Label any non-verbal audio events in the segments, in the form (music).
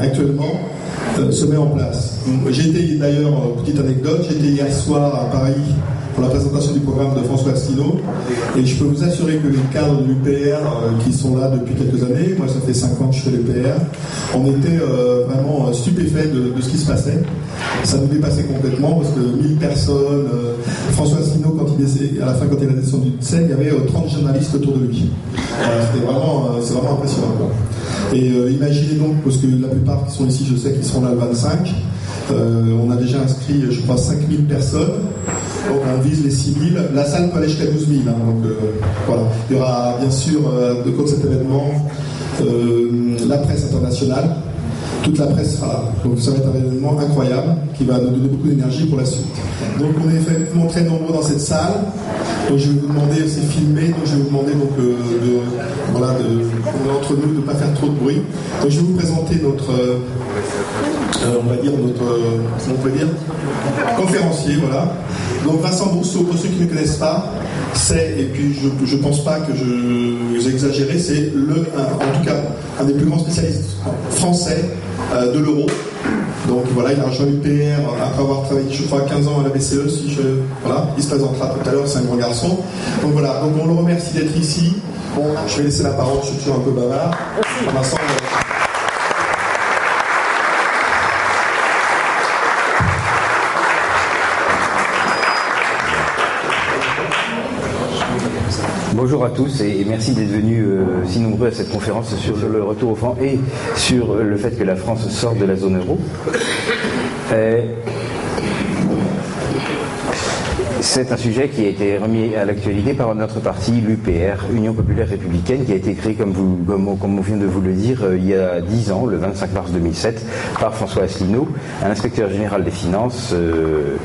actuellement euh, se met en place. Été d'ailleurs, euh, petite anecdote, j'étais hier soir à Paris pour la présentation du programme de François Asselineau et je peux vous assurer que les cadres de l'UPR euh, qui sont là depuis quelques années, moi ça fait 5 ans que je fais l'UPR, on était vraiment stupéfaits de, ce qui se passait. Ça nous dépassait complètement parce que 1000 personnes, François Asselineau à la fin quand il a descendu de scène, il y avait euh, 30 journalistes autour de lui. C'était vraiment, vraiment impressionnant. quoi. Et euh, imaginez donc, parce que la plupart qui sont ici, je sais qu'ils seront là le 25, euh, on a déjà inscrit, je crois, 5000 personnes. Donc on vise les 6000. La salle peut aller jusqu'à 12 000. hein, donc euh, voilà. Il y aura bien sûr, de quoi de cet événement, la presse internationale. Toute la presse sera là. Donc ça va être un événement incroyable qui va nous donner beaucoup d'énergie pour la suite. Donc on est effectivement très nombreux dans cette salle. Donc je vais vous demander, c'est filmé, donc je vais vous demander donc euh, de, voilà, de, entre nous, de ne pas faire trop de bruit. Donc je vais vous présenter notre, euh, euh, on va dire notre, euh, on peut dire, conférencier, voilà. Donc Vincent Brousseau, pour ceux qui ne connaissent pas, c'est, et puis je ne pense pas que je j'ai exagéré, c'est le, en tout cas, un des plus grands spécialistes français euh, de l'euro. Donc voilà, il a rejoint l'UPR après avoir travaillé, je crois, 15 ans à la BCE. Si je, voilà, il se présentera tout à l'heure, c'est un grand garçon. Donc voilà, donc on le remercie d'être ici. Bon, je vais laisser la parole, je suis toujours un peu bavard. Vincent, Bonjour à tous et merci d'être venus euh, si nombreux à cette conférence sur le retour au franc et sur le fait que la France sort de la zone euro. Euh, c'est un sujet qui a été remis à l'actualité par notre parti, l'UPR, Union Populaire Républicaine, qui a été créé, comme, vous, comme, on- comme on vient de vous le dire, euh, il y a 10 ans, le 25 mars 2007, par François Asselineau, un inspecteur général des finances, euh,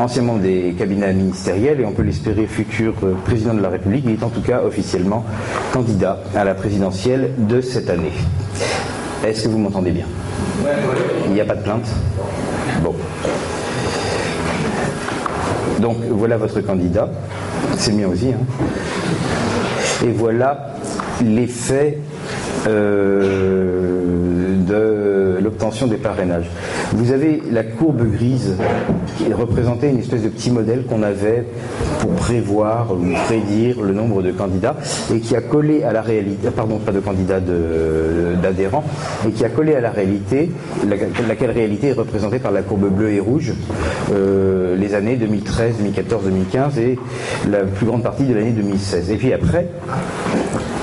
ancien membre des cabinets ministériels et on peut l'espérer futur euh, président de la République. Il est en tout cas officiellement candidat à la présidentielle de cette année. Est-ce que vous m'entendez bien? Il n'y a pas de plainte? Bon. Donc voilà votre candidat, c'est le mien aussi. hein. Et voilà l'effet euh, de l'obtention des parrainages. Vous avez la courbe grise qui représentait une espèce de petit modèle qu'on avait pour prévoir ou prédire le nombre de candidats et qui a collé à la réalité, pardon, pas de candidats d'adhérents, et qui a collé à la réalité, laquelle, laquelle réalité est représentée par la courbe bleue et rouge, euh, les années 2013, 2014, 2015 et la plus grande partie de l'année 2016. Et puis après,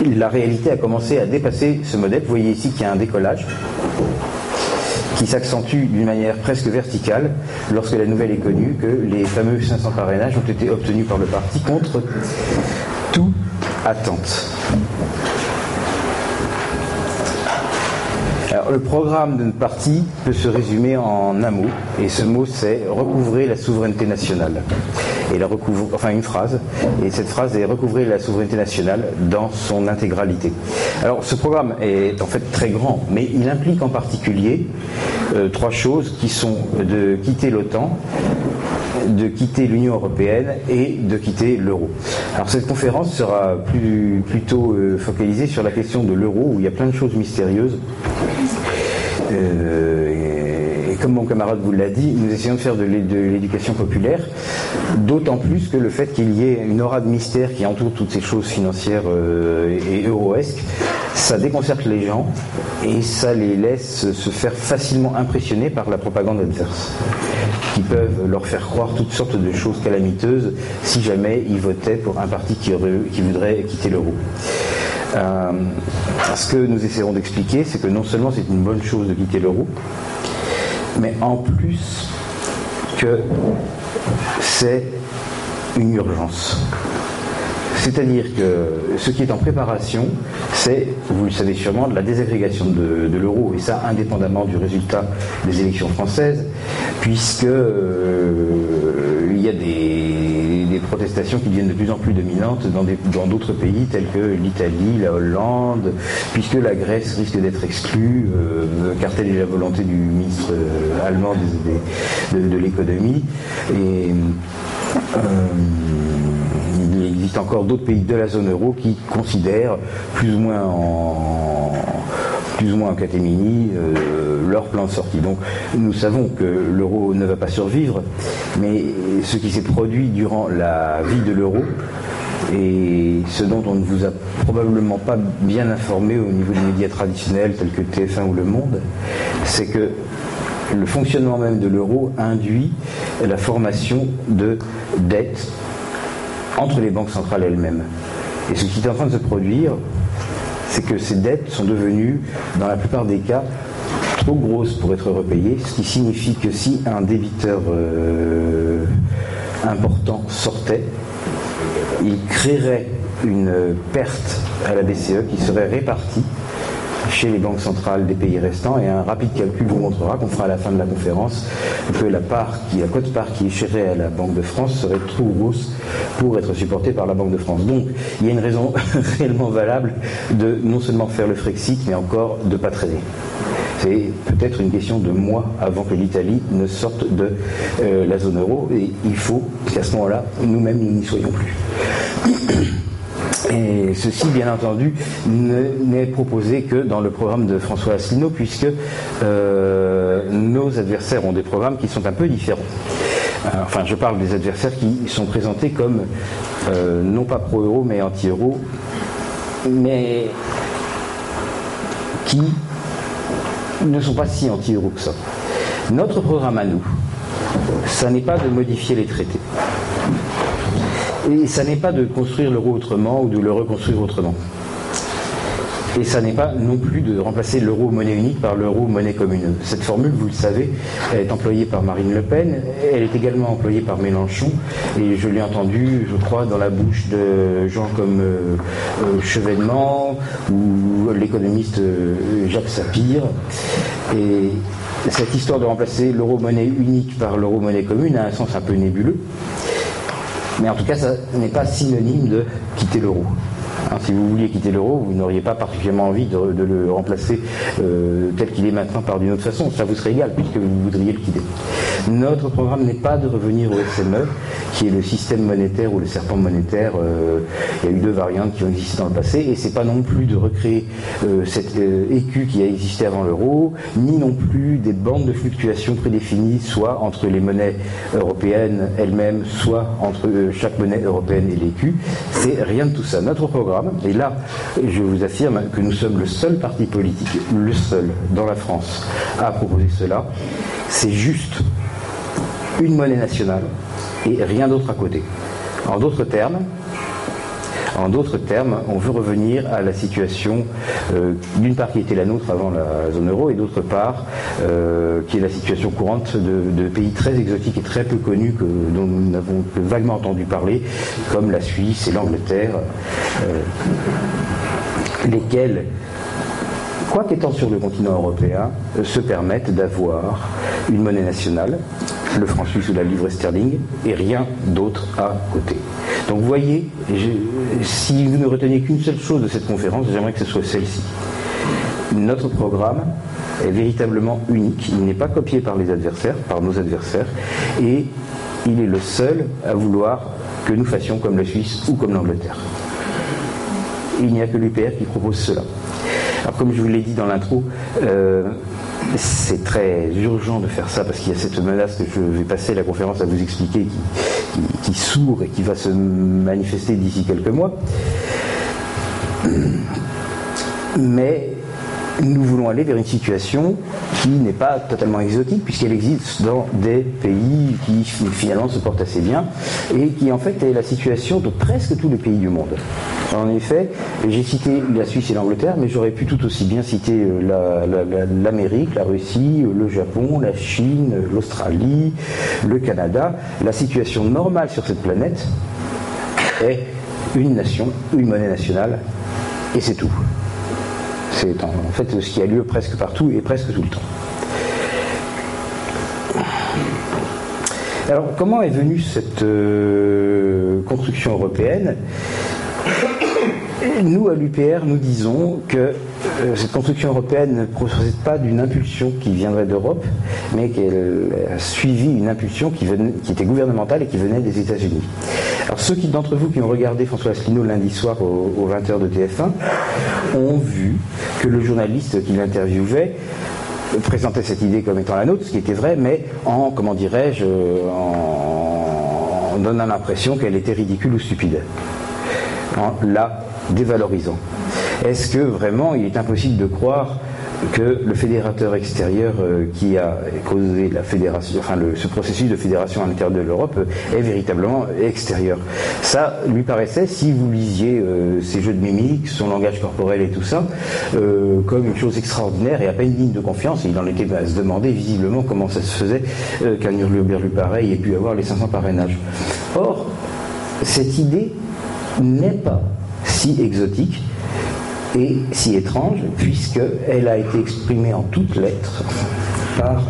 la réalité a commencé à dépasser ce modèle. Vous voyez ici qu'il y a un décollage qui s'accentue d'une manière presque verticale lorsque la nouvelle est connue que les fameux 500 parrainages ont été obtenus par le parti contre toute attente. Le programme de notre parti peut se résumer en un mot, et ce mot c'est recouvrer la souveraineté nationale. Et la recouvre, enfin une phrase, et cette phrase est recouvrer la souveraineté nationale dans son intégralité. Alors ce programme est en fait très grand, mais il implique en particulier euh, trois choses qui sont de quitter l'OTAN, de quitter l'Union européenne et de quitter l'euro. Alors cette conférence sera plus, plutôt euh, focalisée sur la question de l'euro, où il y a plein de choses mystérieuses. Euh, comme mon camarade vous l'a dit, nous essayons de faire de l'é- de l'éducation populaire, d'autant plus que le fait qu'il y ait une aura de mystère qui entoure toutes ces choses financières euh, et euroesques, ça déconcerte les gens et ça les laisse se faire facilement impressionner par la propagande adverse, qui peuvent leur faire croire toutes sortes de choses calamiteuses si jamais ils votaient pour un parti qui voudrait quitter l'euro. Euh, ce que nous essaierons d'expliquer, c'est que non seulement c'est une bonne chose de quitter l'euro, mais en plus que c'est une urgence. C'est-à-dire que ce qui est en préparation, c'est, vous le savez sûrement, de la désagrégation de, l'euro, et ça indépendamment du résultat des élections françaises, puisque euh, il y a des, protestations qui deviennent de plus en plus dominantes dans d'autres pays tels que l'Italie, la Hollande, puisque la Grèce risque d'être exclue, euh, car telle est la volonté du ministre euh, allemand de, l'économie. Et il existe encore d'autres pays de la zone euro qui considèrent plus ou moins en plus ou moins en catémini euh, leur plan de sortie. Donc nous savons que l'euro ne va pas survivre, mais ce qui s'est produit durant la vie de l'euro et ce dont on ne vous a probablement pas bien informé au niveau des médias traditionnels tels que TF1 ou Le Monde, c'est que le fonctionnement même de l'euro induit la formation de dettes entre les banques centrales elles-mêmes. Et ce qui est en train de se produire, c'est que ces dettes sont devenues, dans la plupart des cas, trop grosses pour être repayées, ce qui signifie que si un débiteur euh, important sortait, il créerait une perte à la BCE qui serait répartie chez les banques centrales des pays restants et un rapide calcul vous montrera qu'on fera à la fin de la conférence que la part qui, la cote part qui est chérée à la Banque de France serait trop grosse pour être supportée par la Banque de France. Donc il y a une raison (laughs) réellement valable de non seulement faire le Frexit mais encore de ne pas traîner. C'est peut-être une question de mois avant que l'Italie ne sorte de euh, la zone euro et il faut qu'à ce moment-là, nous-mêmes, nous n'y soyons plus. (clears throat) Et ceci, bien entendu, n'est proposé que dans le programme de François Asselineau, puisque euh, nos adversaires ont des programmes qui sont un peu différents. Euh, enfin, je parle des adversaires qui sont présentés comme euh, non pas pro-euro, mais anti-euro, mais qui ne sont pas si anti-euro que ça. Notre programme à nous, ça n'est pas de modifier les traités. Et ça n'est pas de construire l'euro autrement ou de le reconstruire autrement. Et ça n'est pas non plus de remplacer l'euro monnaie unique par l'euro monnaie commune. Cette formule, vous le savez, elle est employée par Marine Le Pen, elle est également employée par Mélenchon, et je l'ai entendue, je crois, dans la bouche de gens comme euh, euh, Chevènement ou l'économiste euh, Jacques Sapir. Et cette histoire de remplacer l'euro monnaie unique par l'euro monnaie commune a un sens un peu nébuleux. Mais en tout cas, ça n'est pas synonyme de quitter l'euro. Hein, si vous vouliez quitter l'euro, vous n'auriez pas particulièrement envie de, le remplacer euh, tel qu'il est maintenant par d'une autre façon. Ça vous serait égal puisque vous voudriez le quitter. Notre programme n'est pas de revenir au SME, qui est le système monétaire ou le serpent monétaire. Euh, il y a eu deux variantes qui ont existé dans le passé, et c'est pas non plus de recréer euh, cette écu qui a existé avant l'euro, ni non plus des bandes de fluctuation prédéfinies, soit entre les monnaies européennes elles-mêmes, soit entre chaque monnaie européenne et l'écu. C'est rien de tout ça. Notre programme et là, je vous affirme que nous sommes le seul parti politique, le seul dans la France à proposer cela. C'est juste une monnaie nationale et rien d'autre à côté. En d'autres termes, en d'autres termes, on veut revenir à la situation, euh, d'une part qui était la nôtre avant la zone euro, et d'autre part euh, qui est la situation courante de, pays très exotiques et très peu connus dont nous n'avons que vaguement entendu parler, comme la Suisse et l'Angleterre, euh, lesquels quoi qu'étant sur le continent européen, se permettent d'avoir une monnaie nationale, le franc suisse ou la livre sterling, et rien d'autre à côté? Donc vous voyez, si vous ne retenez qu'une seule chose de cette conférence, j'aimerais que ce soit celle-ci. Notre programme est véritablement unique. Il n'est pas copié par les adversaires, par nos adversaires, et il est le seul à vouloir que nous fassions comme la Suisse ou comme l'Angleterre. Il n'y a que l'UPR qui propose cela. Alors comme je vous l'ai dit dans l'intro, euh, c'est très urgent de faire ça parce qu'il y a cette menace que je vais passer la conférence à vous expliquer qui, sourd et qui va se manifester d'ici quelques mois. Mais nous voulons aller vers une situation qui n'est pas totalement exotique puisqu'elle existe dans des pays qui finalement se portent assez bien et qui en fait est la situation de presque tous les pays du monde. En effet, j'ai cité la Suisse et l'Angleterre, mais j'aurais pu tout aussi bien citer euh, l'Amérique, la, Russie, le Japon, la Chine, l'Australie, le Canada. La situation normale sur cette planète est une nation, une monnaie nationale, et c'est tout. C'est en fait ce qui a lieu presque partout et presque tout le temps. Alors, comment est venue cette euh, construction européenne? Nous, à l'UPR, nous disons que cette construction européenne ne procède pas d'une impulsion qui viendrait d'Europe, mais qu'elle a suivi une impulsion qui, était gouvernementale et qui venait des États-Unis. Alors, ceux d'entre vous qui ont regardé François Asselineau lundi soir aux 20h de TF1 ont vu que le journaliste qui l'interviewait présentait cette idée comme étant la nôtre, ce qui était vrai, mais en, comment dirais-je, en, donnant l'impression qu'elle était ridicule ou stupide, en la dévalorisant. Est-ce que vraiment il est impossible de croire que le fédérateur extérieur euh, qui a causé la fédération, enfin ce processus de fédération à l'intérieur de l'Europe euh, est véritablement extérieur? Ça lui paraissait, si vous lisiez euh, ses jeux de mimique, son langage corporel et tout ça, comme une chose extraordinaire et à peine digne de confiance. il en était à se demander visiblement comment ça se faisait qu'un hurluberlu pareil ait pu avoir les 500 parrainages. Or, cette idée n'est pas si exotique et si étrange, puisqu'elle a été exprimée en toutes lettres par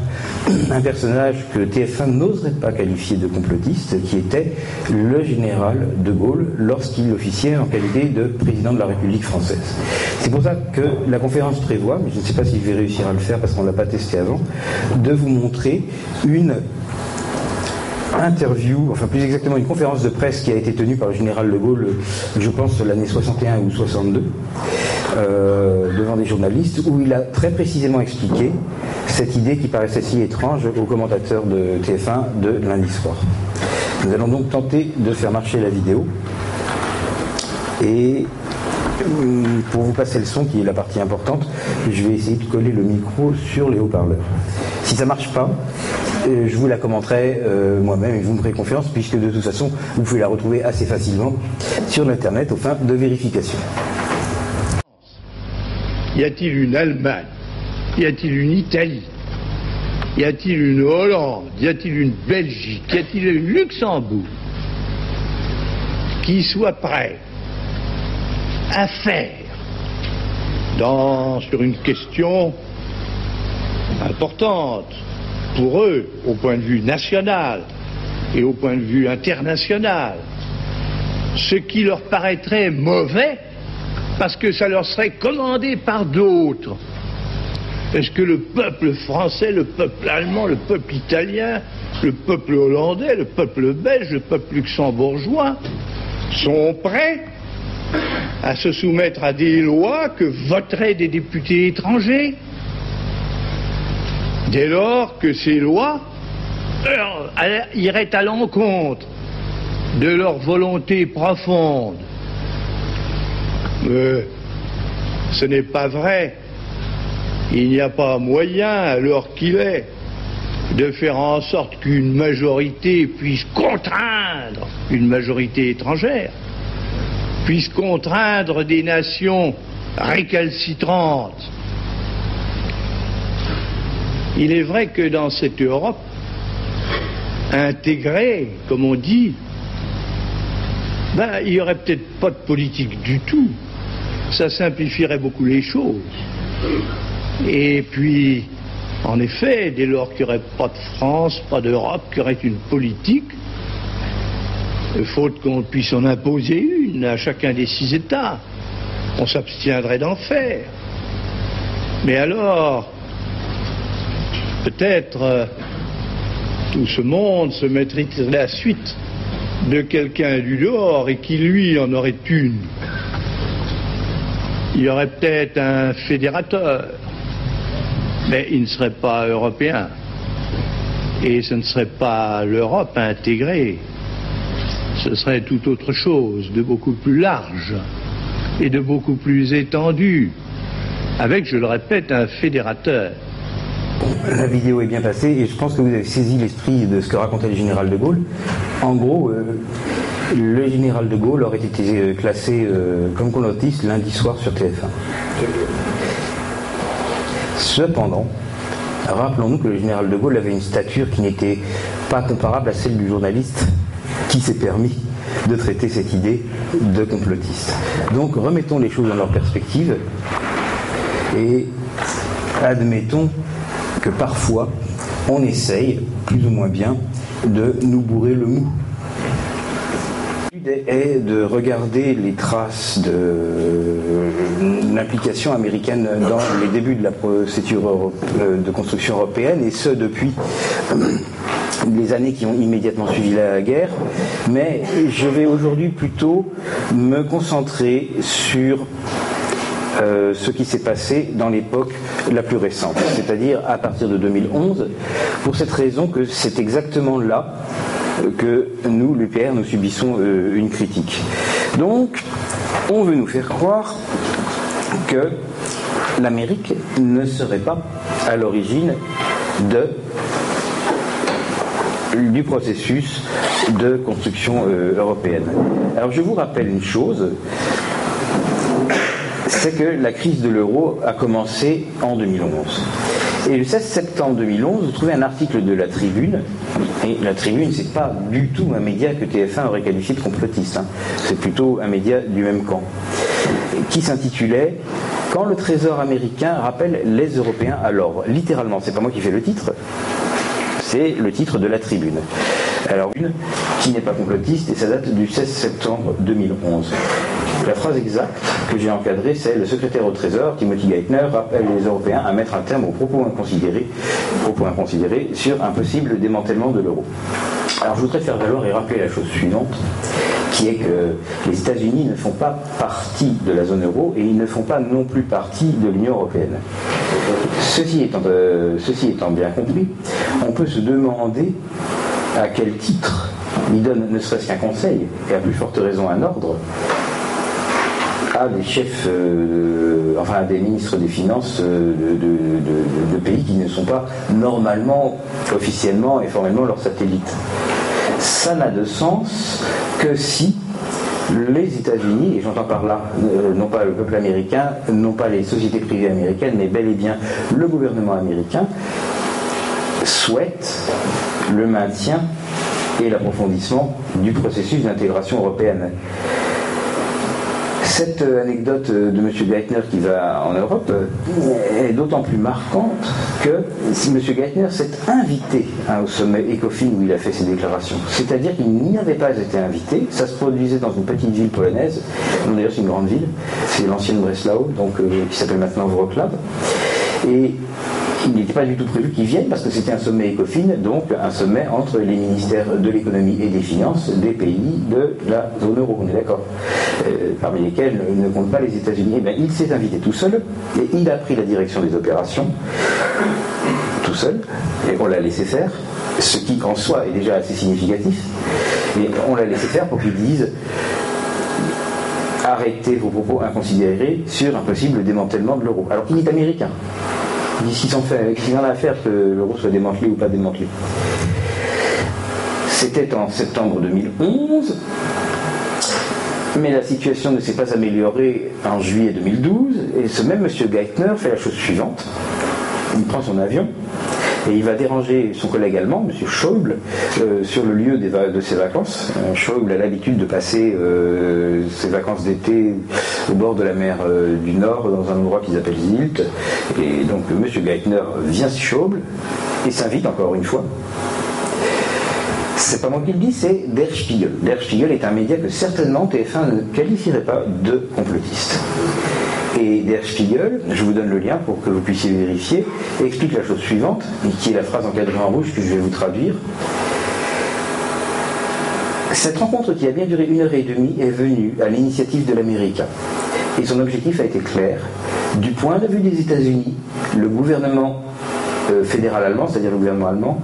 un personnage que TF1 n'oserait pas qualifier de complotiste, qui était le général de Gaulle lorsqu'il officiait en qualité de président de la République française. C'est pour ça que la conférence prévoit, mais je ne sais pas si je vais réussir à le faire parce qu'on ne l'a pas testé avant, de vous montrer une interview, enfin plus exactement une conférence de presse qui a été tenue par le général de Gaulle, je pense l'année 61 ou 62, euh, devant des journalistes, où il a très précisément expliqué cette idée qui paraissait si étrange aux commentateurs de TF1 de lundi soir. Nous allons donc tenter de faire marcher la vidéo et hum, pour vous passer le son, qui est la partie importante, je vais essayer de coller le micro sur les haut-parleurs. Si ça ne marche pas, je vous la commenterai euh, moi-même et vous me ferez confiance, puisque de toute façon, vous pouvez la retrouver assez facilement sur l'Internet aux fins de vérification. Y a-t-il une Allemagne? Y a-t-il une Italie? Y a-t-il une Hollande? Y a-t-il une Belgique? Y a-t-il une Luxembourg qui soit prêt à faire dans, sur une question importante pour eux, au point de vue national et au point de vue international, ce qui leur paraîtrait mauvais parce que ça leur serait commandé par d'autres. Est-ce que le peuple français, le peuple allemand, le peuple italien, le peuple hollandais, le peuple belge, le peuple luxembourgeois sont prêts à se soumettre à des lois que voteraient des députés étrangers dès lors que ces lois euh, iraient à l'encontre de leur volonté profonde. Mais ce n'est pas vrai. Il n'y a pas moyen, alors qu'il est, de faire en sorte qu'une majorité puisse contraindre une majorité étrangère, puisse contraindre des nations récalcitrantes il est vrai que dans cette Europe intégrée, comme on dit, ben, il n'y aurait peut-être pas de politique du tout. Ça simplifierait beaucoup les choses. Et puis, en effet, dès lors qu'il n'y aurait pas de France, pas d'Europe, qu'il y aurait une politique, faute qu'on puisse en imposer une à chacun des six États, on s'abstiendrait d'en faire. Mais alors, peut-être euh, tout ce monde se mettrait à la suite de quelqu'un du dehors et qui lui en aurait une. Il y aurait peut-être un fédérateur, mais il ne serait pas européen. Et ce ne serait pas l'Europe intégrée. Ce serait tout autre chose, de beaucoup plus large et de beaucoup plus étendu, avec, je le répète, un fédérateur. La vidéo est bien passée et je pense que vous avez saisi l'esprit de ce que racontait le général de Gaulle. En gros, euh, le général de Gaulle aurait été euh, classé euh, comme complotiste lundi soir sur TF1. Cependant, rappelons-nous que le général de Gaulle avait une stature qui n'était pas comparable à celle du journaliste qui s'est permis de traiter cette idée de complotiste. Donc remettons les choses dans leur perspective et admettons que parfois on essaye, plus ou moins bien, de nous bourrer le mou est de regarder les traces de l'implication américaine dans les débuts de la procédure euh, de construction européenne, et ce depuis euh, les années qui ont immédiatement suivi la guerre. Mais je vais aujourd'hui plutôt me concentrer sur euh, ce qui s'est passé dans l'époque la plus récente, c'est-à-dire à partir de 2011, pour cette raison que c'est exactement là que nous, l'UPR, nous subissons euh, une critique. Donc, on veut nous faire croire que l'Amérique ne serait pas à l'origine du processus de construction euh, européenne. Alors je vous rappelle une chose, c'est que la crise de l'euro a commencé en 2011. Et le 16 septembre 2011, vous trouvez un article de la Tribune, et la Tribune, c'est pas du tout un média que TF1 aurait qualifié de complotiste, hein. c'est plutôt un média du même camp, qui s'intitulait Quand le Trésor américain rappelle les Européens à l'ordre. Littéralement, c'est pas moi qui fais le titre, c'est le titre de la Tribune. Alors, une qui n'est pas complotiste, et ça date du 16 septembre 2011. La phrase exacte que j'ai encadrée, c'est le secrétaire au Trésor, Timothy Geithner, rappelle les Européens à mettre un terme aux propos inconsidérés, propos inconsidérés sur un possible démantèlement de l'euro. Alors je voudrais faire valoir et rappeler la chose suivante, qui est que les États-Unis ne font pas partie de la zone euro et ils ne font pas non plus partie de l'Union européenne. Ceci étant, euh, ceci étant bien compris, on peut se demander à quel titre il donne ne serait-ce qu'un conseil, et à plus forte raison un ordre, à des chefs, euh, enfin des ministres des Finances euh, de, pays qui ne sont pas normalement, officiellement et formellement leurs satellites. Ça n'a de sens que si les États-Unis, et j'entends par là euh, non pas le peuple américain, non pas les sociétés privées américaines, mais bel et bien le gouvernement américain, souhaite le maintien et l'approfondissement du processus d'intégration européenne. Cette anecdote de M. Geithner qui va en Europe est d'autant plus marquante que M. Geithner s'est invité hein, au sommet ECOFIN où il a fait ses déclarations. C'est-à-dire qu'il n'y avait pas été invité. Ça se produisait dans une petite ville polonaise. D'ailleurs, c'est une grande ville. C'est l'ancienne Breslau, donc, euh, qui s'appelle maintenant Wrocław. Et il n'était pas du tout prévu qu'ils viennent parce que c'était un sommet ECOFIN, donc un sommet entre les ministères de l'économie et des finances des pays de la zone euro, on est d'accord, euh, parmi lesquels ne comptent pas les États-Unis. Eh il s'est invité tout seul et il a pris la direction des opérations tout seul et on l'a laissé faire, ce qui en soi est déjà assez significatif. Et on l'a laissé faire pour qu'il dise arrêtez vos propos inconsidérés sur un possible démantèlement de l'euro. Alors qu'il est américain qu'ils ont fait, qu'il en a à faire que l'euro soit démantelé ou pas démantelé. C'était en septembre 2011, mais la situation ne s'est pas améliorée en juillet 2012, et ce même monsieur Geithner fait la chose suivante. Il prend son avion, et il va déranger son collègue allemand, M. Schäuble, euh, sur le lieu de ses vacances. Euh, Schäuble a l'habitude de passer euh, ses vacances d'été au bord de la mer du Nord, dans un endroit qu'ils appellent Zilt. Et donc M. Geithner vient sur Schäuble et s'invite encore une fois. C'est pas moi qui le dis, c'est Der Spiegel. Der Spiegel est un média que certainement TF1 ne qualifierait pas de complotiste. Et Der Spiegel, je vous donne le lien pour que vous puissiez vérifier, explique la chose suivante, qui est la phrase encadrée en rouge que je vais vous traduire. Cette rencontre qui a bien duré une heure et demie est venue à l'initiative de l'Amérique. Et son objectif a été clair. Du point de vue des États-Unis, le gouvernement euh, fédéral allemand, c'est-à-dire le gouvernement allemand,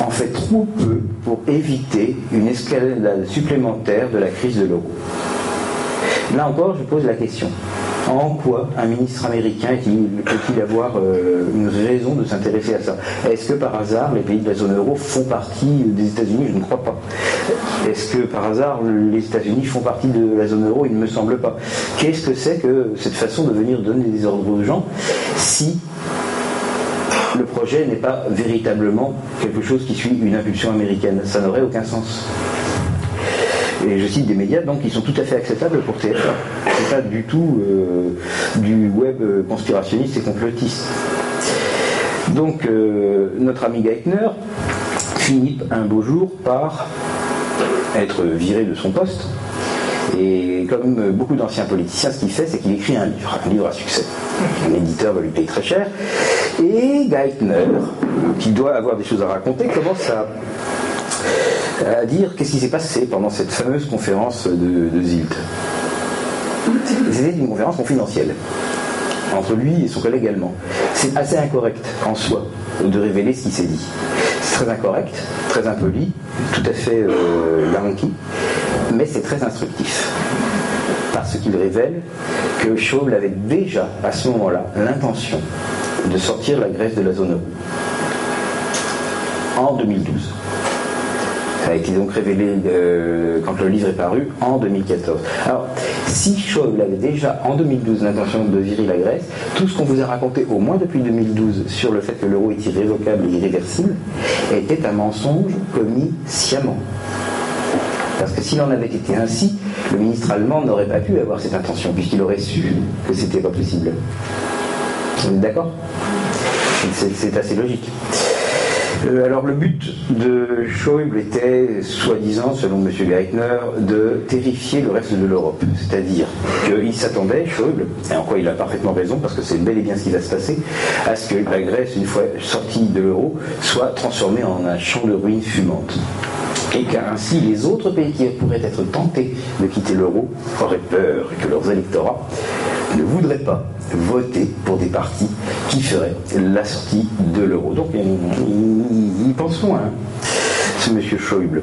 en fait trop peu pour éviter une escalade supplémentaire de la crise de l'euro. Là encore, je pose la question en quoi un ministre américain peut-il avoir euh, une raison de s'intéresser à ça? Est-ce que par hasard les pays de la zone euro font partie des États-Unis? Je ne crois pas. Est-ce que par hasard les États-Unis font partie de la zone euro? Il ne me semble pas. Qu'est-ce que c'est que cette façon de venir donner des ordres aux gens si le projet n'est pas véritablement quelque chose qui suit une impulsion américaine? Ça n'aurait aucun sens. Et je cite des médias donc qui sont tout à fait acceptables pour TF1. C'est pas du tout euh, du web conspirationniste et complotiste. Donc notre ami Geithner finit un beau jour par être viré de son poste. Et comme beaucoup d'anciens politiciens, ce qu'il fait, c'est qu'il écrit un livre, un livre à succès. Un éditeur va lui payer très cher. Et Geithner, qui doit avoir des choses à raconter, commence à, à dire qu'est-ce qui s'est passé pendant cette fameuse conférence de, de Zilt. C'était une conférence confidentielle entre lui et son collègue allemand. C'est assez incorrect en soi de révéler ce qui s'est dit. C'est très incorrect, très impoli, tout à fait euh, mais c'est très instructif. Parce qu'il révèle que Schauble avait déjà, à ce moment-là, l'intention de sortir la Grèce de la zone euro. En 2012. A été donc révélé euh, quand le livre est paru en 2014. Alors, si Schauble avait déjà en 2012 l'intention de virer la Grèce, tout ce qu'on vous a raconté au moins depuis 2012 sur le fait que l'euro est irrévocable et irréversible était un mensonge commis sciemment. Parce que s'il en avait été ainsi, le ministre allemand n'aurait pas pu avoir cette intention, puisqu'il aurait su que c'était pas possible. D'accord? C'est assez logique. Euh, alors le but de Schäuble était, soi-disant, selon M. Geithner, de terrifier le reste de l'Europe. C'est-à-dire qu'il s'attendait, Schäuble, et en quoi il a parfaitement raison, parce que c'est bel et bien ce qui va se passer, à ce que la Grèce, une fois sortie de l'euro, soit transformée en un champ de ruines fumantes et qu'ainsi les autres pays qui pourraient être tentés de quitter l'euro auraient peur que leurs électorats ne voudraient pas voter pour des partis qui feraient la sortie de l'euro. Donc ils pensent loin, ce monsieur Schäuble.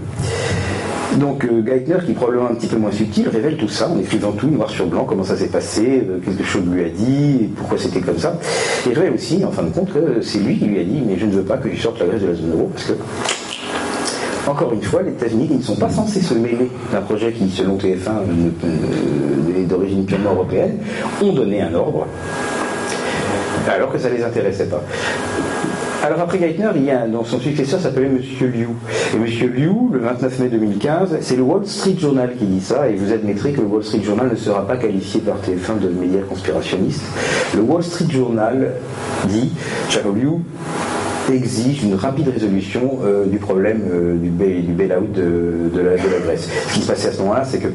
Donc euh, Geithner, qui est probablement un petit peu moins subtil, révèle tout ça en écrivant tout noir sur blanc, comment ça s'est passé, euh, qu'est-ce que Schäuble lui a dit, pourquoi c'était comme ça. Et révèle aussi, en fin de compte, que c'est lui qui lui a dit, mais je ne veux pas que je sorte la Grèce de la zone euro, parce que encore une fois, les États-Unis, qui ne sont pas censés se mêler d'un projet qui, selon TF1, est d'origine purement européenne, ont donné un ordre, alors que ça ne les intéressait pas. Alors après Geithner, il y a, dans son successeur s'appelait M. Liu. Et M. Liu, le 29 mai 2015, c'est le Wall Street Journal qui dit ça, et vous admettrez que le Wall Street Journal ne sera pas qualifié par TF1 de média conspirationniste. Le Wall Street Journal dit, Chao Liu exige une rapide résolution euh, du problème euh, du, bail-out de, la, Grèce. Ce qui se passait à ce moment-là, c'est que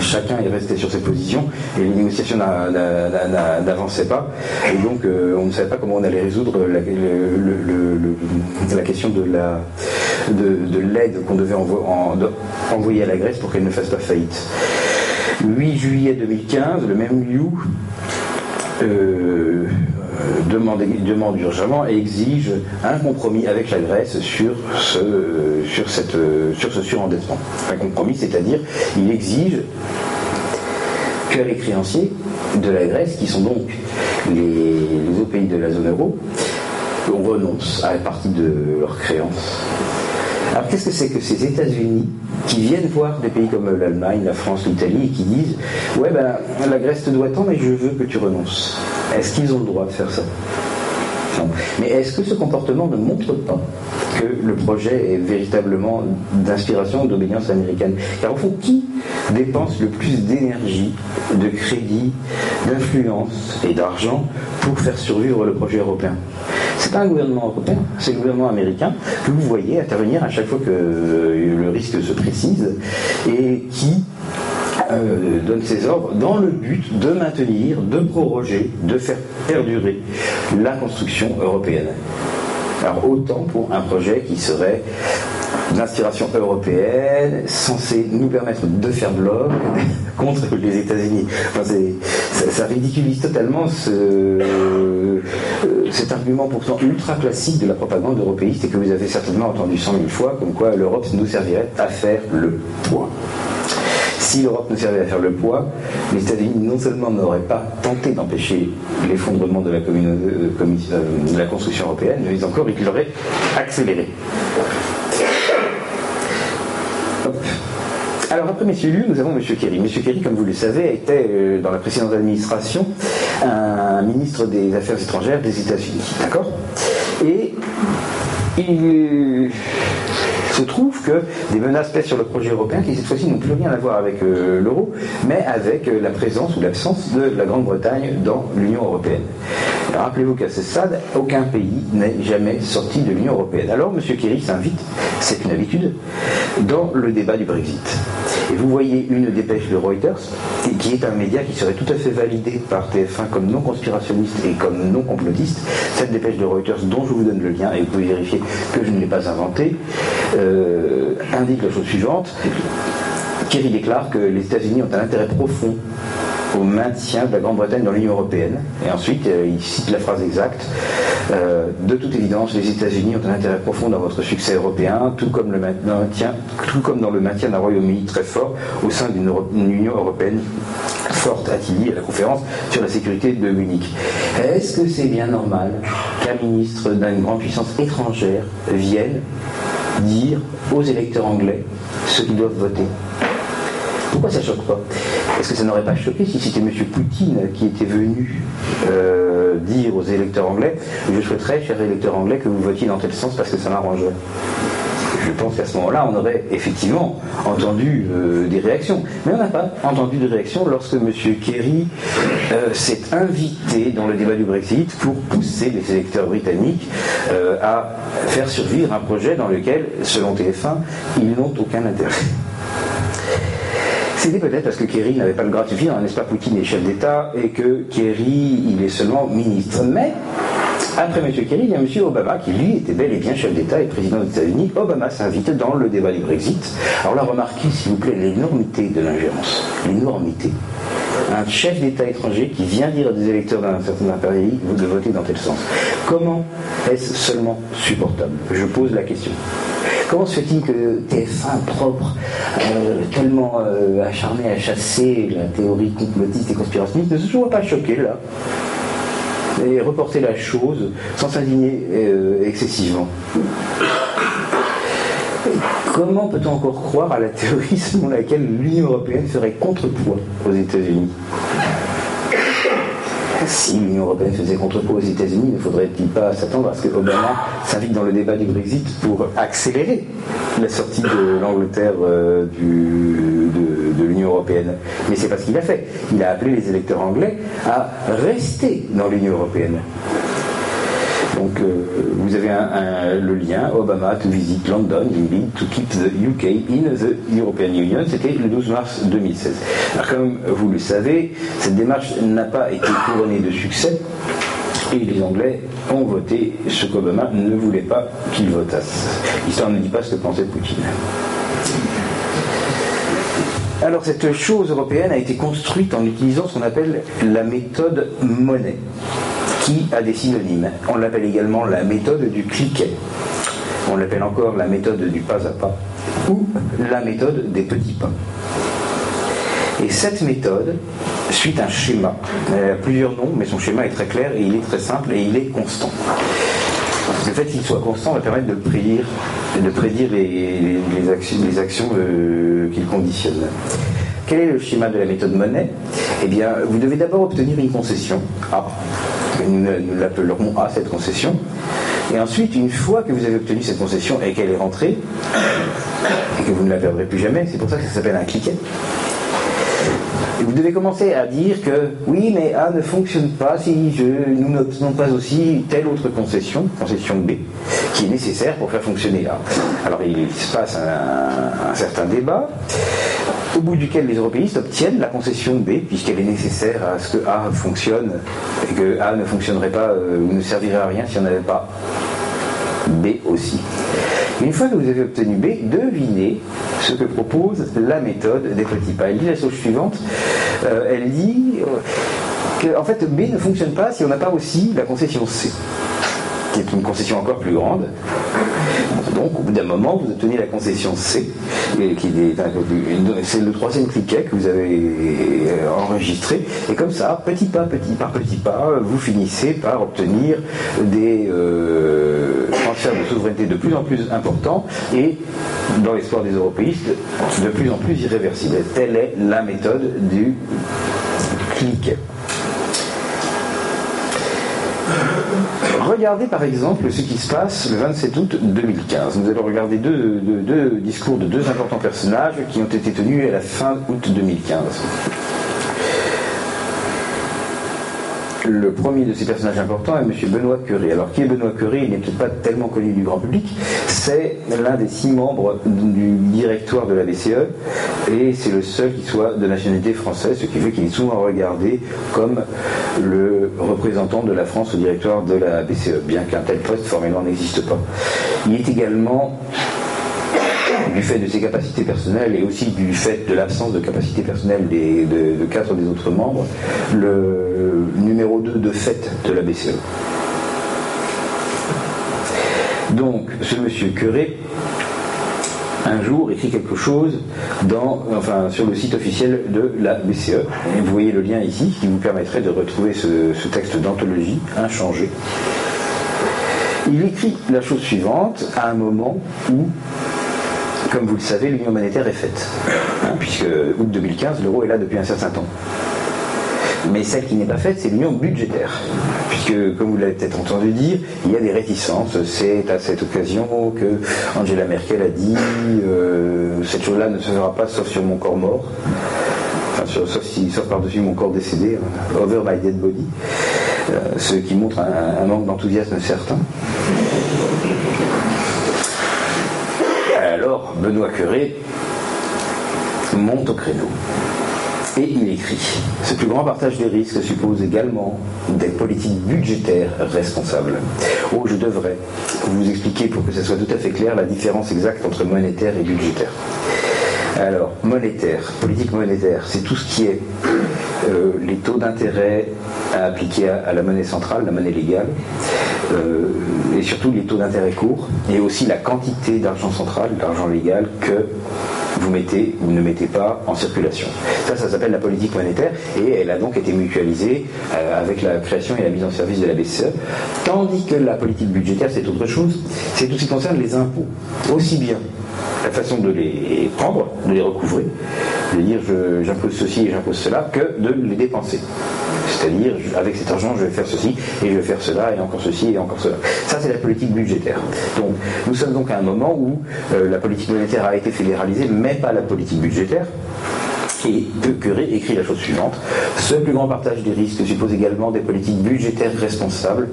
chacun est resté sur ses positions et les négociations n'avançaient pas. Et donc, euh, on ne savait pas comment on allait résoudre la, question de l'aide qu'on devait envoyer à la Grèce pour qu'elle ne fasse pas faillite. 8 juillet 2015, le même Liu demande, demande urgemment et exige un compromis avec la Grèce sur ce, sur cette, sur ce surendettement. Un compromis, c'est-à-dire il exige que les créanciers de la Grèce, qui sont donc les, autres pays de la zone euro, renoncent à la partie de leurs créances. Alors qu'est-ce que c'est que ces États-Unis qui viennent voir des pays comme l'Allemagne, la France, l'Italie et qui disent Ouais, ben la Grèce te doit tant, mais je veux que tu renonces est-ce qu'ils ont le droit de faire ça Mais est-ce que ce comportement ne montre pas que le projet est véritablement d'inspiration, d'obédience américaine? Car au fond, qui dépense le plus d'énergie, de crédit, d'influence et d'argent pour faire survivre le projet européen? C'est pas un gouvernement européen, c'est le gouvernement américain que vous voyez intervenir à chaque fois que le risque se précise et qui euh, donne ses ordres dans le but de maintenir, de proroger, de faire perdurer la construction européenne. Alors autant pour un projet qui serait d'inspiration européenne, censé nous permettre de faire bloc (laughs) contre les États-Unis. ça, ridiculise totalement euh, cet argument pourtant ultra classique de la propagande européiste et que vous avez certainement entendu cent mille fois, comme quoi l'Europe nous servirait à faire le poids si l'Europe ne servait à faire le poids, les États-Unis non seulement n'auraient pas tenté d'empêcher l'effondrement de, la euh, euh, construction européenne, mais encore ils l'auraient accéléré. Alors après M. Liu, nous avons M. Kerry. M. Kerry, comme vous le savez, était euh, dans la précédente administration un ministre des Affaires étrangères des États-Unis. D'accord? Et il se trouve que des menaces pèsent sur le projet européen qui cette fois-ci n'ont plus rien à voir avec euh, l'euro, mais avec euh, la présence ou l'absence de la Grande-Bretagne dans l'Union européenne. Rappelez-vous qu'à ce stade, aucun pays n'est jamais sorti de l'Union européenne. Alors M. Kerry s'invite, c'est une habitude, dans le débat du Brexit. Et vous voyez une dépêche de Reuters, qui est un média qui serait tout à fait validé par TF1 comme non conspirationniste et comme non complotiste. Cette dépêche de Reuters, dont je vous donne le lien, et vous pouvez vérifier que je ne l'ai pas inventé, euh, indique la chose suivante. Kerry déclare que les États-Unis ont un intérêt profond au maintien de la Grande-Bretagne dans l'Union européenne. Et ensuite, euh, il cite la phrase exacte. Euh, de toute évidence, les États-Unis ont un intérêt profond dans votre succès européen, tout comme, le maintien, tout comme dans le maintien d'un Royaume-Uni très fort au sein d'une Union européenne forte, a-t-il dit à la conférence sur la sécurité de Munich. Est-ce que c'est bien normal qu'un ministre d'une grande puissance étrangère vienne dire aux électeurs anglais ce qu'ils doivent voter? Pourquoi ça choque pas? Est-ce que ça n'aurait pas choqué si c'était M. Poutine qui était venu euh, dire aux électeurs anglais Je souhaiterais, chers électeurs anglais, que vous votiez dans tel sens parce que ça m'arrangerait je pense qu'à ce moment-là, on aurait effectivement entendu euh, des réactions. Mais on n'a pas entendu de réactions lorsque M. Kerry euh, s'est invité dans le débat du Brexit pour pousser les électeurs britanniques à faire survivre un projet dans lequel, selon TF1, ils n'ont aucun intérêt. C'était peut-être parce que Kerry n'avait pas le grade suffisant, n'est-ce pas Poutine est chef d'État et que Kerry, il est seulement ministre. Mais après M. Kerry, il y a M. Obama qui, lui, était bel et bien chef d'État et président des États-Unis. Obama s'invite dans le débat du Brexit. Alors là, remarquez, s'il vous plaît, l'énormité de l'ingérence. L'énormité. Un chef d'État étranger qui vient dire à des électeurs d'un certain pays de voter dans tel sens. Comment est-ce seulement supportable? Je pose la question. Comment se fait-il que TF1 propre, euh, tellement euh, acharné à chasser la théorie complotiste et conspirationniste, ne se soit pas choqué là et reporter la chose sans s'indigner euh, excessivement Comment peut-on encore croire à la théorie selon laquelle l'Union européenne ferait contrepoids aux États-Unis? Si l'Union européenne faisait contrepoids aux États-Unis, ne faudrait-il pas s'attendre à ce que Obama s'invite dans le débat du Brexit pour accélérer la sortie de l'Angleterre euh, de, de l'Union européenne? Mais c'est pas ce qu'il a fait. Il a appelé les électeurs anglais à rester dans l'Union européenne. Donc euh, vous avez le lien Obama to visit London in to keep the UK in the European Union. C'était le 12 mars 2016. Alors comme vous le savez, cette démarche n'a pas été couronnée de succès. Et les Anglais ont voté ce qu'Obama ne voulait pas qu'ils votassent. L'histoire ne dit pas ce que pensait Poutine. Alors cette chose européenne a été construite en utilisant ce qu'on appelle la méthode monnaie qui a des synonymes. On l'appelle également la méthode du cliquet. On l'appelle encore la méthode du pas à pas ou la méthode des petits pas. Et cette méthode suit un schéma. Elle a plusieurs noms, mais son schéma est très clair et il est très simple et il est constant. Le fait qu'il soit constant va permettre de prédire, les, actions, euh, qu'il conditionne. Quel est le schéma de la méthode monnaie Eh bien, vous devez d'abord obtenir une concession. Nous, l'appellerons A, cette concession. Et ensuite, une fois que vous avez obtenu cette concession et qu'elle est rentrée, et que vous ne la perdrez plus jamais, c'est pour ça que ça s'appelle un cliquet, vous devez commencer à dire que oui, mais A ne fonctionne pas si je, nous n'obtenons pas aussi telle autre concession, concession B, qui est nécessaire pour faire fonctionner A. Alors il se passe un certain débat au bout duquel les européistes obtiennent la concession B, puisqu'elle est nécessaire à ce que A fonctionne, et que A ne fonctionnerait pas euh, ou ne servirait à rien si on n'avait pas B aussi. Une fois que vous avez obtenu B, devinez ce que propose la méthode des petits pas. Elle dit la chose suivante, euh, elle dit euh, que en fait B ne fonctionne pas si on n'a pas aussi la concession C, qui est une concession encore plus grande. Donc, au bout d'un moment, vous obtenez la concession C, qui c'est le troisième cliquet que vous avez euh, enregistré. Et comme ça, petit pas, petit par petit pas, vous finissez par obtenir des euh, transferts de souveraineté de plus en plus importants et, dans l'histoire des européistes, de plus en plus irréversibles. Telle est la méthode du cliquet. Regardez par exemple ce qui se passe le 27 août 2015. Nous allons regarder deux, discours de deux importants personnages qui ont été tenus à la fin août 2015. Le premier de ces personnages importants est M. Benoît Curé. Alors, qui est Benoît Curé? Il n'est peut-être pas tellement connu du grand public. C'est l'un des six membres du directoire de la BCE et c'est le seul qui soit de nationalité française, ce qui fait qu'il est souvent regardé comme le représentant de la France au directoire de la BCE, bien qu'un tel poste formellement n'existe pas. Il est également du fait de ses capacités personnelles et aussi du fait de l'absence de capacités personnelles de, quatre des autres membres, le numéro 2 de fait de la BCE. Donc, ce monsieur Curé, un jour, écrit quelque chose sur le site officiel de la BCE. Vous voyez le lien ici qui vous permettrait de retrouver ce texte d'anthologie inchangé. Il écrit la chose suivante à un moment où comme vous le savez, l'union monétaire est faite, hein, puisque août 2015, l'euro est là depuis un certain temps. Mais celle qui n'est pas faite, c'est l'union budgétaire. Puisque, comme vous l'avez peut-être entendu dire, il y a des réticences. C'est à cette occasion que Angela Merkel a dit euh, cette chose-là ne se fera pas sauf sur mon corps mort. Enfin, sauf, par-dessus mon corps décédé, hein, over my dead body. Euh, ce qui montre un manque d'enthousiasme certain. Alors Benoît Curé monte au créneau. Et il écrit Ce plus grand partage des risques suppose également des politiques budgétaires responsables. Oh, je devrais vous expliquer pour que ce soit tout à fait clair la différence exacte entre monétaire et budgétaire. Alors, monétaire, politique monétaire, c'est tout ce qui est euh, les taux d'intérêt à appliquer à, la monnaie centrale, la monnaie légale, euh, et surtout les taux d'intérêt courts, et aussi la quantité d'argent central, d'argent légal que vous mettez ou ne mettez pas en circulation. Ça, ça s'appelle la politique monétaire et elle a donc été mutualisée euh, avec la création et la mise en service de la BCE, tandis que la politique budgétaire, c'est autre chose, c'est tout ce qui concerne les impôts, aussi bien la façon de les prendre, de les recouvrer, de dire j'impose ceci et j'impose cela, que de les dépenser. C'est-à-dire, avec cet argent, je vais faire ceci, et je vais faire cela, et encore ceci, et encore cela. Ça, c'est la politique budgétaire. Donc, nous sommes donc à un moment où euh, la politique monétaire a été fédéralisée, mais pas la politique budgétaire. Et Curé écrit la chose suivante. Ce plus grand partage des risques suppose également des politiques budgétaires responsables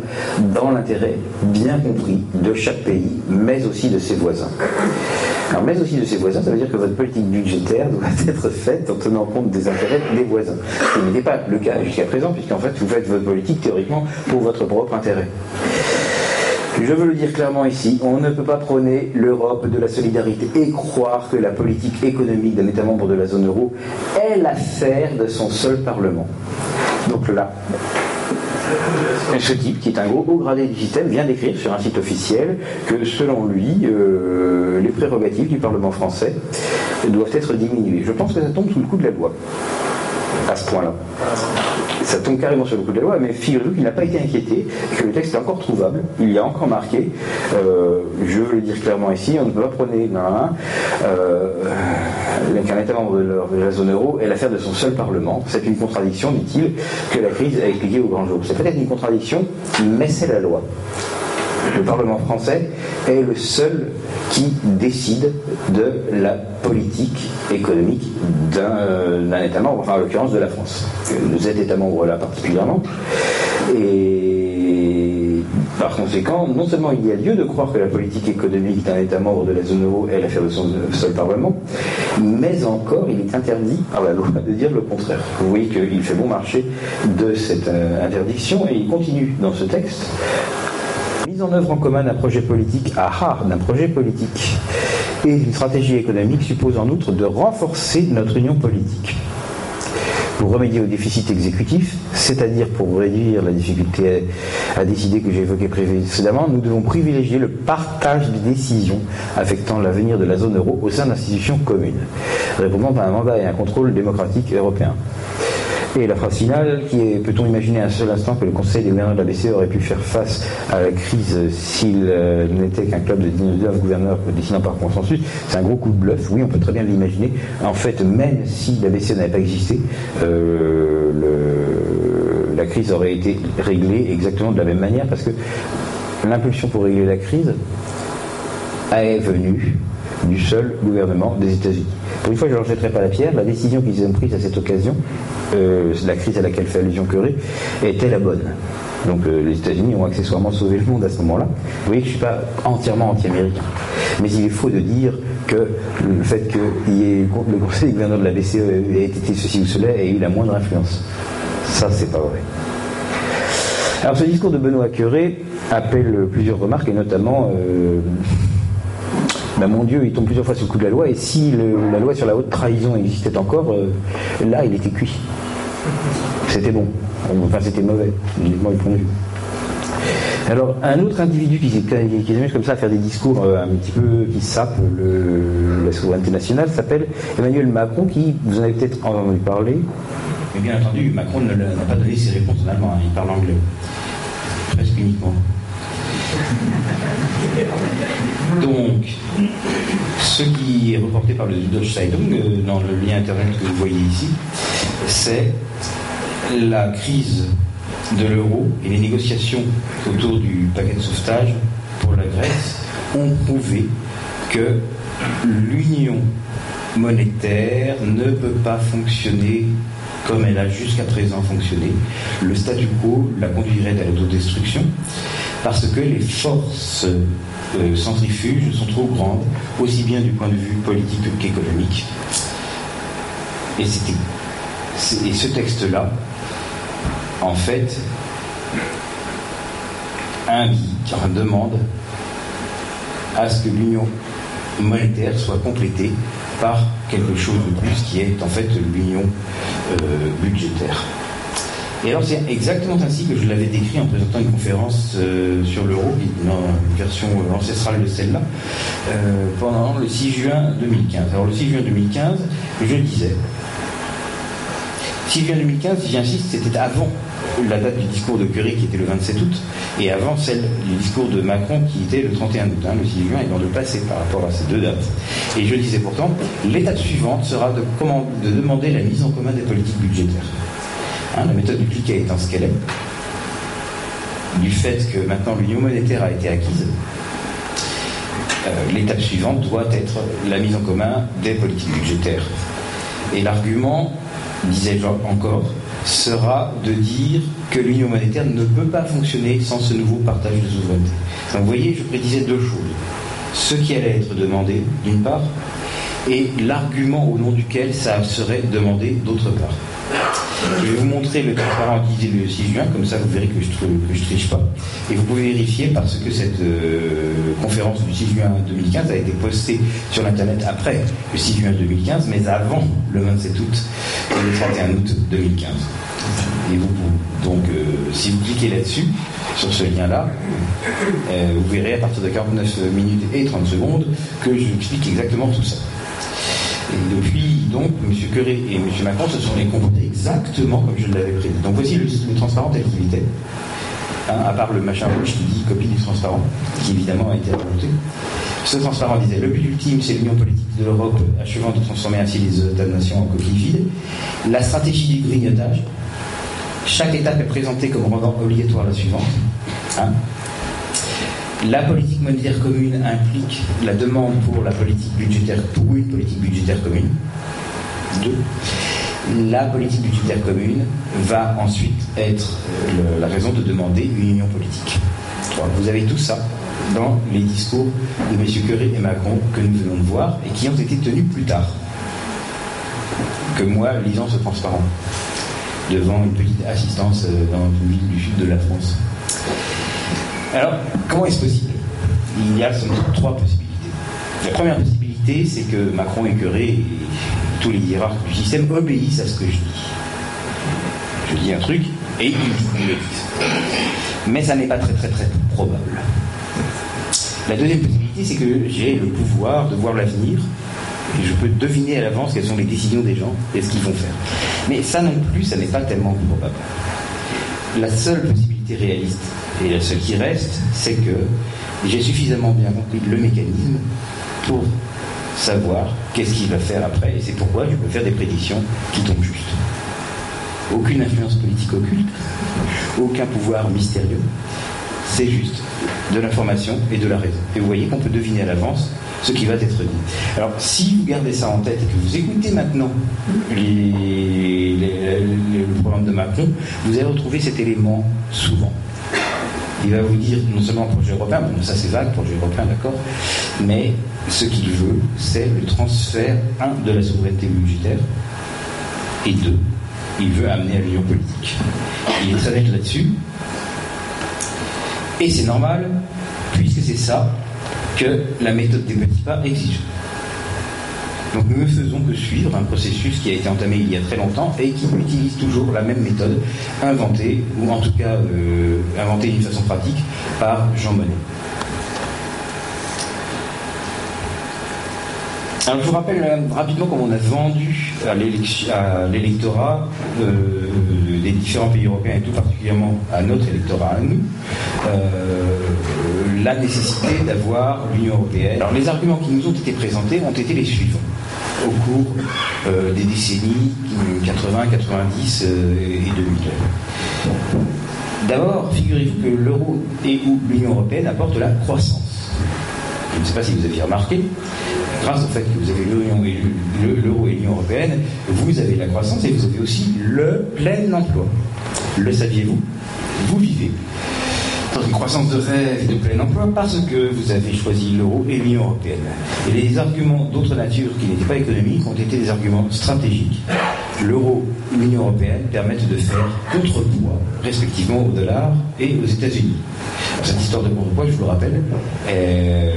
dans l'intérêt bien compris de chaque pays, mais aussi de ses voisins. Alors, mais aussi de ses voisins, ça veut dire que votre politique budgétaire doit (laughs) être faite en tenant compte des intérêts des voisins. Ce n'est pas le cas jusqu'à présent, puisqu'en fait, vous faites votre politique théoriquement pour votre propre intérêt. Je veux le dire clairement ici, on ne peut pas prôner l'Europe de la solidarité et croire que la politique économique d'un État membre de la zone euro est l'affaire de son seul Parlement. Donc là, ce type, qui est un gros haut gradé du système, vient d'écrire sur un site officiel que selon lui, euh, les prérogatives du Parlement français doivent être diminuées. Je pense que ça tombe sous le coup de la loi, à ce point-là ça tombe carrément sur le coup de la loi, mais figurez-vous qu'il n'a pas été inquiété que le texte est encore trouvable, il a encore marqué, euh, je veux le dire clairement ici, on ne peut pas prôner euh, qu'un État membre de la zone euro est l'affaire de son seul Parlement. C'est une contradiction, dit-il, que la crise a expliqué au grand jour. C'est peut-être une contradiction, mais c'est la loi. Le Parlement français est le seul qui décide de la politique économique d'un État membre, enfin en l'occurrence de la France. Nous êtes État membre là particulièrement. Et par conséquent, non seulement il y a lieu de croire que la politique économique d'un État membre de la zone euro est l'affaire de son seul Parlement, mais encore il est interdit par la loi de dire le contraire. Vous voyez qu'il fait bon marché de cette euh, interdiction et il continue dans ce texte en œuvre en commun d'un projet politique, ah, d'un projet politique et une stratégie économique suppose en outre de renforcer notre union politique. Pour remédier au déficit exécutif, c'est-à-dire pour réduire la difficulté à, décider que j'ai évoqué précédemment, nous devons privilégier le partage des décisions affectant l'avenir de la zone euro au sein d'institutions communes, répondant à un mandat et un contrôle démocratique européen. Et la phrase finale, qui est peut-on imaginer un seul instant que le Conseil des gouverneurs de la BCE aurait pu faire face à la crise s'il euh, n'était qu'un club de 19 gouverneurs décidant par consensus C'est un gros coup de bluff, oui, on peut très bien l'imaginer. En fait, même si la BCE n'avait pas existé, euh, crise aurait été réglée exactement de la même manière, parce que l'impulsion pour régler la crise est venue du seul gouvernement des États-Unis. Pour une fois, je ne leur jetterai pas la pierre. La décision qu'ils ont prise à cette occasion, euh, la crise à laquelle fait allusion Curé, était la bonne. Donc euh, les États-Unis ont accessoirement sauvé le monde à ce moment-là. Vous voyez que je ne suis pas entièrement anti-américain. Mais il est faux de dire que le fait que le conseil des gouverneurs de la BCE ait été ceci ou cela ait eu la moindre influence. Ça, c'est pas vrai. Alors ce discours de Benoît Curé appelle plusieurs remarques et notamment euh, ben, mon Dieu, il tombe plusieurs fois sous le coup de la loi, et si la loi sur la haute trahison existait encore, euh, là, il était cuit. C'était bon. Enfin, c'était mauvais, du point de vue. Alors, un autre individu qui, qui, s'amuse comme ça à faire des discours euh, un petit peu qui sapent la souveraineté nationale s'appelle Emmanuel Macron, qui, vous en avez peut-être entendu parler. Mais bien entendu, Macron n'a pas donné ses réponses en allemand, hein, il parle anglais. Presque uniquement. Donc, ce qui est reporté par le Deutsche Zeitung, euh, dans le lien internet que vous voyez ici, c'est la crise de l'euro et les négociations autour du paquet de sauvetage pour la Grèce ont prouvé que l'union monétaire ne peut pas fonctionner comme elle a jusqu'à présent fonctionné. Le statu quo la conduirait à l'autodestruction parce que les forces euh, centrifuges sont trop grandes, aussi bien du point de vue politique qu'économique. Et, et ce texte-là, en fait, indique, demande à ce que l'union monétaire soit complétée par quelque chose de plus qui est en fait l'union euh, budgétaire. Et alors c'est exactement ainsi que je l'avais décrit en présentant une conférence euh, sur l'euro, une, version ancestrale de celle-là, euh, pendant le 6 juin 2015. Alors le 6 juin 2015, je disais, 6 juin 2015, j'insiste, c'était avant la date du discours de Curie qui était le 27 août, et avant celle du discours de Macron qui était le 31 août. Hein, le 6 juin est dans le passé par rapport à ces deux dates. Et je disais pourtant, l'étape suivante sera de, de demander la mise en commun des politiques budgétaires. Hein, la méthode du cliquet étant ce qu'elle est, du fait que maintenant l'union monétaire a été acquise, euh, l'étape suivante doit être la mise en commun des politiques budgétaires. Et l'argument, disais-je encore, sera de dire que l'union monétaire ne peut pas fonctionner sans ce nouveau partage de souveraineté. Donc vous voyez, je prédisais deux choses. Ce qui allait être demandé, d'une part, et l'argument au nom duquel ça serait demandé, d'autre part. Je vais vous montrer le transparent utilisé le 6 juin, comme ça vous verrez que je ne triche pas. Et vous pouvez vérifier parce que cette euh, conférence du 6 juin 2015 a été postée sur l'internet après le 6 juin 2015, mais avant le 27 août et le 31 août 2015. Et vous, donc, euh, si vous cliquez là-dessus, sur ce lien-là, euh, vous verrez à partir de 49 minutes et 30 secondes que je explique exactement tout ça. Et depuis, donc, M. Curé et M. Macron se sont comportés exactement comme je l'avais prévu. Donc voici le, transparent tel qu'il était. Hein, à part le machin rouge qui dit copie du transparent, qui évidemment a été ajouté. Ce transparent disait le but ultime, c'est l'union politique de l'Europe achevant de transformer ainsi les États-nations en coquilles vides. La stratégie du grignotage. Chaque étape est présentée comme rendant obligatoire la suivante. Hein. La politique monétaire commune implique la demande pour la politique budgétaire, pour une politique budgétaire commune. Deux. La politique budgétaire commune va ensuite être euh, la raison de demander une union politique. Vous avez tout ça dans les discours de M. Curé et Macron que nous venons de voir et qui ont été tenus plus tard que moi lisant ce transparent devant une petite assistance euh, dans une ville du sud de la France. Alors, comment est-ce possible? Il y a sans trois possibilités. La première possibilité, c'est que Macron et Curé et tous les hiérarques du système obéissent à ce que je dis. Je dis un truc et ils, le disent. Mais ça n'est pas très très très probable. La deuxième possibilité, c'est que j'ai le pouvoir de voir l'avenir et je peux deviner à l'avance quelles sont les décisions des gens et ce qu'ils vont faire. Mais ça non plus, ça n'est pas tellement probable. La seule possibilité réaliste, et la seule qui reste, c'est que j'ai suffisamment bien compris le mécanisme pour savoir qu'est-ce qu'il va faire après. Et c'est pourquoi je peux faire des prédictions qui tombent juste. aucune influence politique occulte, aucun pouvoir mystérieux. C'est juste de l'information et de la raison. Et vous voyez qu'on peut deviner à l'avance ce qui va être dit. Alors, si vous gardez ça en tête et que vous écoutez maintenant les, le programme de Macron, vous allez retrouver cet élément souvent. Il va vous dire non seulement projet européen, bon, ça c'est vague, projet européen, d'accord, mais ce qu'il veut, c'est le transfert, un, de la souveraineté budgétaire, et deux, il veut amener à l'union politique. Il est très là-dessus, et c'est normal, puisque c'est ça que la méthode des petits pas exige. Donc nous ne faisons que suivre un processus qui a été entamé il y a très longtemps et qui utilise toujours la même méthode inventée, ou en tout cas euh, inventée d'une façon pratique, par Jean Monnet. Alors je vous rappelle euh, rapidement comment on a vendu à l'électorat euh, des différents pays européens et tout particulièrement à notre électorat à nous la nécessité d'avoir l'Union européenne. Alors les arguments qui nous ont été présentés ont été les suivants au cours euh, des décennies 80, 90 euh, et 2000. D'abord, figurez-vous que l'euro et l'Union européenne apportent la croissance. Je ne sais pas si vous aviez remarqué, grâce au fait que vous avez l'euro et l'Union européenne, vous avez la croissance et vous avez aussi le plein emploi. Le saviez-vous? Vous vivez dans une croissance de rêve et de plein emploi parce que vous avez choisi l'euro et l'Union européenne. Et les arguments d'autre nature qui n'étaient pas économiques ont été des arguments stratégiques. L'euro et l'Union européenne permettent de faire contrepoids, respectivement au dollar et aux États-Unis. Cette histoire de contrepoids, je vous le rappelle, est,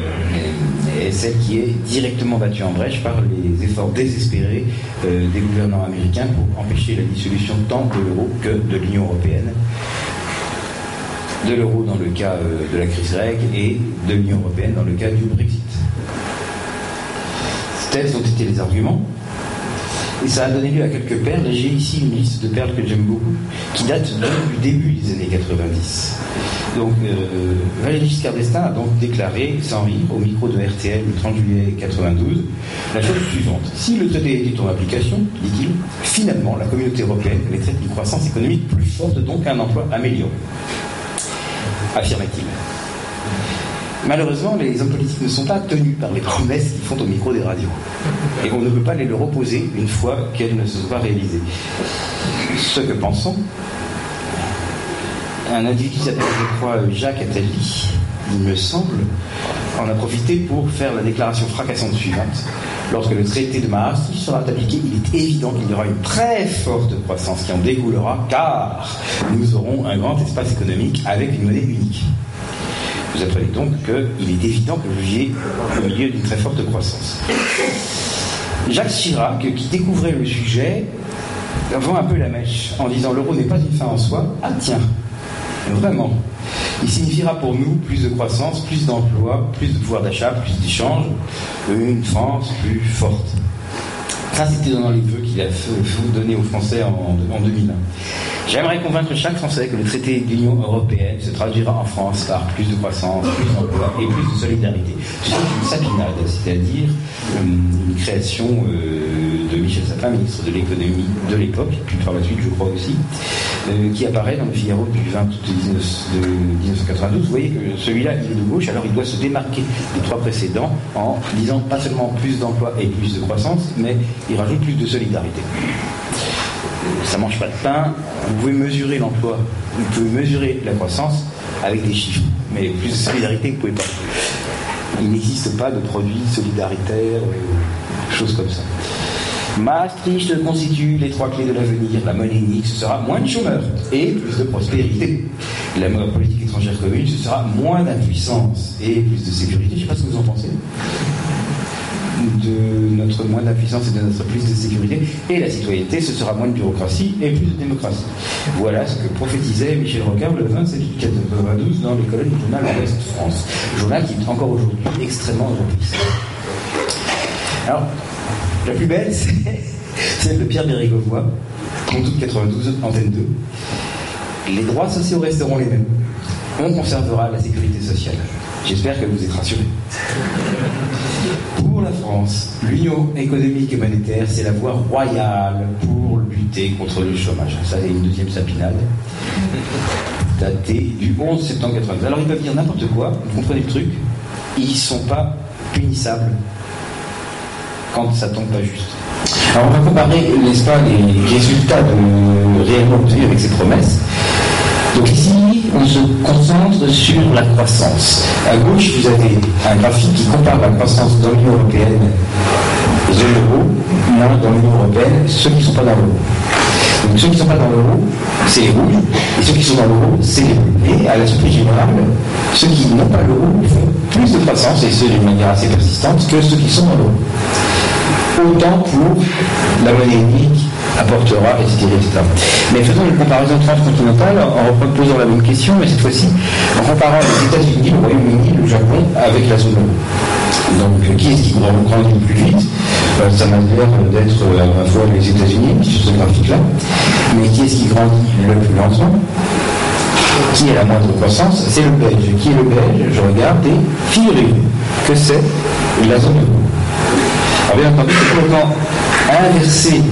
celle qui est directement battue en brèche par les efforts désespérés euh, des gouvernants américains pour empêcher la dissolution tant de l'euro que de l'Union européenne de l'euro dans le cas euh, de la crise grecque et de l'Union européenne dans le cas du Brexit. Tels ont été les arguments. Et ça a donné lieu à quelques perles. J'ai ici une liste de perles que j'aime beaucoup, qui date du début des années 90. Donc, euh, Valéry Giscard d'Estaing a donc déclaré, sans rire, au micro de RTL le 30 juillet 92, la chose suivante. Si le traité était en application, dit-il, finalement, la communauté européenne traite une croissance économique plus forte, donc un emploi amélioré affirmait-il. Malheureusement, les hommes politiques ne sont pas tenus par les promesses qu'ils font au micro des radios. Et on ne peut pas les leur opposer une fois qu'elles ne se sont pas réalisées. Ce que pensons, un individu qui s'appelle, je crois, Jacques Attali, il me semble, en a profité pour faire la déclaration fracassante suivante. Lorsque le traité de Maastricht sera appliqué, il est évident qu'il y aura une très forte croissance qui en découlera, car nous aurons un grand espace économique avec une monnaie unique. Vous apprenez donc qu'il est évident que vous viviez au milieu d'une très forte croissance. Jacques Chirac, qui découvrait le sujet, vend un peu la mèche en disant l'euro n'est pas une fin en soi. Ah tiens, vraiment, il signifiera pour nous plus de croissance, plus d'emplois, plus de pouvoir d'achat, plus d'échanges, une France plus forte. Ça, c'était dans les vœux qu'il a donné aux Français en, 2001. J'aimerais convaincre chaque Français que le traité de l'Union européenne se traduira en France par plus de croissance, plus d'emplois et plus de solidarité. C'est une sapinade, c'est-à-dire euh, une création euh, de Michel Sapin, ministre de l'économie de l'époque, puis par la suite, je crois aussi, euh, qui apparaît dans le Figaro du 20 août 1992. Vous voyez que celui-là, il est de gauche, alors il doit se démarquer des trois précédents en disant pas seulement plus d'emplois et plus de croissance, mais il rajoute plus de solidarité. Ça mange pas de pain. Vous pouvez mesurer l'emploi, vous pouvez mesurer la croissance avec des chiffres, mais plus de solidarité, vous pouvez pas. Il n'existe pas de produits solidaritaires, choses comme ça. Maastricht constitue les trois clés de l'avenir. La monnaie unique, ce sera moins de chômeurs et plus de prospérité. La politique étrangère commune, ce sera moins d'impuissance et plus de sécurité. Je ne sais pas ce que vous en pensez de notre moins d'impuissance et de notre plus de sécurité. Et la citoyenneté, ce sera moins de bureaucratie et plus de démocratie. Voilà ce que prophétisait Michel Rocard le 27 juillet 1992 dans les colonnes du journal Ouest France. Journal qui est encore aujourd'hui extrêmement européiste. Alors, la plus belle, (laughs) c'est celle de Pierre Bérégovoy, 30 92, antenne 2. Les droits sociaux resteront les mêmes. On conservera la sécurité sociale. J'espère que vous êtes rassurés. Pour la France, l'Union économique et monétaire, c'est la voie royale pour lutter contre le chômage. Ça, c'est une deuxième sapinade datée du 11 septembre 80. Alors, ils peuvent dire n'importe quoi, vous comprenez le truc, ils sont pas punissables quand ça tombe pas juste. Alors, on va comparer, n'est-ce pas, les résultats de réellement obtenus avec ces promesses. Donc ici, on se concentre sur la croissance. À gauche, vous avez un graphique qui compare la croissance dans l'Union européenne et de l'euro, là, dans l'Union européenne, ceux qui ne sont pas dans l'euro. Donc ceux qui ne sont pas dans l'euro, c'est les rouges, et ceux qui sont dans l'euro, c'est les bleus. Et à la surprise générale, ceux qui n'ont pas l'euro font plus de croissance, et ce d'une manière assez persistante, que ceux qui sont dans l'euro. Autant pour la monnaie unique apportera, etc., etc. Mais faisons une comparaison transcontinentale en posant la même question, mais cette fois-ci en comparant les États-Unis, le Royaume-Uni, le Japon avec la zone euro. Donc, qui est-ce qui grandit le plus vite? Ça m'a l'air d'être euh, à la fois les États-Unis, sur ce graphique-là, mais qui est-ce qui grandit le plus lentement? Qui est la moindre croissance? C'est le Belge. Qui est le Belge? Je regarde et figurez-vous que c'est la zone euro. Alors bien entendu, c'est inversé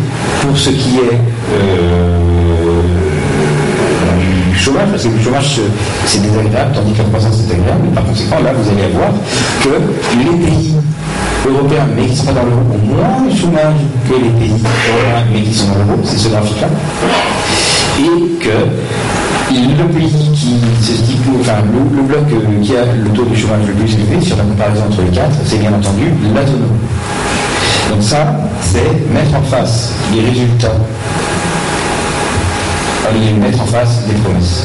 pour ce qui est euh, du chômage, parce que le chômage c'est désagréable, tandis que la croissance est agréable. par conséquent, là, vous allez avoir que les pays européens, mais qui sont dans l'euro, ont moins de chômage que les pays européens, mais qui sont dans l'euro, c'est ce graphique-là. Et que le pays qui se stipule, enfin le, bloc qui a le taux de chômage le plus élevé sur la comparaison entre les quatre, c'est bien entendu la. Donc ça, c'est mettre en face les résultats, les mettre en face des promesses.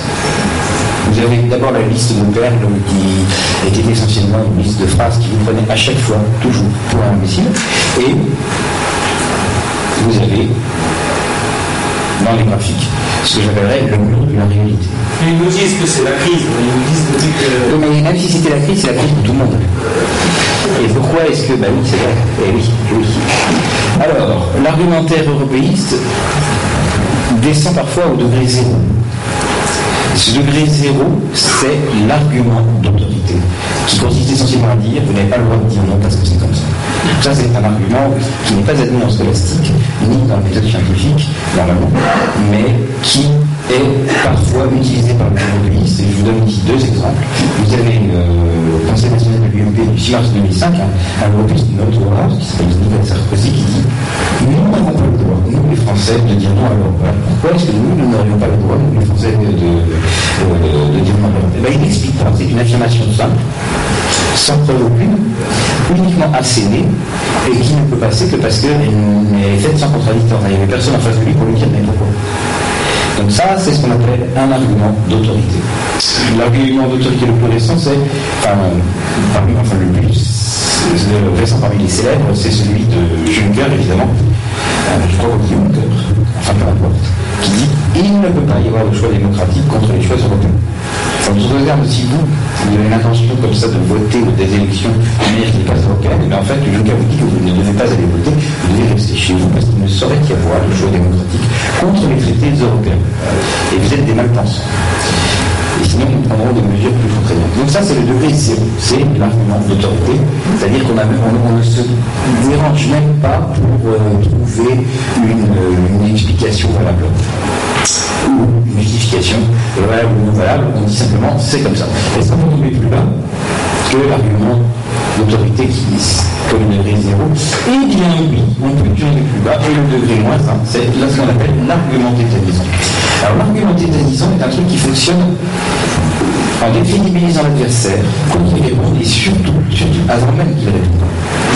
Vous avez d'abord la liste de Perle qui était essentiellement une liste de phrases qui vous prenait à chaque fois, toujours, pour un imbécile. Et vous avez dans les graphiques ce que j'appellerais le mur de la réalité. ils nous disent que c'est la crise, ils nous disent que... mais même si c'était la crise, c'est la crise pour tout le monde. Et pourquoi est-ce que. Ben oui, c'est vrai. Eh oui, oui. Alors, l'argumentaire européiste descend parfois au degré zéro. Ce degré zéro, c'est l'argument d'autorité, qui consiste essentiellement à dire vous n'avez pas le droit de dire non parce que c'est comme ça. Ça, c'est un argument qui n'est pas admis en scolastique, ni dans la méthode scientifique, normalement, mais qui est parfois utilisé par le. Et je vous donne ici deux exemples. Vous avez le euh, Conseil national de l'UMP du 6 mars 2005, hein, un européiste notoire qui s'appelle Nicolas Sarkozy qui dit Nous n'avons pas le droit, nous les Français, de dire non à l'Europe. Pourquoi est-ce que nous, nous n'aurions pas le droit, nous les Français, de, de, dire non à l'Europe? Eh bien, Il n'explique pas. C'est une affirmation simple, sans preuve aucune, uniquement assénée, et qui ne peut passer que parce qu'elle est faite sans contradictoire. Il n'y avait personne en face de lui pour lui dire mais pourquoi? Donc ça, c'est ce qu'on appelle un argument d'autorité. L'argument d'autorité le plus récent, c'est, enfin, enfin le plus récent parmi les célèbres, c'est celui de Juncker, évidemment, euh, je crois que Juncker, enfin peu importe, qui dit il ne peut pas y avoir de choix démocratique contre les choix européens. En d'autres termes, si vous, vous avez l'intention comme ça de voter des élections américaines européennes, mais en fait, le cas vous dit que vous ne devez pas aller voter, vous devez rester chez vous parce qu'il ne saurait y avoir de choix démocratique contre les traités européens. Et vous êtes des malpensants. Sinon, nous prendrons des mesures plus contraignantes. Donc ça, c'est le degré zéro. C'est l'argument d'autorité. C'est-à-dire qu'on ne se dérange même pas pour euh, trouver une, explication valable ou une justification valable ou non valable, on dit simplement c'est comme ça. Et ça peut tomber plus bas que l'argument d'autorité qui dit comme une degré zéro. Et bien oui, on peut tomber plus bas, et le degré moins 1, c'est là ce qu'on appelle l'argument tétanisant. Alors l'argument tétanisant est un truc qui fonctionne en définibilisant l'adversaire quand il répond et surtout, surtout avant même qu'il réponde.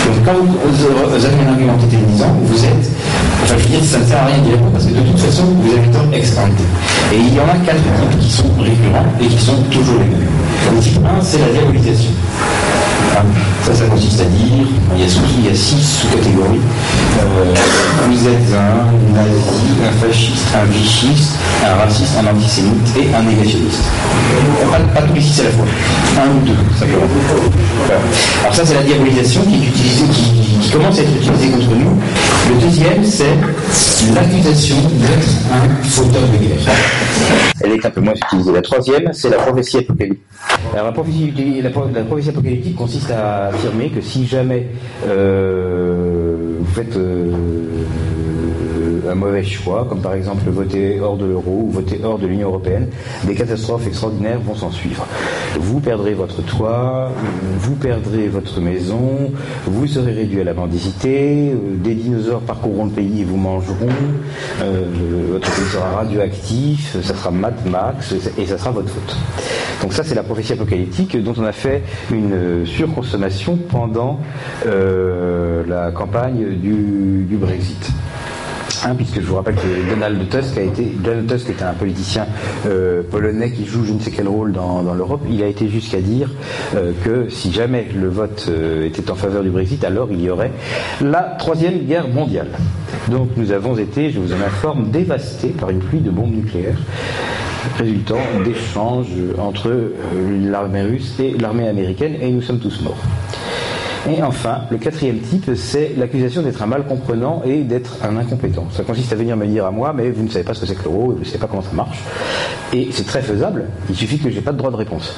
Donc quand vous, avez un argument tétanisant, vous êtes, enfin je veux dire, ça ne sert à rien d'y répondre parce que de toute façon, vous avez tort ex Et il y en a quatre types qui sont récurrents et qui sont toujours les mêmes. Le type 1, c'est la diabolisation. Ça, ça consiste à dire, il y a, il y a six sous-catégories. Euh, vous êtes un nazi, un fasciste, un vichiste, un raciste, un antisémite et un négationniste. Pas, pas tous les six à la fois. Un ou deux, simplement. Alors ça, c'est la diabolisation qui est utilisée, qui, commence à être utilisée contre nous. Le deuxième, c'est l'accusation d'être un fauteur de guerre. elle est un peu moins utilisée. La troisième, c'est la prophétie apocalyptique. Alors la prophétie, la, la prophétie apocalyptique consiste à affirmer que si jamais euh, vous faites euh, un mauvais choix, comme par exemple voter hors de l'euro ou voter hors de l'Union européenne, des catastrophes extraordinaires vont s'en suivre. Vous perdrez votre toit, vous perdrez votre maison, vous serez réduit à la mendicité, euh, des dinosaures parcourront le pays et vous mangeront, euh, votre pays sera radioactif, ça sera Mad Max et ça sera votre faute. Donc ça c'est la prophétie apocalyptique dont on a fait une surconsommation pendant euh, la campagne du, du Brexit. Puisque je vous rappelle que Donald Tusk a été, Donald Tusk était un politicien euh, polonais qui joue je ne sais quel rôle dans, l'Europe. Il a été jusqu'à dire euh, que si jamais le vote euh, était en faveur du Brexit, alors il y aurait la troisième guerre mondiale. Donc nous avons été, je vous en informe, dévastés par une pluie de bombes nucléaires résultant d'échanges entre l'armée russe et l'armée américaine, et nous sommes tous morts. Et enfin, le quatrième type, c'est l'accusation d'être un mal comprenant et d'être un incompétent. Ça consiste à venir me dire à moi, mais vous ne savez pas ce que c'est que l'euro, vous ne savez pas comment ça marche. Et c'est très faisable, il suffit que je n'ai pas de droit de réponse.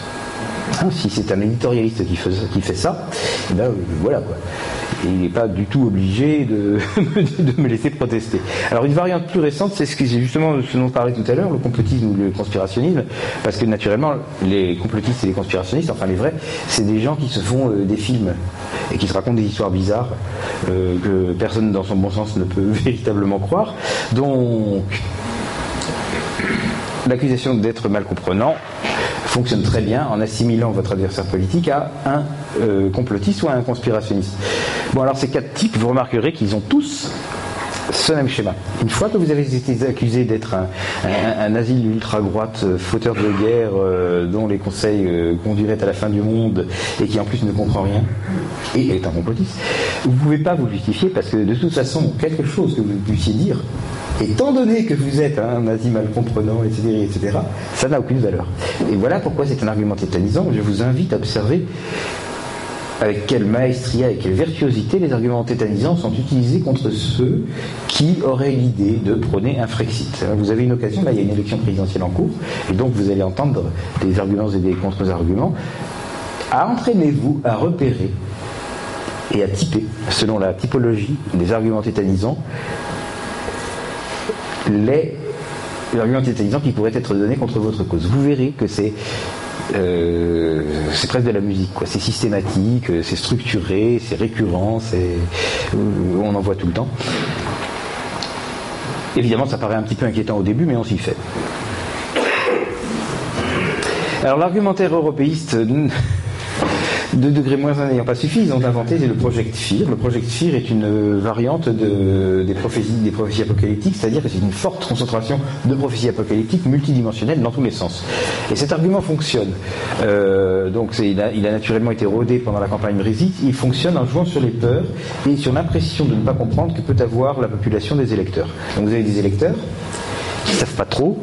Hein, si c'est un éditorialiste qui fait, ça, eh ben, voilà quoi. Et il n'est pas du tout obligé (laughs) de, me laisser protester. Alors une variante plus récente, c'est ce justement ce dont on parlait tout à l'heure, le complotisme ou le conspirationnisme, parce que naturellement les complotistes et les conspirationnistes, enfin les vrais, c'est des gens qui se font euh, des films et qui se racontent des histoires bizarres euh, que personne dans son bon sens ne peut (laughs) véritablement croire. Donc l'accusation d'être mal comprenant fonctionne très bien en assimilant votre adversaire politique à un euh, complotiste ou un conspirationniste. Bon, alors ces quatre types, vous remarquerez qu'ils ont tous ce même schéma. Une fois que vous avez été accusé d'être un, asile ultra-droite, euh, fauteur de guerre, euh, dont les conseils conduiraient à la fin du monde, et qui en plus ne comprend rien, et est un complotiste, vous ne pouvez pas vous justifier parce que de toute façon, quelque chose que vous puissiez dire, étant donné que vous êtes un nazi mal comprenant, etc., etc., ça n'a aucune valeur. Et voilà pourquoi c'est un argument tétanisant. Je vous invite à observer avec quelle maestria et quelle virtuosité les arguments tétanisants sont utilisés contre ceux qui auraient l'idée de prôner un Frexit. Vous avez une occasion, là il y a une élection présidentielle en cours, et donc vous allez entendre des arguments et des contre-arguments. Entraînez-vous à repérer et à typer, selon la typologie des arguments tétanisants, les arguments tétanisants qui pourraient être donnés contre votre cause. Vous verrez que c'est euh, c'est presque de la musique, quoi. C'est systématique, c'est structuré, c'est récurrent, c'est, euh, on en voit tout le temps. Évidemment, ça paraît un petit peu inquiétant au début, mais on s'y fait. Alors, l'argumentaire européiste (laughs) de degrés moins 1 n'ayant pas suffi, ils ont inventé le Project Fear. Le Project Fear est une variante de, des, prophéties, apocalyptiques, c'est-à-dire que c'est une forte concentration de prophéties apocalyptiques multidimensionnelles dans tous les sens. Et cet argument fonctionne. Euh, donc il a, naturellement été rodé pendant la campagne Brexit. Il fonctionne en jouant sur les peurs et sur l'impression de ne pas comprendre que peut avoir la population des électeurs. Donc vous avez des électeurs qui ne savent pas trop,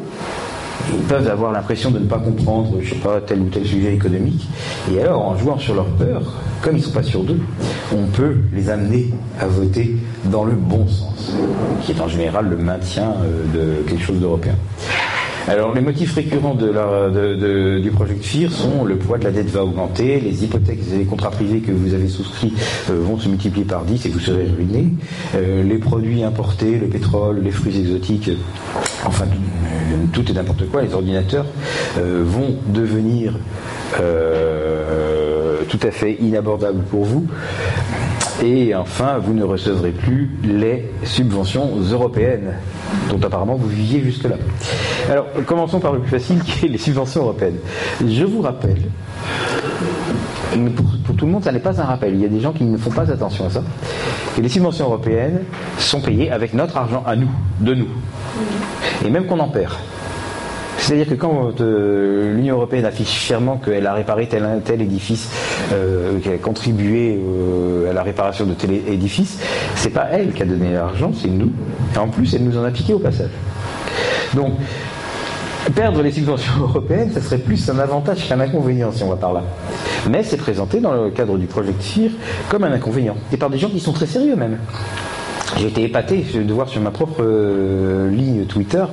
peuvent avoir l'impression de ne pas comprendre, je sais pas, tel ou tel sujet économique. Et alors, en jouant sur leur peur, comme ils ne sont pas sûrs d'eux, on peut les amener à voter dans le bon sens, qui est en général le maintien de quelque chose d'européen. Alors les motifs récurrents de la, de, du FIR sont le poids de la dette va augmenter, les hypothèques et les contrats privés que vous avez souscrits euh, vont se multiplier par 10 et vous serez ruiné, euh, les produits importés, le pétrole, les fruits exotiques, enfin tout et n'importe quoi, les ordinateurs euh, vont devenir tout à fait inabordables pour vous. Et enfin, vous ne recevrez plus les subventions européennes dont apparemment vous viviez jusque-là. Alors, commençons par le plus facile qui est les subventions européennes. Je vous rappelle, pour, pour tout le monde, ça n'est pas un rappel. Il y a des gens qui ne font pas attention à ça. Que les subventions européennes sont payées avec notre argent à nous, de nous. Et même qu'on en perd. C'est-à-dire que quand euh, l'Union européenne affiche fièrement qu'elle a réparé tel, tel édifice, euh, qu'elle a contribué euh, à la réparation de tel édifice, c'est pas elle qui a donné l'argent, c'est nous. Et en plus, elle nous en a piqué au passage. Donc, perdre les subventions (laughs) européennes, ça serait plus un avantage qu'un inconvénient, si on va par là. Mais c'est présenté dans le cadre du Project FIR comme un inconvénient. Et par des gens qui sont très sérieux même. J'ai été épaté de voir sur ma propre euh, ligne Twitter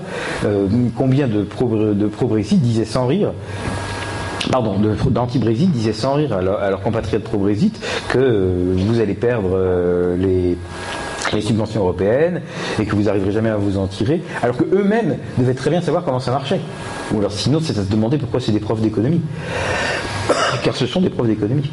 euh, combien de pro-Brexit disaient sans rire pardon, d'anti-Brexit disaient sans rire à, leurs compatriotes pro-Brexit que euh, vous allez perdre les, subventions européennes et que vous n'arriverez jamais à vous en tirer, alors qu'eux-mêmes devaient très bien savoir comment ça marchait. Ou alors sinon, c'est à se demander pourquoi c'est des profs d'économie. Car ce sont des profs d'économie.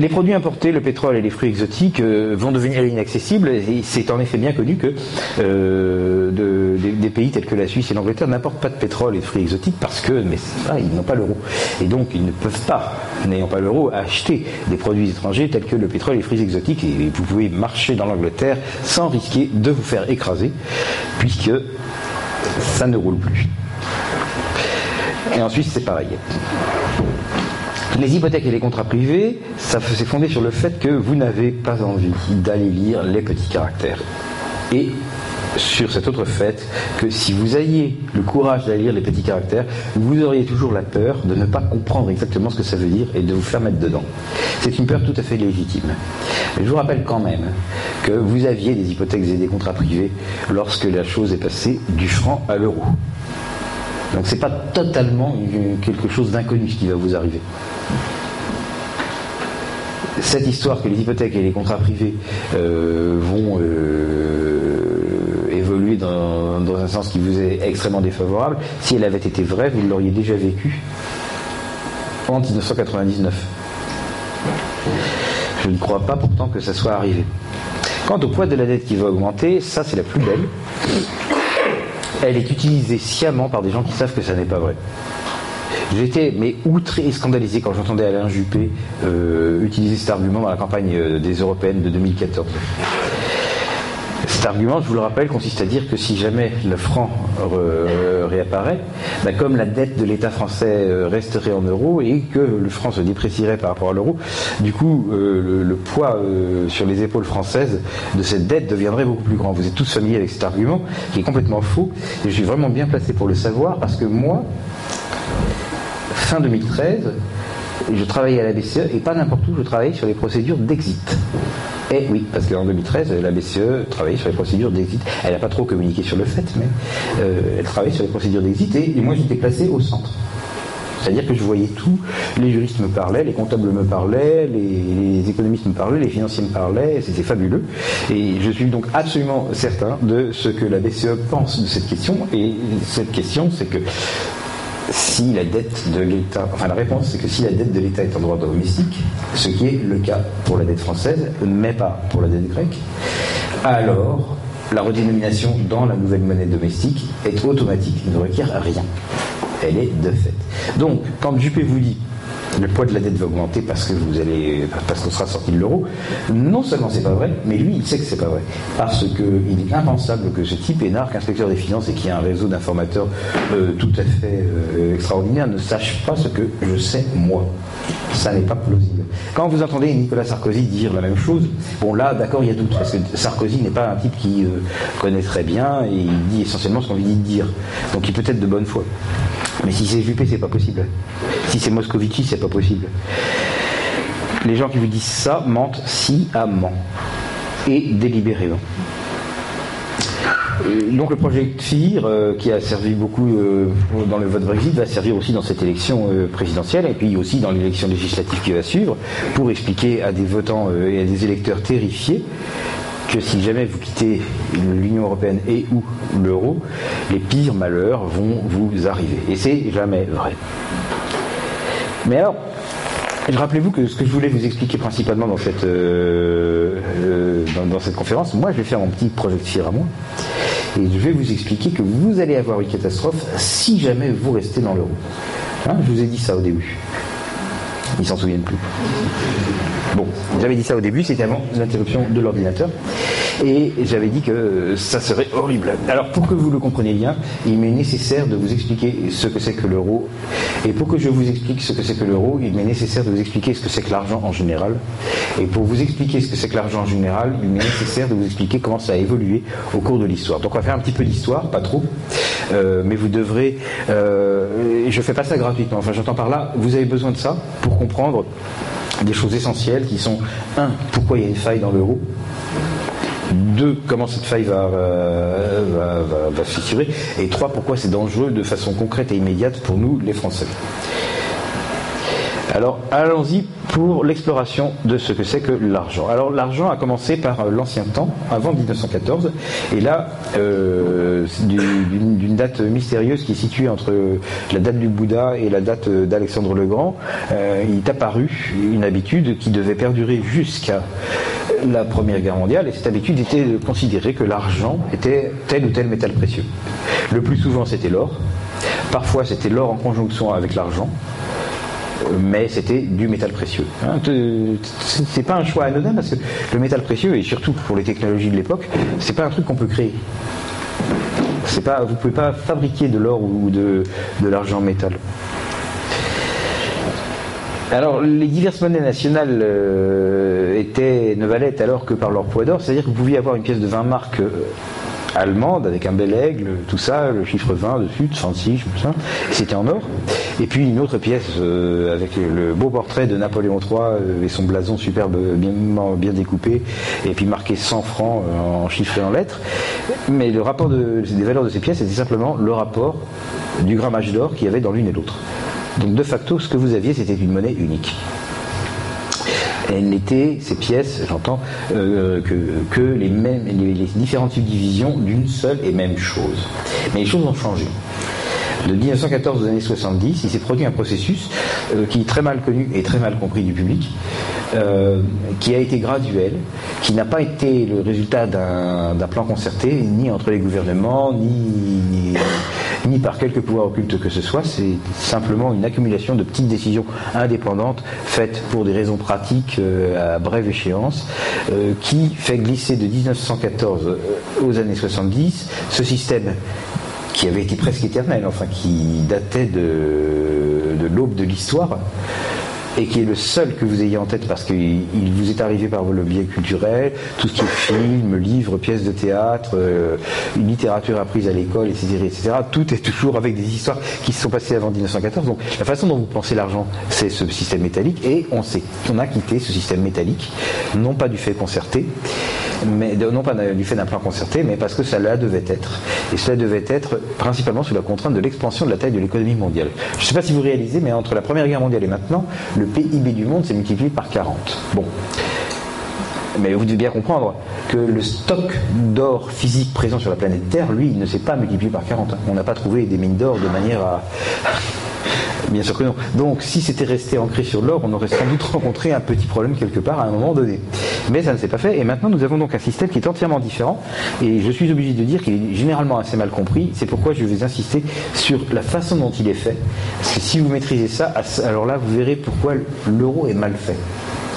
Les produits importés, le pétrole et les fruits exotiques euh, vont devenir inaccessibles et c'est en effet bien connu que euh, des, pays tels que la Suisse et l'Angleterre n'importent pas de pétrole et de fruits exotiques parce que mais ils n'ont pas l'euro. Et donc ils ne peuvent pas, n'ayant pas l'euro, acheter des produits étrangers tels que le pétrole et les fruits exotiques et vous pouvez marcher dans l'Angleterre sans risquer de vous faire écraser puisque ça ne roule plus. Et en Suisse c'est pareil. Les hypothèques et les contrats privés, ça s'est fondé sur le fait que vous n'avez pas envie d'aller lire les petits caractères. Et sur cet autre fait que si vous ayez le courage d'aller lire les petits caractères, vous auriez toujours la peur de ne pas comprendre exactement ce que ça veut dire et de vous faire mettre dedans. C'est une peur tout à fait légitime. je vous rappelle quand même que vous aviez des hypothèques et des contrats privés lorsque la chose est passée du franc à l'euro. Donc c'est pas totalement quelque chose d'inconnu qui va vous arriver. Cette histoire que les hypothèques et les contrats privés euh, vont euh, évoluer dans, un sens qui vous est extrêmement défavorable, si elle avait été vraie, vous l'auriez déjà vécu en 1999. Je ne crois pas pourtant que ça soit arrivé. Quant au poids de la dette qui va augmenter, ça c'est la plus belle elle est utilisée sciemment par des gens qui savent que ça n'est pas vrai. J'étais mais outré et scandalisé quand j'entendais Alain Juppé euh, utiliser cet argument dans la campagne euh, des européennes de 2014. Cet argument, je vous le rappelle, consiste à dire que si jamais le franc réapparaît, bah, comme la dette de l'État français euh, resterait en euros et que le franc se déprécierait par rapport à l'euro, du coup, euh, le, poids euh, sur les épaules françaises de cette dette deviendrait beaucoup plus grand. Vous êtes tous familiers avec cet argument, qui est complètement faux, et je suis vraiment bien placé pour le savoir, parce que moi, fin 2013, je travaillais à la BCE, et pas n'importe où, je travaillais sur les procédures d'exit. Et oui, parce qu'en 2013, la BCE travaillait sur les procédures d'exit. Elle n'a pas trop communiqué sur le fait, mais euh, elle travaillait sur les procédures d'exit et, moi j'étais placé au centre. C'est-à-dire que je voyais tout, les juristes me parlaient, les comptables me parlaient, les, économistes me parlaient, les financiers me parlaient, c'était fabuleux. Et je suis donc absolument certain de ce que la BCE pense de cette question. Et cette question, c'est que si la dette de l'État, enfin la réponse c'est que si la dette de l'État est en droit domestique, ce qui est le cas pour la dette française, mais pas pour la dette grecque, alors la redénomination dans la nouvelle monnaie domestique est automatique, ne requiert rien. Elle est de fait. Donc, quand Juppé vous dit le poids de la dette va augmenter parce que vous allez, parce qu'on sera sorti de l'euro. Non seulement c'est pas vrai, mais lui il sait que c'est pas vrai. Parce qu'il est impensable que ce type énarque, inspecteur des finances et qui a un réseau d'informateurs euh, tout à fait euh, extraordinaire, ne sache pas ce que je sais moi. Ça n'est pas plausible. Quand vous entendez Nicolas Sarkozy dire la même chose, bon là d'accord il y a doute, parce que Sarkozy n'est pas un type qui euh, connaît très bien et il dit essentiellement ce qu'on lui dit de dire. Donc il peut être de bonne foi. Mais si c'est Juppé, c'est pas possible. Si c'est Moscovici, c'est pas possible. Les gens qui vous disent ça mentent sciemment et délibérément. Euh, donc le projet FIR, euh, qui a servi beaucoup euh, dans le vote Brexit, va servir aussi dans cette élection présidentielle et puis aussi dans l'élection législative qui va suivre pour expliquer à des votants et à des électeurs terrifiés que si jamais vous quittez l'Union européenne et ou l'euro, les pires malheurs vont vous arriver. Et c'est jamais vrai. Mais alors, rappelez-vous que ce que je voulais vous expliquer principalement dans cette, euh, euh, dans, cette conférence, moi je vais faire mon petit projecteur à moi. Et je vais vous expliquer que vous allez avoir une catastrophe si jamais vous restez dans l'euro. Hein, je vous ai dit ça au début. Ils s'en souviennent plus. Bon, j'avais dit ça au début, c'était avant l'interruption de l'ordinateur. Et j'avais dit que ça serait horrible. Alors pour que vous le compreniez bien, il m'est nécessaire de vous expliquer ce que c'est que l'euro. Et pour que je vous explique ce que c'est que l'euro, il m'est nécessaire de vous expliquer ce que c'est que l'argent en général. Et pour vous expliquer ce que c'est que l'argent en général, il m'est nécessaire de vous expliquer comment ça a évolué au cours de l'histoire. Donc on va faire un petit peu d'histoire, pas trop, euh, mais vous devrez. Euh, je fais pas ça gratuitement. Enfin, j'entends par là, vous avez besoin de ça pour comprendre des choses essentielles qui sont un, pourquoi il y a une faille dans l'euro Deux, comment cette faille va, va, va, va fissurer. Et trois, pourquoi c'est dangereux de façon concrète et immédiate pour nous, les Français. Alors allons-y pour l'exploration de ce que c'est que l'argent. Alors l'argent a commencé par euh, l'ancien temps, avant 1914, et là, euh, d'une date mystérieuse qui est située entre la date du Bouddha et la date d'Alexandre le Grand, euh, il est apparu une habitude qui devait perdurer jusqu'à la Première Guerre mondiale, et cette habitude était de considérer que l'argent était tel ou tel métal précieux. Le plus souvent c'était l'or, parfois c'était l'or en conjonction avec l'argent, mais c'était du métal précieux. Hein. c'est pas un choix anodin parce que le métal précieux, et surtout pour les technologies de l'époque, c'est pas un truc qu'on peut créer. C'est pas, vous pouvez pas fabriquer de l'or ou de, de l'argent métal. Alors, les diverses monnaies nationales euh, étaient, ne valaient alors que par leur poids d'or, c'est-à-dire que vous pouviez avoir une pièce de 20 marques euh, allemande avec un bel aigle, tout ça, le chiffre 20 dessus, 36, tout ça. C'était en or. Et puis une autre pièce euh, avec le beau portrait de Napoléon III euh, et son blason superbe, bien, découpé, et puis marqué 100 francs euh, en chiffres et en lettres. Mais le rapport des valeurs de ces pièces était simplement le rapport du grammage d'or qu'il y avait dans l'une et l'autre. Donc de facto, ce que vous aviez, c'était une monnaie unique elles n'étaient, ces pièces, j'entends, que, les, différentes subdivisions d'une seule et même chose. Mais les choses ont changé. De 1914 aux années 70, il s'est produit un processus euh, qui est très mal connu et très mal compris du public, euh, qui a été graduel, qui n'a pas été le résultat d'un plan concerté, ni entre les gouvernements, ni, par quelque pouvoir occulte que ce soit. C'est simplement une accumulation de petites décisions indépendantes faites pour des raisons pratiques euh, à brève échéance, qui fait glisser de 1914 aux années 70 ce système qui avait été presque éternel, enfin qui datait de, l'aube de l'histoire, et qui est le seul que vous ayez en tête parce qu'il vous est arrivé par le biais culturel, tout ce qui est film, livres, pièces de théâtre, euh, une littérature apprise à l'école, etc., etc. Tout est toujours avec des histoires qui se sont passées avant 1914. Donc la façon dont vous pensez l'argent, c'est ce système métallique, et on qu'on a quitté ce système métallique, non pas du fait concerté, mais non pas du fait d'un plan concerté, mais parce que cela devait être. Et cela devait être principalement sous la contrainte de l'expansion de la taille de l'économie mondiale. Je ne sais pas si vous réalisez, mais entre la Première Guerre mondiale et maintenant, le PIB du monde s'est multiplié par 40. Bon. Mais vous devez bien comprendre que le stock d'or physique présent sur la planète Terre, lui, ne s'est pas multiplié par 40. On n'a pas trouvé des mines d'or de manière à Bien sûr que non. Donc, si c'était resté ancré sur l'or, on aurait sans doute rencontré un petit problème quelque part à un moment donné. Mais ça ne s'est pas fait. Et maintenant, nous avons donc un système qui est entièrement différent. Et je suis obligé de dire qu'il est généralement assez mal compris. C'est pourquoi je vais insister sur la façon dont il est fait. Parce que si vous maîtrisez ça, alors là, vous verrez pourquoi l'euro est mal fait.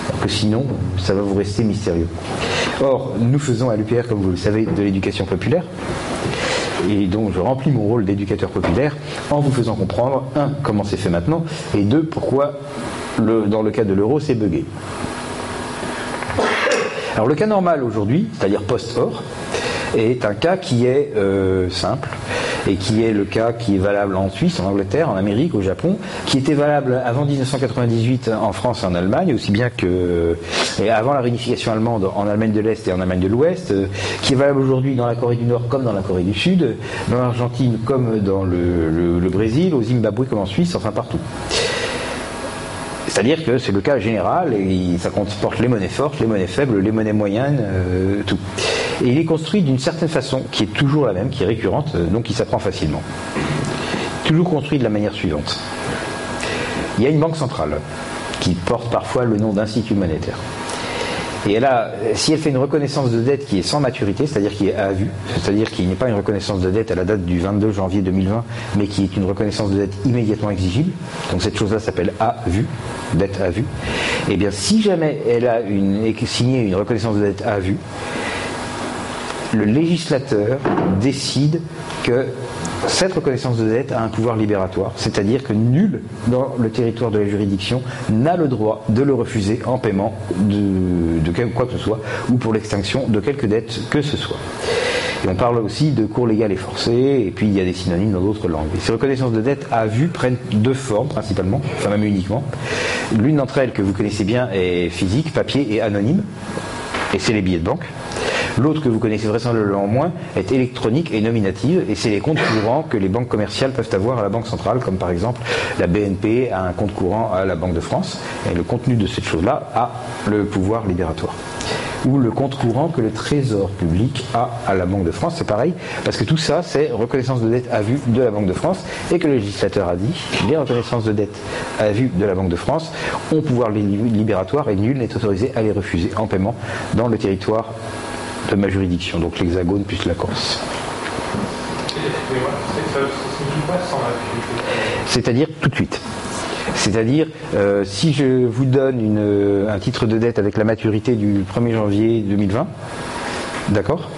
Alors que sinon, ça va vous rester mystérieux. Or, nous faisons à l'UPR, comme vous le savez, de l'éducation populaire et donc je remplis mon rôle d'éducateur populaire en vous faisant comprendre, un, comment c'est fait maintenant, et deux, pourquoi dans le cas de l'euro c'est bugué. Alors le cas normal aujourd'hui, c'est-à-dire post-or, est un cas qui est euh, simple et qui est le cas qui est valable en Suisse, en Angleterre, en Amérique, au Japon, qui était valable avant 1998 en France et en Allemagne, aussi bien que et avant la réunification allemande en Allemagne de l'Est et en Allemagne de l'Ouest, euh, qui est valable aujourd'hui dans la Corée du Nord comme dans la Corée du Sud, dans l'Argentine comme dans le, Brésil, au Zimbabwe comme en Suisse, enfin partout. C'est-à-dire que c'est le cas général et ça comporte les monnaies fortes, les monnaies faibles, les monnaies moyennes, euh, tout. Et il est construit d'une certaine façon, qui est toujours la même, qui est récurrente, euh, donc qui s'apprend facilement. Toujours construit de la manière suivante. Il y a une banque centrale qui porte parfois le nom d'institut monétaire. Et elle a, si elle fait une reconnaissance de dette qui est sans maturité, c'est-à-dire qui est à vue, c'est-à-dire qu'il n'est pas une reconnaissance de dette à la date du 22 janvier 2020, mais qui est une reconnaissance de dette immédiatement exigible, donc cette chose-là s'appelle à vue, dette à vue, et eh bien si jamais elle a signé une reconnaissance de dette à vue, le législateur décide que cette reconnaissance de dette a un pouvoir libératoire, c'est-à-dire que nul dans le territoire de la juridiction n'a le droit de le refuser en paiement de, quoi que ce soit ou pour l'extinction de quelque dette que ce soit. Et on parle aussi de cours légal et forcé, et puis il y a des synonymes dans d'autres langues. ces reconnaissances de dette à vue prennent deux formes principalement, enfin même uniquement. L'une d'entre elles que vous connaissez bien est physique, papier et anonyme, et c'est les billets de banque. L'autre que vous connaissez vraisemblablement moins est électronique et nominative, et c'est les comptes courants que les banques commerciales peuvent avoir à la Banque centrale, comme par exemple la BNP a un compte courant à la Banque de France, et le contenu de cette chose-là a le pouvoir libératoire ou le compte courant que le Trésor public a à la Banque de France. C'est pareil, parce que tout ça, c'est reconnaissance de dette à vue de la Banque de France, et que le législateur a dit, les reconnaissances de dette à vue de la Banque de France ont pouvoir libératoire et nul n'est autorisé à les refuser en paiement dans le territoire de ma juridiction, donc l'Hexagone plus la Corse. C'est-à-dire tout de suite. C'est-à-dire, euh, si je vous donne un titre de dette avec la maturité du 1er janvier 2020, d'accord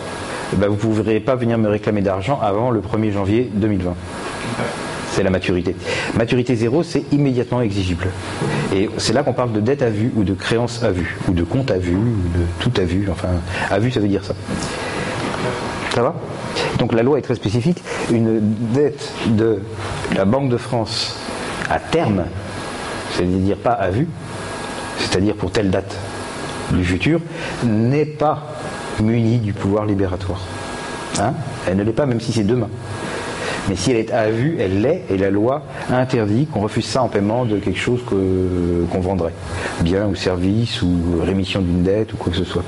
ben, Vous ne pourrez pas venir me réclamer d'argent avant le 1er janvier 2020. C'est la maturité. Maturité zéro, c'est immédiatement exigible. Et c'est là qu'on parle de dette à vue ou de créance à vue, ou de compte à vue, ou de tout à vue. Enfin, à vue, ça veut dire ça. Ça va? Donc la loi est très spécifique. Une dette de la Banque de France à terme, c'est-à-dire pas à vue, c'est-à-dire pour telle date du futur, n'est pas munie du pouvoir libératoire. Hein? Elle ne l'est pas, même si c'est demain. Mais si elle est à vue, elle l'est, et la loi interdit qu'on refuse ça en paiement de quelque chose qu'on vendrait. Bien ou service, ou rémission d'une dette, ou quoi que ce soit.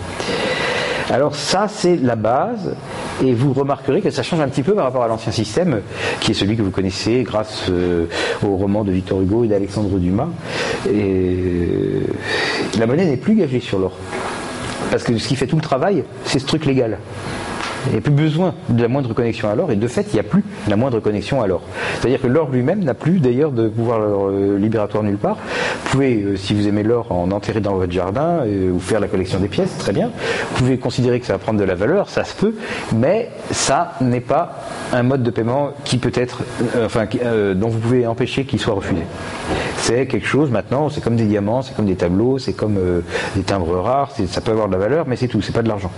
Alors ça, c'est la base, et vous remarquerez que ça change un petit peu par rapport à l'ancien système, qui est celui que vous connaissez grâce euh, au roman de Victor Hugo et d'Alexandre Dumas. Et la monnaie n'est plus gagée sur l'or. Parce que ce qui fait tout le travail, c'est ce truc légal. Il n'y a plus besoin de la moindre connexion à l'or, et de fait, il n'y a plus la moindre connexion à l'or. C'est-à-dire que l'or lui-même n'a plus d'ailleurs de pouvoir euh, libératoire nulle part. Vous pouvez, euh, si vous aimez l'or, en enterrer dans votre jardin euh, ou faire la collection des pièces, très bien. Vous pouvez considérer que ça va prendre de la valeur, ça se peut, mais ça n'est pas un mode de paiement qui peut être, enfin, dont vous pouvez empêcher qu'il soit refusé. C'est quelque chose maintenant, c'est comme des diamants, c'est comme des tableaux, c'est comme des timbres rares, ça peut avoir de la valeur, mais c'est tout, c'est pas de l'argent.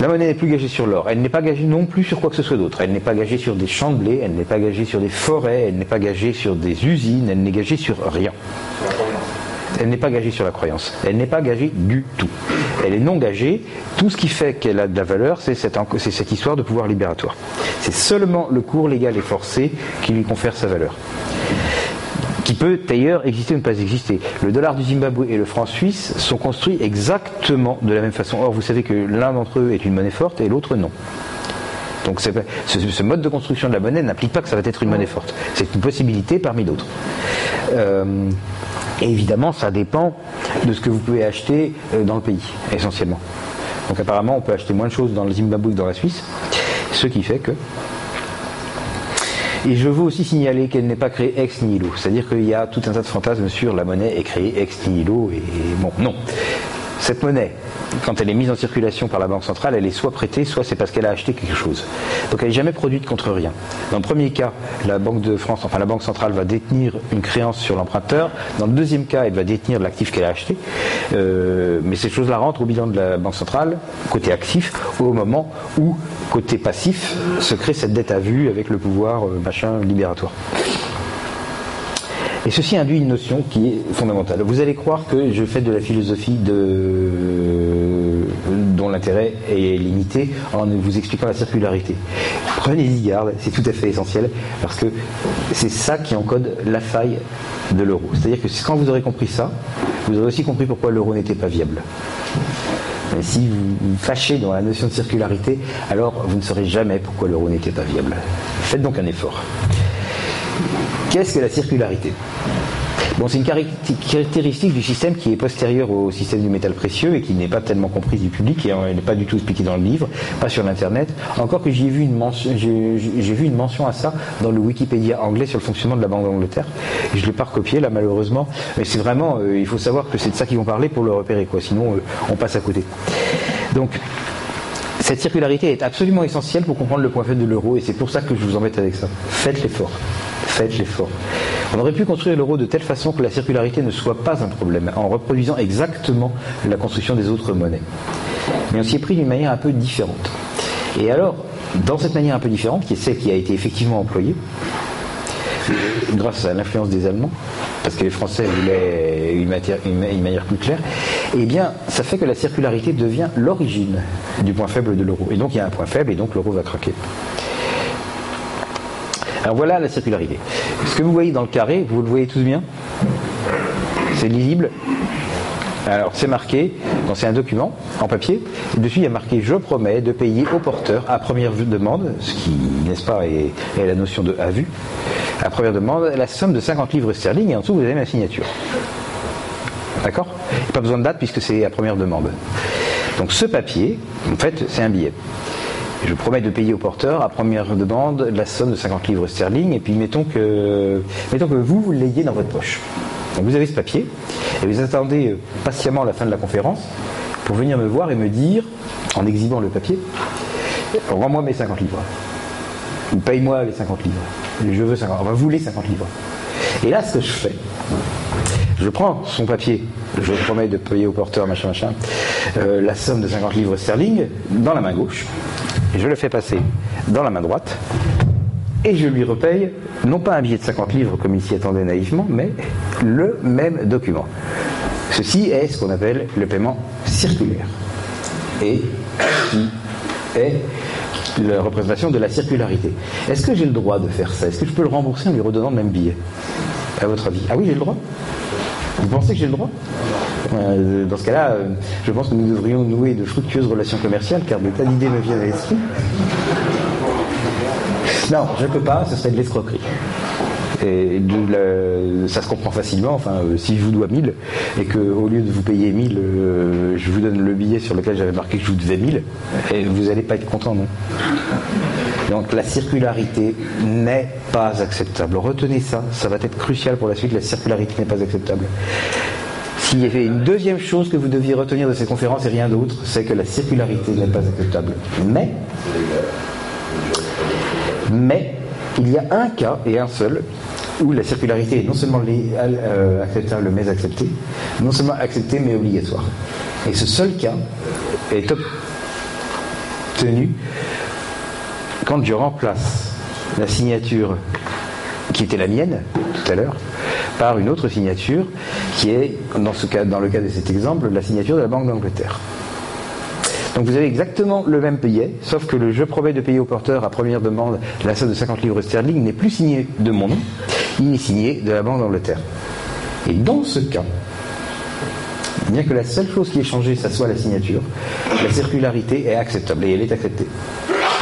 La monnaie n'est plus gagée sur l'or. Elle n'est pas gagée non plus sur quoi que ce soit d'autre. Elle n'est pas gagée sur des champs de blé, elle n'est pas gagée sur des forêts, elle n'est pas gagée sur des usines, elle n'est gagée sur rien. Elle n'est pas gagée sur la croyance. Elle n'est pas gagée du tout. Elle est non gagée. Tout ce qui fait qu'elle a de la valeur, c'est cette, cette histoire de pouvoir libératoire. C'est seulement le cours légal et forcé qui lui confère sa valeur peut d'ailleurs exister ou ne pas exister. Le dollar du Zimbabwe et le franc suisse sont construits exactement de la même façon. Or, vous savez que l'un d'entre eux est une monnaie forte et l'autre non. Donc ce, mode de construction de la monnaie n'implique pas que ça va être une monnaie forte. C'est une possibilité parmi d'autres. Euh, et évidemment, ça dépend de ce que vous pouvez acheter euh, dans le pays, essentiellement. Donc apparemment, on peut acheter moins de choses dans le Zimbabwe que dans la Suisse, ce qui fait que et je veux aussi signaler qu'elle n'est pas créée ex nihilo. C'est-à-dire qu'il y a tout un tas de fantasmes sur la monnaie est créée ex nihilo. Et bon, non. Cette monnaie, quand elle est mise en circulation par la Banque centrale, elle est soit prêtée, soit c'est parce qu'elle a acheté quelque chose. Donc elle n'est jamais produite contre rien. Dans le premier cas, la Banque de France, enfin la Banque centrale va détenir une créance sur l'emprunteur. Dans le deuxième cas, elle va détenir l'actif qu'elle a acheté. Euh, mais ces choses-là rentrent au bilan de la Banque centrale, côté actif, au moment où, côté passif, se crée cette dette à vue avec le pouvoir euh, machin libératoire. Et ceci induit une notion qui est fondamentale. Vous allez croire que je fais de la philosophie dont l'intérêt est limité en vous expliquant la circularité. Prenez-y garde, c'est tout à fait essentiel, parce que c'est ça qui encode la faille de l'euro. C'est-à-dire que quand vous aurez compris ça, vous aurez aussi compris pourquoi l'euro n'était pas viable. Si vous vous fâchez dans la notion de circularité, alors vous ne saurez jamais pourquoi l'euro n'était pas viable. Faites donc un effort. Qu'est-ce que la circularité Bon, c'est une caractéristique du système qui est postérieure au système du métal précieux et qui n'est pas tellement comprise du public et elle n'est pas du tout expliquée dans le livre, pas sur l'internet. Encore que j'ai vu une mention, j'ai vu une mention à ça dans le Wikipédia anglais sur le fonctionnement de la Banque d'Angleterre. Je l'ai pas recopié là malheureusement, mais c'est vraiment, euh, il faut savoir que c'est de ça qu'ils vont parler pour le repérer quoi. Sinon, euh, on passe à côté. Donc cette circularité est absolument essentielle pour comprendre le point faible de l'euro et c'est pour ça que je vous embête avec ça. Faites l'effort faites l'effort. On aurait pu construire l'euro de telle façon que la circularité ne soit pas un problème, en reproduisant exactement la construction des autres monnaies. Mais on s'y est pris d'une manière un peu différente. Et alors, dans cette manière un peu différente, qui est celle qui a été effectivement employée, grâce à l'influence des Allemands, parce que les Français voulaient une, manière plus claire, eh bien, ça fait que la circularité devient l'origine du point faible de l'euro. Et donc, il y a un point faible, et donc l'euro va craquer. Alors voilà la circularité. Ce que vous voyez dans le carré, vous le voyez tous bien C'est lisible alors c'est marqué, c'est un document en papier, et dessus il y a marqué je promets de payer au porteur à première demande, ce qui, n'est-ce pas, est, la notion de à vue, à première demande, la somme de 50 livres sterling, et en dessous vous avez ma signature. D'accord? Pas besoin de date puisque c'est à première demande. Donc ce papier, en fait, c'est un billet. Je promets de payer au porteur à première demande la somme de 50 livres sterling, et puis mettons que, mettons que vous, vous l'ayez dans votre poche. Donc vous avez ce papier, et vous attendez euh, patiemment la fin de la conférence pour venir me voir et me dire, en exhibant le papier, rends-moi mes 50 livres. Paye-moi les 50 livres. Je veux 50. Enfin, vous les 50 livres. Et là, ce que je fais, je prends son papier, je promets de payer au porteur, machin, machin, euh, la somme de 50 livres sterling dans la main gauche, je le fais passer dans la main droite, et je lui repaye, non pas un billet de 50 livres comme il s'y attendait naïvement, mais le même document. Ceci est ce qu'on appelle le paiement circulaire. Et qui est la représentation de la circularité. Est-ce que j'ai le droit de faire ça? Est-ce que je peux le rembourser en lui redonnant le même billet? À votre avis Ah oui, j'ai le droit Vous pensez que j'ai le droit? Euh, Dans ce cas-là, euh, je pense que nous devrions nouer de fructueuses relations commerciales, car de tas d'idées me viennent à l'esprit. Non, je ne peux pas, ce serait de l'escroquerie. Et ça se comprend facilement. Enfin, euh, si je vous dois 1000 et qu'au lieu de vous payer 1000, euh, je vous donne le billet sur lequel j'avais marqué que je vous devais 1000, et vous n'allez pas être content, non Donc la circularité n'est pas acceptable. Retenez ça, ça va être crucial pour la suite. La circularité n'est pas acceptable. S'il y avait une deuxième chose que vous deviez retenir de ces conférences et rien d'autre, c'est que la circularité n'est pas acceptable. Mais mais il y a un cas, et un seul, où la circularité est non seulement euh, acceptable mais acceptée, non seulement acceptée mais obligatoire. Et ce seul cas est obtenu quand je remplace la signature qui était la mienne tout à l'heure par une autre signature qui est, dans, ce cas, dans le cas de cet exemple, la signature de la Banque d'Angleterre. Donc vous avez exactement le même billet, sauf que le je promets de payer au porteur à première demande la somme de 50 livres sterling n'est plus signé de mon nom, il est signé de la Banque d'Angleterre. Et dans ce cas, bien que la seule chose qui est changée, ça soit la signature, la circularité est acceptable et elle est acceptée.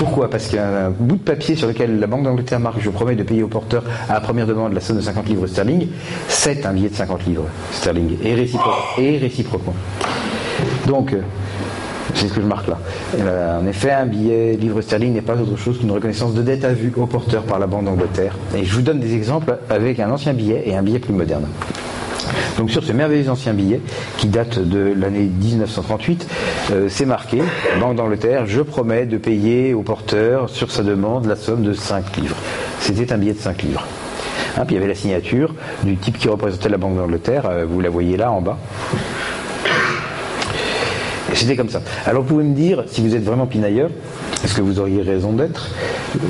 Pourquoi? Parce qu'il y a un bout de papier sur lequel la Banque d'Angleterre marque je promets de payer au porteur à la première demande la somme de 50 livres sterling, c'est un billet de 50 livres sterling et, et réciproquement. Donc, c'est ce que je marque là. en effet, un billet livre sterling n'est pas autre chose qu'une reconnaissance de dette à vue au porteur par la Banque d'Angleterre. Et je vous donne des exemples avec un ancien billet et un billet plus moderne. Donc sur ce merveilleux ancien billet qui date de l'année 1938, euh, c'est marqué Banque d'Angleterre, je promets de payer au porteur sur sa demande la somme de 5 livres. C'était un billet de 5 livres. Hein, puis il y avait la signature du type qui représentait la Banque d'Angleterre, euh, vous la voyez là en bas. C'était comme ça. Alors vous pouvez me dire, si vous êtes vraiment pinailleur, est-ce que vous auriez raison d'être?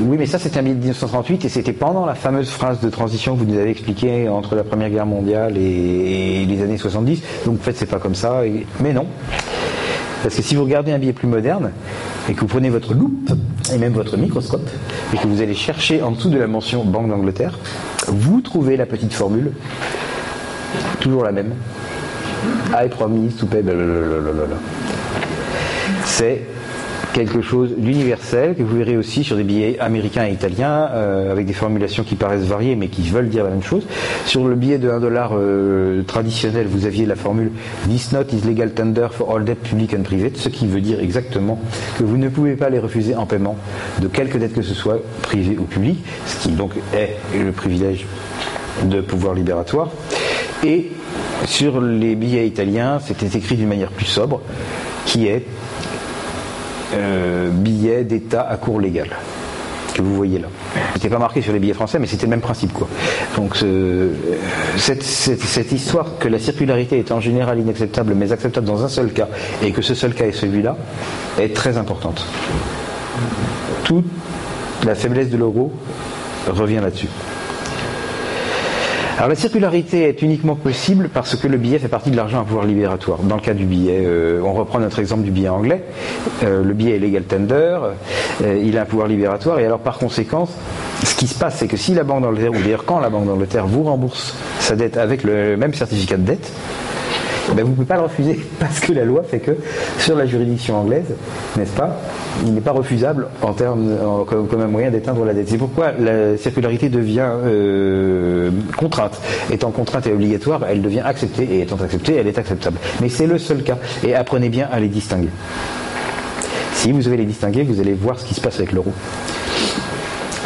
Oui, mais ça c'était de 1938 et c'était pendant la fameuse phrase de transition que vous nous avez expliquée entre la Première Guerre mondiale et, les années 70. Donc en fait c'est pas comme ça. Mais non. Parce que si vous regardez un billet plus moderne et que vous prenez votre loupe et même votre microscope et que vous allez chercher en dessous de la mention Banque d'Angleterre, vous trouvez la petite formule, toujours la même. I promise to pay, c'est quelque chose d'universel que vous verrez aussi sur des billets américains et italiens euh, avec des formulations qui paraissent variées mais qui veulent dire la même chose. Sur le billet de 1 dollar euh, traditionnel, vous aviez la formule This note is legal tender for all debt public and private, ce qui veut dire exactement que vous ne pouvez pas les refuser en paiement de quelque dette que ce soit, privée ou publique, ce qui donc est le privilège de pouvoir libératoire. Et sur les billets italiens, c'était écrit d'une manière plus sobre, qui est euh, billet d'État à cours légal que vous voyez là. C'était pas marqué sur les billets français, mais c'était le même principe quoi. Donc cette, histoire que la circularité est en général inacceptable, mais acceptable dans un seul cas, et que ce seul cas est celui-là, est très importante. Toute la faiblesse de l'euro revient là-dessus. Alors la circularité est uniquement possible parce que le billet fait partie de l'argent à pouvoir libératoire. Dans le cas du billet, euh, on reprend notre exemple du billet anglais. Euh, le billet est legal tender, euh, il a un pouvoir libératoire et alors par conséquent, ce qui se passe, c'est que si la banque d'Angleterre, ou d'ailleurs quand la banque d'Angleterre vous rembourse sa dette avec le même certificat de dette, ben, vous ne pouvez pas le refuser (laughs) parce que la loi fait que sur la juridiction anglaise, n'est-ce pas, il n'est pas refusable en termes, comme, un moyen d'éteindre la dette. C'est pourquoi la circularité devient euh, contrainte. Étant contrainte et obligatoire, elle devient acceptée et étant acceptée, elle est acceptable. Mais c'est le seul cas et apprenez bien à les distinguer. Si vous avez les distinguer, vous allez voir ce qui se passe avec l'euro.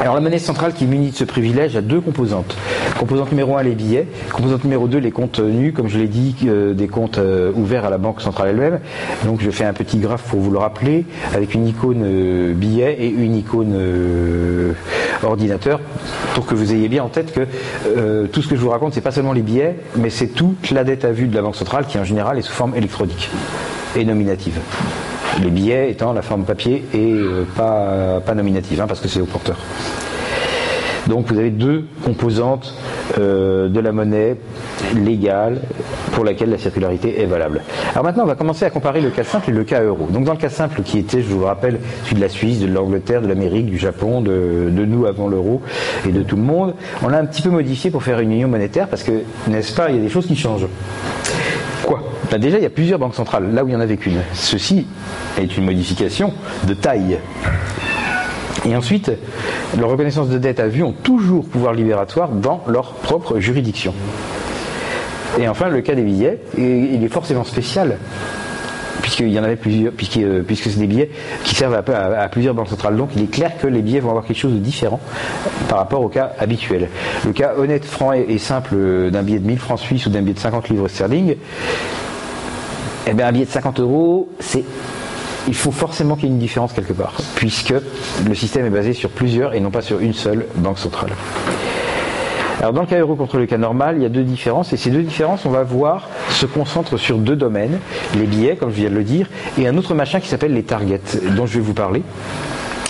Alors la monnaie centrale qui munit de ce privilège a deux composantes. Composante numéro 1, les billets. Composante numéro 2, les comptes nus, comme je l'ai dit, euh, des comptes euh, ouverts à la Banque centrale elle-même. Donc je fais un petit graphe pour vous le rappeler, avec une icône euh, billet et une icône ordinateur, pour que vous ayez bien en tête que tout ce que je vous raconte, c'est pas seulement les billets, mais c'est toute la dette à vue de la Banque centrale qui en général est sous forme électronique et nominative. Les billets étant la forme papier et euh, pas, pas nominative, hein, parce que c'est au porteur. Donc vous avez deux composantes euh, de la monnaie légale pour laquelle la circularité est valable. Alors maintenant, on va commencer à comparer le cas simple et le cas euro. Donc dans le cas simple qui était, je vous le rappelle, celui de la Suisse, de l'Angleterre, de l'Amérique, du Japon, de, de nous avant l'euro et de tout le monde, on l'a un petit peu modifié pour faire une union monétaire parce que, n'est-ce pas, il y a des choses qui changent. Quoi? Ben Déjà, il y a plusieurs banques centrales, là où il n'y en avait qu'une. Ceci est une modification de taille. Et ensuite, leur reconnaissance de dette à vue ont toujours pouvoir libératoire dans leur propre juridiction. Et enfin, le cas des billets, il est forcément spécial, puisqu'il y en avait plusieurs, puisque, puisque c'est des billets qui servent à, plusieurs banques centrales. Donc il est clair que les billets vont avoir quelque chose de différent par rapport au cas habituel. Le cas honnête, franc et, simple d'un billet de 1000 francs suisses ou d'un billet de 50 livres sterling, eh bien, un billet de 50 euros, c'est il faut forcément qu'il y ait une différence quelque part, puisque le système est basé sur plusieurs et non pas sur une seule banque centrale. Alors dans le cas euro contre le cas normal, il y a deux différences et ces deux différences, on va voir, se concentrent sur deux domaines, les billets, comme je viens de le dire, et un autre machin qui s'appelle les targets, dont je vais vous parler.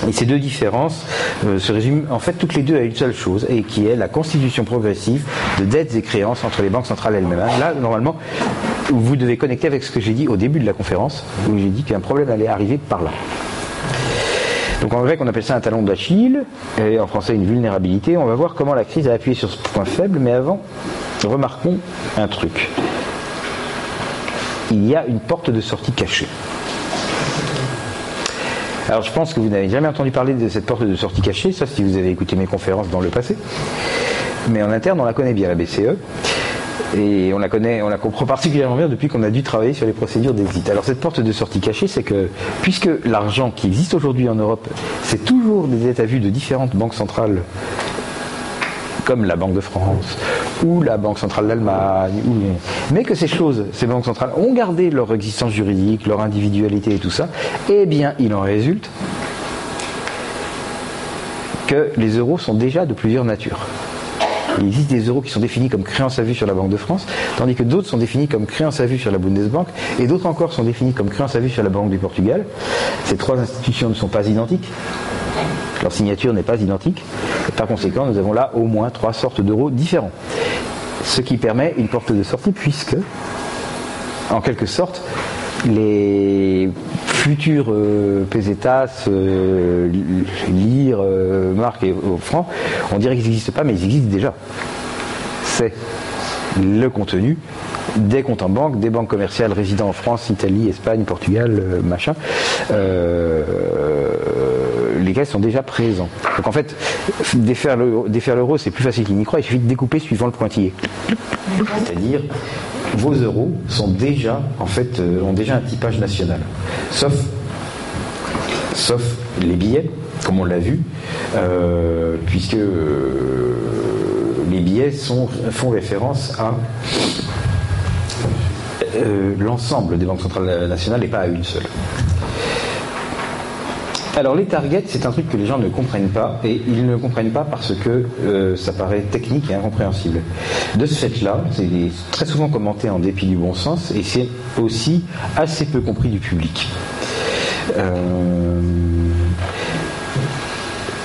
Et ces deux différences euh, se résument en fait toutes les deux à une seule chose, et qui est la constitution progressive de dettes et créances entre les banques centrales elles-mêmes. Là, normalement, vous devez connecter avec ce que j'ai dit au début de la conférence, où j'ai dit qu'un problème allait arriver par là. Donc en grec, on appelle ça un talon d'Achille, et en français une vulnérabilité. On va voir comment la crise a appuyé sur ce point faible, mais avant, remarquons un truc. Il y a une porte de sortie cachée. Alors je pense que vous n'avez jamais entendu parler de cette porte de sortie cachée, ça si vous avez écouté mes conférences dans le passé. Mais en interne, on la connaît bien, la BCE. Et on la connaît, on la comprend particulièrement bien depuis qu'on a dû travailler sur les procédures d'exit. Alors cette porte de sortie cachée, c'est que puisque l'argent qui existe aujourd'hui en Europe, c'est toujours des états vus de différentes banques centrales comme la Banque de France ou la Banque centrale d'Allemagne, mais que ces choses, ces banques centrales ont gardé leur existence juridique, leur individualité et tout ça, eh bien il en résulte que les euros sont déjà de plusieurs natures. Il existe des euros qui sont définis comme créances à vue sur la Banque de France, tandis que d'autres sont définis comme créances à vue sur la Bundesbank, et d'autres encore sont définis comme créances à vue sur la Banque du Portugal. Ces trois institutions ne sont pas identiques. Leur signature n'est pas identique. par conséquent, nous avons là au moins trois sortes d'euros différents. Ce qui permet une porte de sortie puisque, en quelque sorte, les futurs euh, pesetas, euh, lire, euh, marques et francs, on dirait qu'ils n'existent pas, mais ils existent déjà. C'est le contenu des comptes en banque, des banques commerciales résidant en France, Italie, Espagne, Portugal, machin, lesquels sont déjà présents. Donc en fait, défaire l'euro, c'est plus facile qu'il n'y croit, il suffit de découper suivant le pointillé. C'est-à-dire, vos euros euh, ont déjà un typage national. Sauf, les billets, comme on l'a vu, euh, puisque euh, les billets font référence à l'ensemble des banques centrales nationales et pas à une seule. Alors les targets, c'est un truc que les gens ne comprennent pas, et ils ne comprennent pas parce que euh, ça paraît technique et incompréhensible. De ce fait-là, c'est très souvent commenté en dépit du bon sens, et c'est aussi assez peu compris du public. Euh,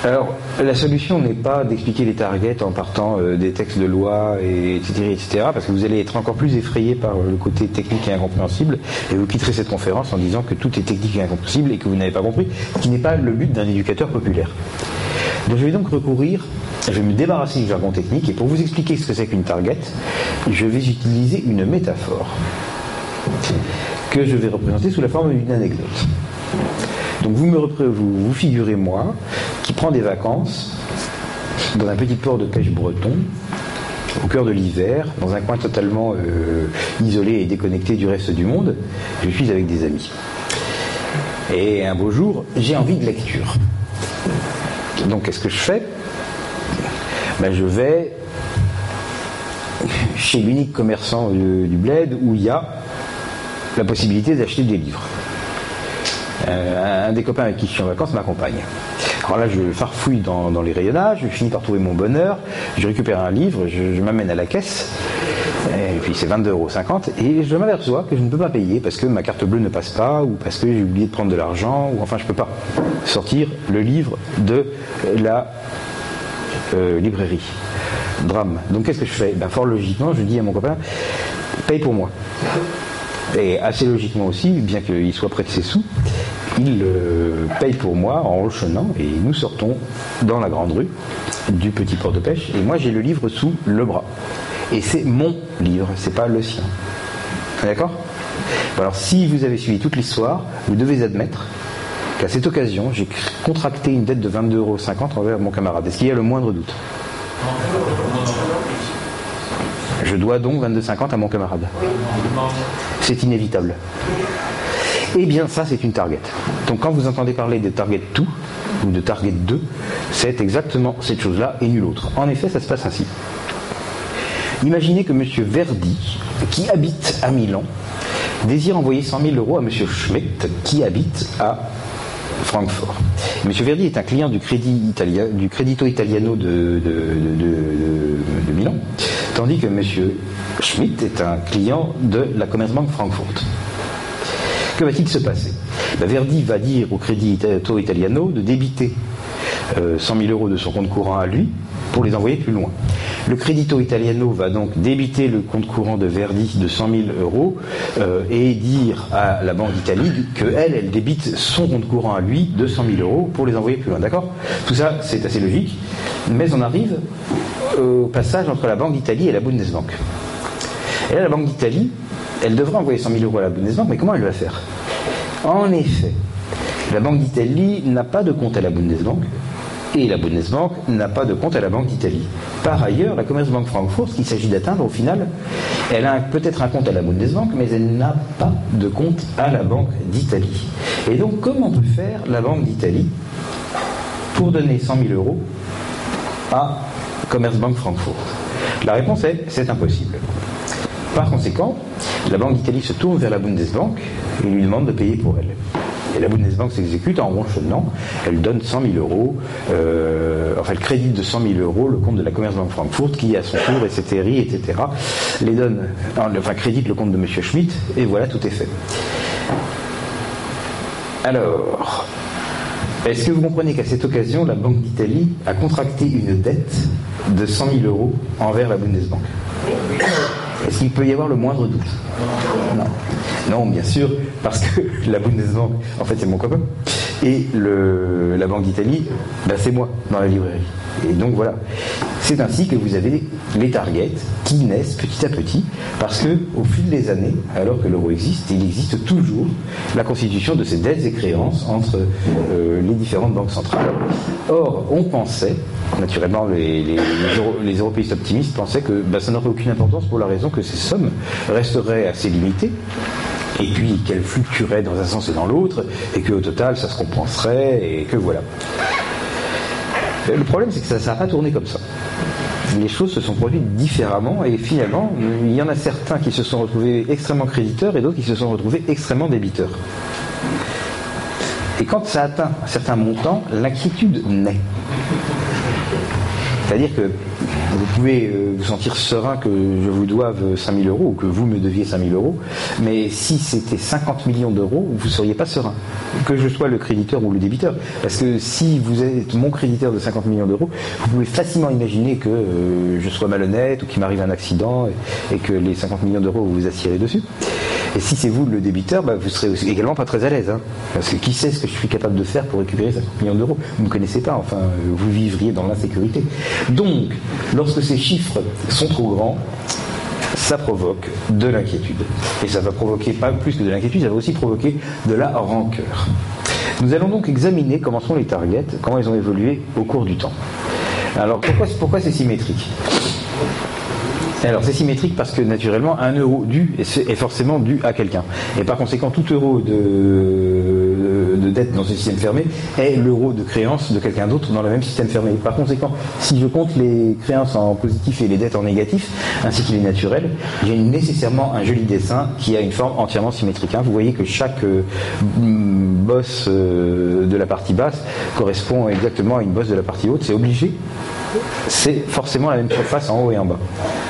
alors, la solution n'est pas d'expliquer les targets en partant euh, des textes de loi, et, etc., etc., parce que vous allez être encore plus effrayé par le côté technique et incompréhensible, et vous quitterez cette conférence en disant que tout est technique et incompréhensible et que vous n'avez pas compris, ce qui n'est pas le but d'un éducateur populaire. Donc je vais donc recourir, je vais me débarrasser du jargon technique, et pour vous expliquer ce que c'est qu'une target, je vais utiliser une métaphore que je vais représenter sous la forme d'une anecdote. Donc vous me vous, vous figurez moi qui prend des vacances dans un petit port de pêche breton au cœur de l'hiver, dans un coin totalement euh, isolé et déconnecté du reste du monde. Je suis avec des amis. Et un beau jour, j'ai envie de lecture. Donc qu'est-ce que je fais? Ben, Je vais chez l'unique commerçant du, du bled où il y a la possibilité d'acheter des livres. Euh, un des copains avec qui je suis en vacances m'accompagne. Alors là, je farfouille dans, les rayonnages, je finis par trouver mon bonheur, je récupère un livre, je, m'amène à la caisse, et puis c'est 22,50 euros, et je m'aperçois que je ne peux pas payer parce que ma carte bleue ne passe pas, ou parce que j'ai oublié de prendre de l'argent, ou enfin je ne peux pas sortir le livre de la euh, librairie. Drame. Donc qu'est-ce que je fais? Ben, Fort logiquement, je dis à mon copain, paye pour moi. Et assez logiquement aussi, bien qu'il soit près de ses sous, il euh, paye pour moi en enchaînant et nous sortons dans la grande rue du petit port de pêche et moi j'ai le livre sous le bras. Et c'est mon livre, c'est pas le sien. D'accord? Alors si vous avez suivi toute l'histoire, vous devez admettre qu'à cette occasion, j'ai contracté une dette de 22,50 euros envers mon camarade. Est-ce qu'il y a le moindre doute? Je dois donc 22,50 à mon camarade. C'est inévitable. Eh bien, ça, c'est une target. Donc, quand vous entendez parler de target 2 ou de target 2, c'est exactement cette chose-là et nulle autre. En effet, ça se passe ainsi. Imaginez que M. Verdi, qui habite à Milan, désire envoyer 100 000 euros à M. Schmidt, qui habite à Francfort. M. Verdi est un client du, crédit Credito Italiano de, de, Milan, tandis que M. Schmidt est un client de la Commerzbank Francfort. Que va-t-il se passer ben, Verdi va dire au Crédit Italiano de débiter 100 euh, 000 euros de son compte courant à lui pour les envoyer plus loin. Le Credito Italiano va donc débiter le compte courant de Verdi de 100 000 euros euh, et dire à la Banque d'Italie qu'elle, elle débite son compte courant à lui de 100 000 euros pour les envoyer plus loin. D'accord? Tout ça, c'est assez logique, mais on arrive au passage entre la Banque d'Italie et la Bundesbank. Et là, la Banque d'Italie, elle devrait envoyer 100 000 euros à la Bundesbank, mais comment elle va faire? En effet, la Banque d'Italie n'a pas de compte à la Bundesbank, et la Bundesbank n'a pas de compte à la Banque d'Italie. Par ailleurs, la Commerzbank Francfort, ce qu'il s'agit d'atteindre au final, elle a peut-être un compte à la Bundesbank, mais elle n'a pas de compte à la Banque d'Italie. Et donc, comment peut faire la Banque d'Italie pour donner 100 000 euros à Commerzbank Francfort La réponse est c'est impossible. Par conséquent, la Banque d'Italie se tourne vers la Bundesbank et lui demande de payer pour elle. Et la Bundesbank s'exécute en ronchonnant. Elle donne 100 000 euros, euh, enfin, elle crédite de 100 000 euros le compte de la Commerzbank Francfort qui, à son tour, etc., etc., les donne, enfin, crédite le compte de M. Schmitt, et voilà, tout est fait. Alors, est-ce que vous comprenez qu'à cette occasion, la Banque d'Italie a contracté une dette de 100 000 euros envers la Bundesbank? Est-ce qu'il peut y avoir le moindre doute Non. Non, bien sûr, parce que (laughs) la Bundesbank, en fait, c'est mon copain. Et la Banque d'Italie, ben, c'est moi dans la librairie. Et donc voilà. C'est ainsi que vous avez les targets qui naissent petit à petit, parce que au fil des années, alors que l'euro existe, il existe toujours la constitution de ces dettes et créances entre euh, les différentes banques centrales. Or, on pensait, naturellement, les, européistes optimistes pensaient que ben, ça n'aurait aucune importance pour la raison que ces sommes resteraient assez limitées et puis qu'elles fluctueraient dans un sens et dans l'autre, et qu'au total, ça se compenserait, et que voilà. Le problème, c'est que ça n'a pas tourné comme ça. Les choses se sont produites différemment et finalement, il y en a certains qui se sont retrouvés extrêmement créditeurs et d'autres qui se sont retrouvés extrêmement débiteurs. Et quand ça atteint un certain montant, l'inquiétude naît. C'est-à-dire que vous pouvez euh, vous sentir serein que je vous doive 5000 euros ou que vous me deviez 5000 euros, mais si c'était 50 millions d'euros, vous ne seriez pas serein, que je sois le créditeur ou le débiteur. Parce que si vous êtes mon créditeur de 50 millions d'euros, vous pouvez facilement imaginer que euh, je sois malhonnête ou qu'il m'arrive un accident et, et, que les 50 millions d'euros vous vous assirez dessus. Et si c'est vous le débiteur, bah, vous serez également pas très à l'aise. Hein. parce que qui sait ce que je suis capable de faire pour récupérer 50 millions d'euros? Vous ne connaissez pas, enfin, vous vivriez dans l'insécurité. Donc, lorsque ces chiffres sont trop grands, ça provoque de l'inquiétude. Et ça va provoquer pas plus que de l'inquiétude, ça va aussi provoquer de la rancœur. Nous allons donc examiner comment sont les targets, comment ils ont évolué au cours du temps. Alors pourquoi c'est symétrique? Alors c'est symétrique parce que naturellement un euro dû est forcément dû à quelqu'un. Et par conséquent tout euro de, de dette dans ce système fermé est l'euro de créance de quelqu'un d'autre dans le même système fermé. par conséquent, si je compte les créances en positif et les dettes en négatif, ainsi qu'il est naturel, j'ai nécessairement un joli dessin qui a une forme entièrement symétrique. Hein. Vous voyez que chaque euh, bosse euh, de la partie basse correspond exactement à une bosse de la partie haute. C'est obligé c'est forcément la même surface en haut et en bas.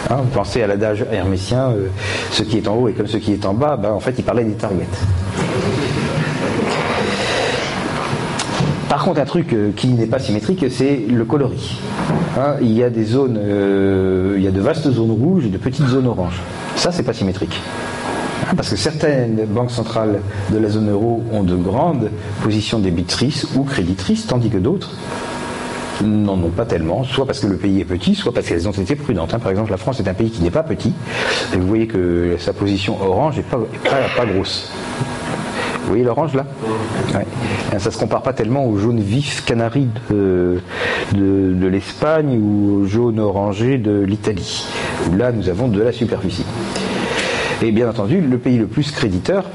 Hein, vous pensez à l'adage hermétien, euh, ce qui est en haut et comme ce qui est en bas, ben, en fait il parlait des targets. Par contre, un truc euh, qui n'est pas symétrique, c'est le coloris. Hein, il y a des zones, euh, il y a de vastes zones rouges et de petites zones oranges. Ça, c'est pas symétrique. Hein, parce que certaines banques centrales de la zone euro ont de grandes positions débitrices ou créditrices, tandis que d'autres n'en ont pas tellement, soit parce que le pays est petit, soit parce qu'elles ont été prudentes. Hein. Par exemple, la France est un pays qui n'est pas petit, et vous voyez que sa position orange n'est pas, pas, grosse. Vous voyez l'orange là. Ça ne se compare pas tellement au jaune vif canari de, de, l'Espagne ou au jaune orangé de l'Italie, là nous avons de la superficie. Et bien entendu, le pays le plus créditeur,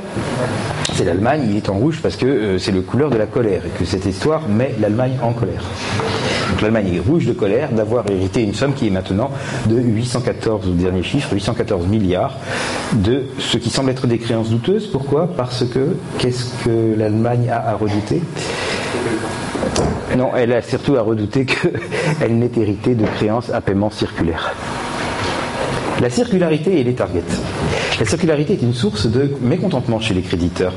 c'est l'Allemagne, il est en rouge parce que euh, c'est le couleur de la colère et que cette histoire met l'Allemagne en colère. L'Allemagne est rouge de colère d'avoir hérité une somme qui est maintenant de 814, au dernier chiffre, 814 milliards de ce qui semble être des créances douteuses. Pourquoi? Parce que qu'est-ce que l'Allemagne a à redouter? Non, elle a surtout à redouter (laughs) qu'elle n'ait hérité de créances à paiement circulaire. La circularité et les targets. La circularité est une source de mécontentement chez les créditeurs.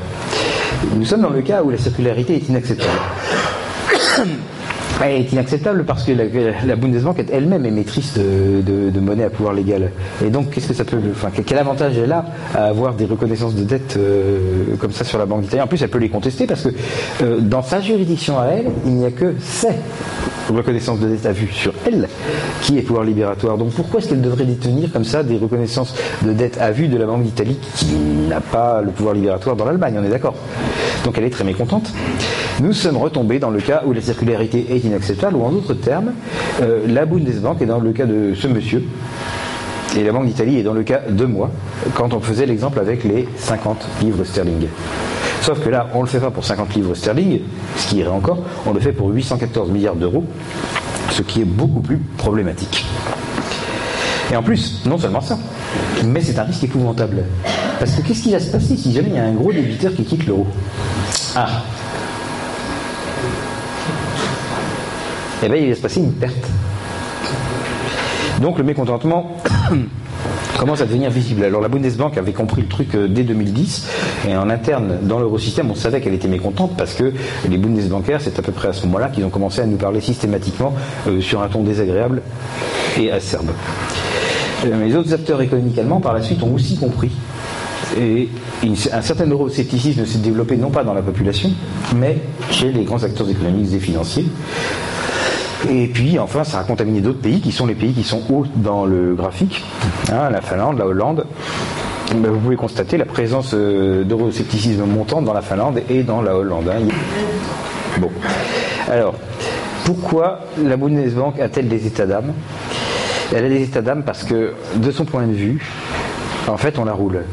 Nous sommes dans le cas où la circularité est inacceptable. Est inacceptable parce que la, Bundesbank elle-même émettrice de, de, monnaie à pouvoir légal. Et donc, qu'est-ce que ça peut, quel avantage elle a à avoir des reconnaissances de dette euh, comme ça sur la Banque d'Italie? En plus, elle peut les contester parce que euh, dans sa juridiction à elle, il n'y a que ces reconnaissances de dette à vue sur elle qui est pouvoir libératoire. Donc, pourquoi est-ce qu'elle devrait détenir comme ça des reconnaissances de dette à vue de la Banque d'Italie qui n'a pas le pouvoir libératoire dans l'Allemagne? On est d'accord. Donc, elle est très mécontente. Nous sommes retombés dans le cas où la circularité est inacceptable, ou en d'autres termes, euh, la Bundesbank est dans le cas de ce monsieur, et la Banque d'Italie est dans le cas de moi, quand on faisait l'exemple avec les 50 livres sterling. Sauf que là, on ne le fait pas pour 50 livres sterling, ce qui irait encore, on le fait pour 814 milliards d'euros, ce qui est beaucoup plus problématique. Et en plus, non seulement ça, mais c'est un risque épouvantable. Parce que qu'est-ce qui va se passer si jamais il y a un gros débiteur qui quitte l'euro? Ah, eh bien, il va se passer une perte. Donc le mécontentement (coughs) commence à devenir visible. Alors la Bundesbank avait compris le truc euh, dès 2010 et en interne dans l'eurosystème on savait qu'elle était mécontente parce que les Bundesbancaires c'est à peu près à ce moment-là qu'ils ont commencé à nous parler systématiquement euh, sur un ton désagréable et acerbe. Euh, les autres acteurs économiques allemands par la suite ont aussi compris et un certain euroscepticisme s'est développé non pas dans la population mais chez les grands acteurs économiques et financiers et puis enfin, ça a contaminé d'autres pays qui sont les pays qui sont hauts dans le graphique, hein, la Finlande, la Hollande. Vous pouvez constater la présence euh, d'euroscepticisme montant dans la Finlande et dans la Hollande. Hein. Bon. Alors, pourquoi la Bundesbank a-t-elle des états d'âme? Elle a des états d'âme parce que, de son point de vue, en fait, on la roule.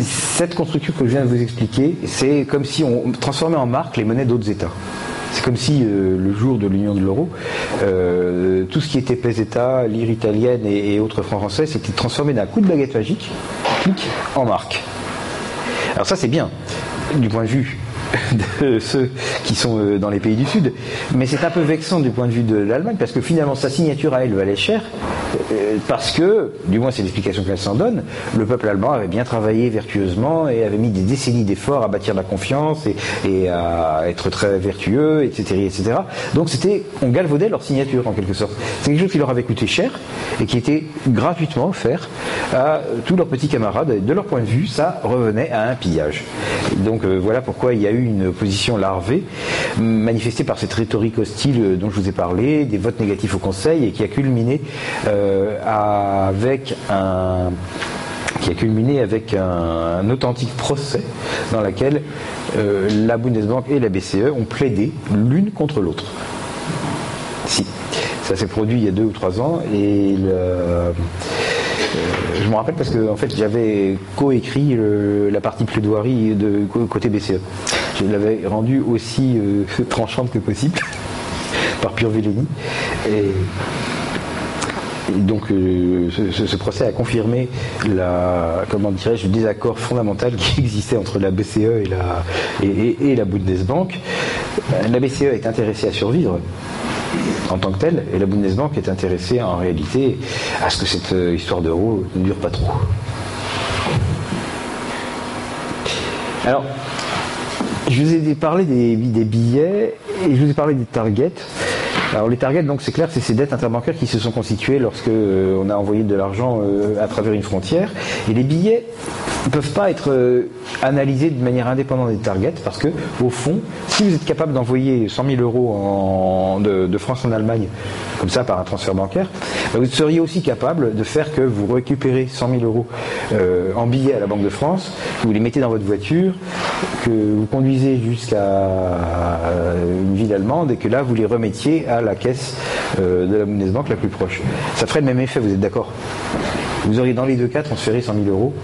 Cette construction que je viens de vous expliquer, c'est comme si on transformait en marque les monnaies d'autres États. C'est comme si euh, le jour de l'union de l'euro, euh, tout ce qui était peseta, lire italienne et, autres francs français, c'était transformé d'un coup de baguette magique, en marque. Alors ça c'est bien, du point de vue de ceux qui sont euh, dans les pays du Sud. Mais c'est un peu vexant du point de vue de l'Allemagne, parce que finalement sa signature à elle valait cher, euh, parce que, du moins c'est l'explication qu'elle s'en donne, le peuple allemand avait bien travaillé vertueusement et avait mis des décennies d'efforts à bâtir la confiance et, à être très vertueux, etc. etc. Donc c'était, on galvaudait leur signature en quelque sorte. C'est quelque chose qui leur avait coûté cher et qui était gratuitement offert à tous leurs petits camarades. De leur point de vue, ça revenait à un pillage. donc euh, voilà pourquoi il y a eu une opposition larvée, manifestée par cette rhétorique hostile dont je vous ai parlé, des votes négatifs au Conseil et qui a culminé euh, avec un qui a culminé avec un, authentique procès dans lequel euh, la Bundesbank et la BCE ont plaidé l'une contre l'autre. Si. Ça s'est produit il y a deux ou trois ans et euh, je me rappelle parce que en fait j'avais coécrit la partie plaidoirie de côté BCE. Je l'avais rendue aussi euh, (laughs) tranchante que possible (laughs) par pure vélénie. Et, donc euh, ce, procès a confirmé la, comment dirais-je, le désaccord fondamental qui (laughs) existait entre la BCE et la, et la Bundesbank. La BCE est intéressée à survivre en tant que tel, et la Bundesbank est intéressée en réalité à ce que cette euh, histoire d'euro ne dure pas trop. Alors, je vous ai parlé des, billets et je vous ai parlé des targets. Alors les targets, donc c'est clair, c'est ces dettes interbancaires qui se sont constituées lorsque euh, on a envoyé de l'argent euh, à travers une frontière. Et les billets ne peuvent pas être euh, analysés de manière indépendante des targets parce que, au fond, si vous êtes capable d'envoyer 100 000 euros de, France en Allemagne, comme ça par un transfert bancaire, bah, vous seriez aussi capable de faire que vous récupérez 100 000 euros en billets à la Banque de France, que vous les mettez dans votre voiture, que vous conduisez jusqu'à une ville allemande et que là vous les remettiez à la caisse euh, de la Bundesbank la plus proche. Ça ferait le même effet, vous êtes d'accord? Vous auriez dans les deux cas transféré 100 000 euros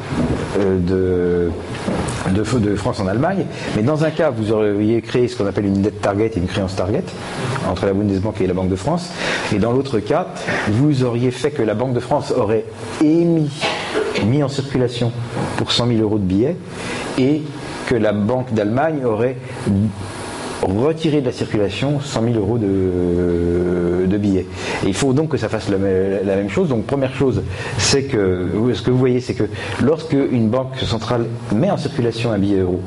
euh, de, de, France en Allemagne, mais dans un cas, vous auriez créé ce qu'on appelle une dette target et une créance target entre la Bundesbank et la Banque de France, et dans l'autre cas, vous auriez fait que la Banque de France aurait émis, mis en circulation pour 100 000 euros de billets, et que la Banque d'Allemagne aurait retirer de la circulation 100 000 euros de, billets. Et il faut donc que ça fasse la, même chose. Donc première chose, c'est que ce que vous voyez, c'est que lorsque une banque centrale met en circulation un billet euro,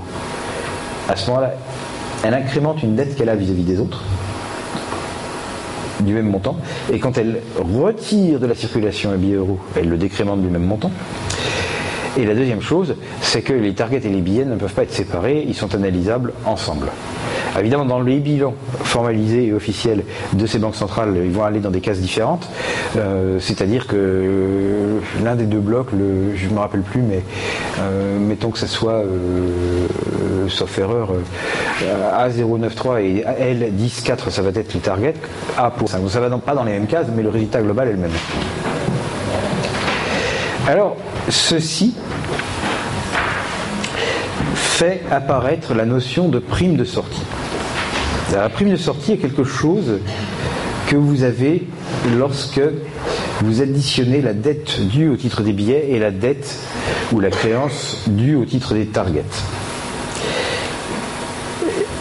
à ce moment-là, elle incrémente une dette qu'elle a vis-à-vis des autres du même montant, et quand elle retire de la circulation un billet euro, elle le décrémente du même montant. Et la deuxième chose, c'est que les targets et les billets ne peuvent pas être séparés, ils sont analysables ensemble. Évidemment, dans les bilans formalisés et officiels de ces banques centrales, ils vont aller dans des cases différentes. Euh, c'est-à-dire que euh, l'un des deux blocs, je ne me rappelle plus, mais euh, mettons que ce soit, sauf erreur, A093 et L104, ça va être le target. A pour ça. ça va pas dans les mêmes cases, mais le résultat global est le même. Alors, ceci fait apparaître la notion de prime de sortie. La prime de sortie est quelque chose que vous avez lorsque vous additionnez la dette due au titre des billets et la dette ou la créance due au titre des targets.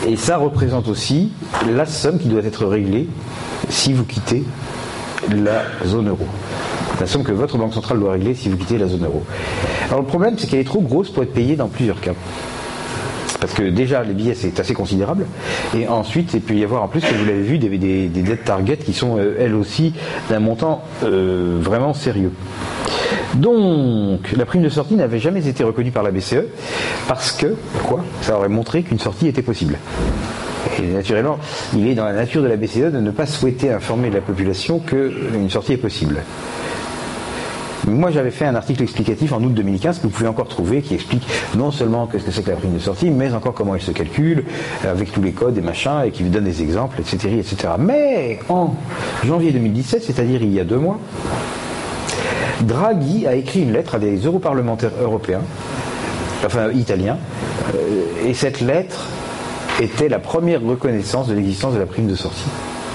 Et ça représente aussi la somme qui doit être réglée si vous quittez la zone euro. La somme que votre banque centrale doit régler si vous quittez la zone euro. Alors le problème, c'est qu'elle est trop grosse pour être payée dans plusieurs cas. Parce que déjà, les billets, c'est assez considérable. Et ensuite, il peut y avoir en plus, comme vous l'avez vu, des, dettes target qui sont, euh, elles aussi, d'un montant euh, vraiment sérieux. Donc, la prime de sortie n'avait jamais été reconnue par la BCE parce que, quoi Ça aurait montré qu'une sortie était possible. Et naturellement, il est dans la nature de la BCE de ne pas souhaiter informer la population qu'une sortie est possible. Moi, j'avais fait un article explicatif en août 2015 que vous pouvez encore trouver, qui explique non seulement qu'est-ce que c'est que la prime de sortie, mais encore comment elle se calcule, avec tous les codes et machins, et qui vous donne des exemples, etc., etc. Mais en janvier 2017, c'est-à-dire il y a deux mois, Draghi a écrit une lettre à des europarlementaires européens, enfin italiens, euh, et cette lettre était la première reconnaissance de l'existence de la prime de sortie.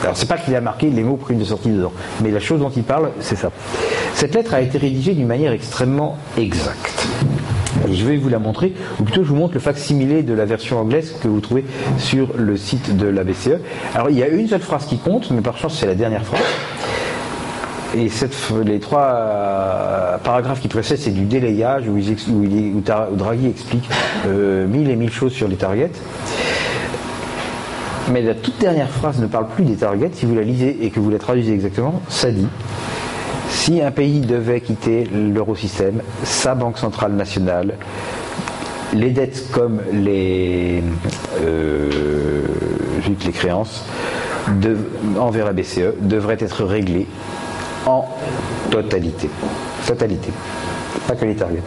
Alors c'est pas qu'il a marqué les mots prime de sortie dedans, mais la chose dont il parle, c'est ça. Cette lettre a été rédigée d'une manière extrêmement exacte. je vais vous la montrer, ou plutôt je vous montre le facsimilé de la version anglaise que vous trouvez sur le site de la BCE. Alors il y a une seule phrase qui compte, mais par chance c'est la dernière phrase. Et les trois euh, paragraphes qui précèdent, c'est du délayage où Draghi explique euh, mille et mille choses sur les targets. Mais la toute dernière phrase ne parle plus des targets. Si vous la lisez et que vous la traduisez exactement, ça dit si un pays devait quitter l'eurosystème, sa banque centrale nationale, les dettes comme les, euh, les créances envers la BCE devraient être réglées en totalité. Totalité. Pas que les targets.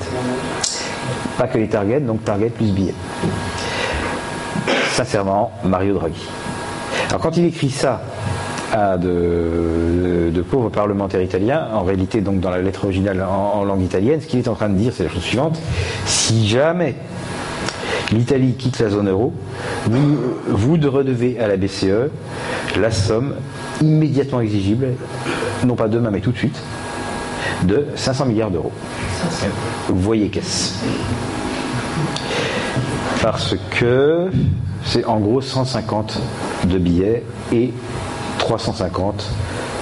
Pas que les targets, donc target plus billets. Sincèrement, Mario Draghi. Alors quand il écrit ça à de, pauvres parlementaires italiens, en réalité donc dans la lettre originale en, langue italienne, ce qu'il est en train de dire, c'est la chose suivante. Si jamais l'Italie quitte la zone euro, vous, vous redevez à la BCE la somme immédiatement exigible, non pas demain mais tout de suite, de 500 milliards d'euros. Vous voyez qu'est-ce? Parce que c'est en gros 150 de billets et 350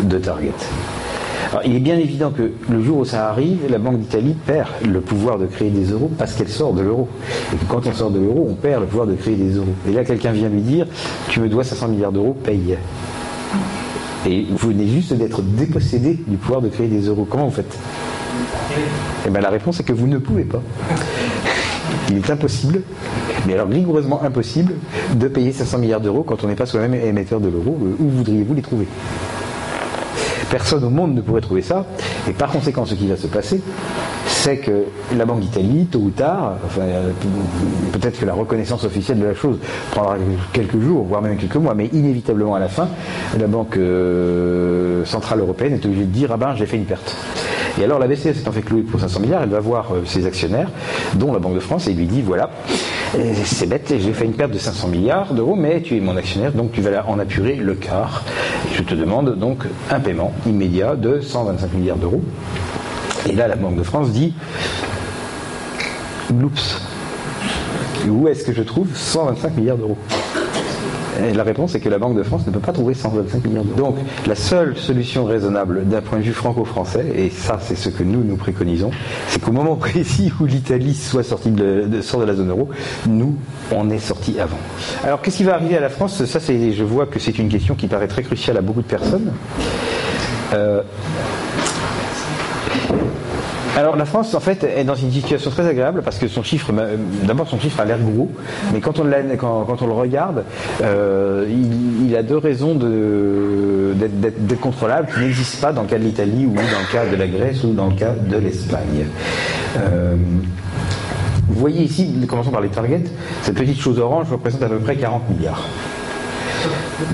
de target. Alors, il est bien évident que le jour où ça arrive, la Banque d'Italie perd le pouvoir de créer des euros parce qu'elle sort de l'euro. Et quand on sort de l'euro, on perd le pouvoir de créer des euros. Et là, quelqu'un vient lui dire Tu me dois 500 milliards d'euros, paye. Et vous venez juste d'être dépossédé du pouvoir de créer des euros. Comment vous faites? Eh bien, la réponse est que vous ne pouvez pas. Il est impossible, mais alors rigoureusement impossible, de payer 500 milliards d'euros quand on n'est pas soi-même émetteur de l'euro. Où voudriez-vous les trouver? Personne au monde ne pourrait trouver ça. Et par conséquent, ce qui va se passer, c'est que la Banque d'Italie, tôt ou tard, enfin, peut-être que la reconnaissance officielle de la chose prendra quelques jours, voire même quelques mois, mais inévitablement à la fin, la Banque euh, Centrale Européenne est obligée de dire Ah ben, j'ai fait une perte. Et alors la BCE s'étant fait clouer pour 500 milliards, elle va voir euh, ses actionnaires, dont la Banque de France, et lui dit voilà, c'est bête, j'ai fait une perte de 500 milliards d'euros, mais tu es mon actionnaire, donc tu vas en apurer le quart. Je te demande donc un paiement immédiat de 125 milliards d'euros. Et là, la Banque de France dit Oups, où est-ce que je trouve 125 milliards d'euros? La réponse est que la Banque de France ne peut pas trouver 125 milliards d'euros. Donc la seule solution raisonnable d'un point de vue franco-français, et ça c'est ce que nous nous préconisons, c'est qu'au moment précis où l'Italie soit sortie de, sort de la zone euro, nous on est sorti avant. Alors qu'est-ce qui va arriver à la France? Ça je vois que c'est une question qui paraît très cruciale à beaucoup de personnes. Euh, alors la France en fait est dans une situation très agréable parce que son chiffre, euh, d'abord son chiffre a l'air gros, mais quand on, quand, quand on le regarde, euh, il, a deux raisons d'être contrôlable qui n'existent pas dans le cas de l'Italie ou dans le cas de la Grèce ou dans le cas de l'Espagne. Euh, vous voyez ici, commençons par les targets, cette petite chose orange représente à peu près 40 milliards.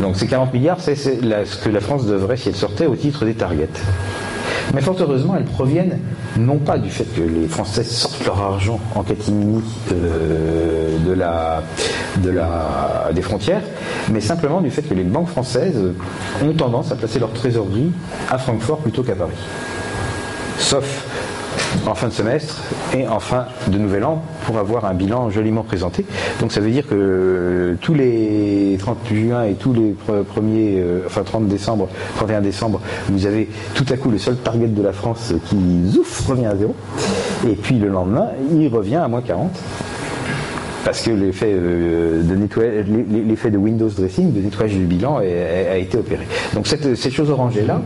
Donc ces 40 milliards, c'est ce que la France devrait si elle sortait au titre des targets. Mais fort heureusement, elles proviennent non pas du fait que les Français sortent leur argent en catimini euh, de la, de la, des frontières, mais simplement du fait que les banques françaises ont tendance à placer leur trésorerie à Francfort plutôt qu'à Paris. Sauf en fin de semestre et en fin de nouvel an pour avoir un bilan joliment présenté. Donc ça veut dire que tous les 30 juin et tous les premiers, euh, enfin 30 décembre, 31 décembre, vous avez tout à coup le seul target de la France qui zouf revient à zéro. Et puis le lendemain, il revient à moins 40 parce que l'effet euh, l'effet de Windows dressing, de nettoyage du bilan, a, été opéré. Donc cette, cette chose orange est là,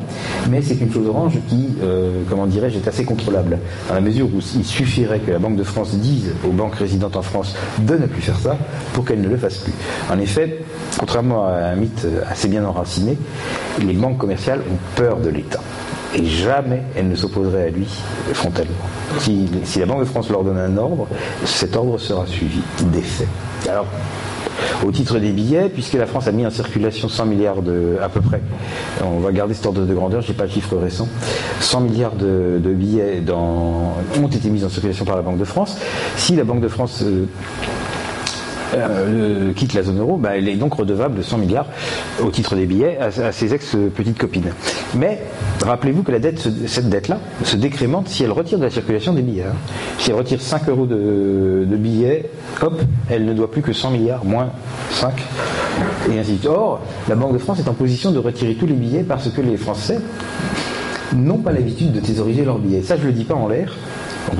mais c'est une chose orange qui, euh, comment dirais-je, est assez contrôlable, dans la mesure où il suffirait que la Banque de France dise aux banques résidentes en France de ne plus faire ça pour qu'elles ne le fassent plus. En effet, contrairement à un mythe assez bien enraciné, les banques commerciales ont peur de l'État et jamais elle ne s'opposerait à lui frontalement. Si, la Banque de France leur donne un ordre, cet ordre sera suivi d'effet. Alors, au titre des billets, puisque la France a mis en circulation 100 milliards de, à peu près, on va garder cet ordre de grandeur, je n'ai pas le chiffre récent, 100 milliards de, billets ont été mis en circulation par la Banque de France. Si la Banque de France euh, euh, quitte la zone euro, bah, elle est donc redevable de 100 milliards au titre des billets à, ses ex-petites copines. Mais Rappelez-vous que cette dette-là se décrémente si elle retire de la circulation des billets. Hein. Si elle retire 5 euros de, billets, hop, elle ne doit plus que 100 milliards, moins 5, et ainsi de suite. Or, la Banque de France est en position de retirer tous les billets parce que les Français n'ont pas l'habitude de thésauriser leurs billets. Ça, je ne le dis pas en l'air,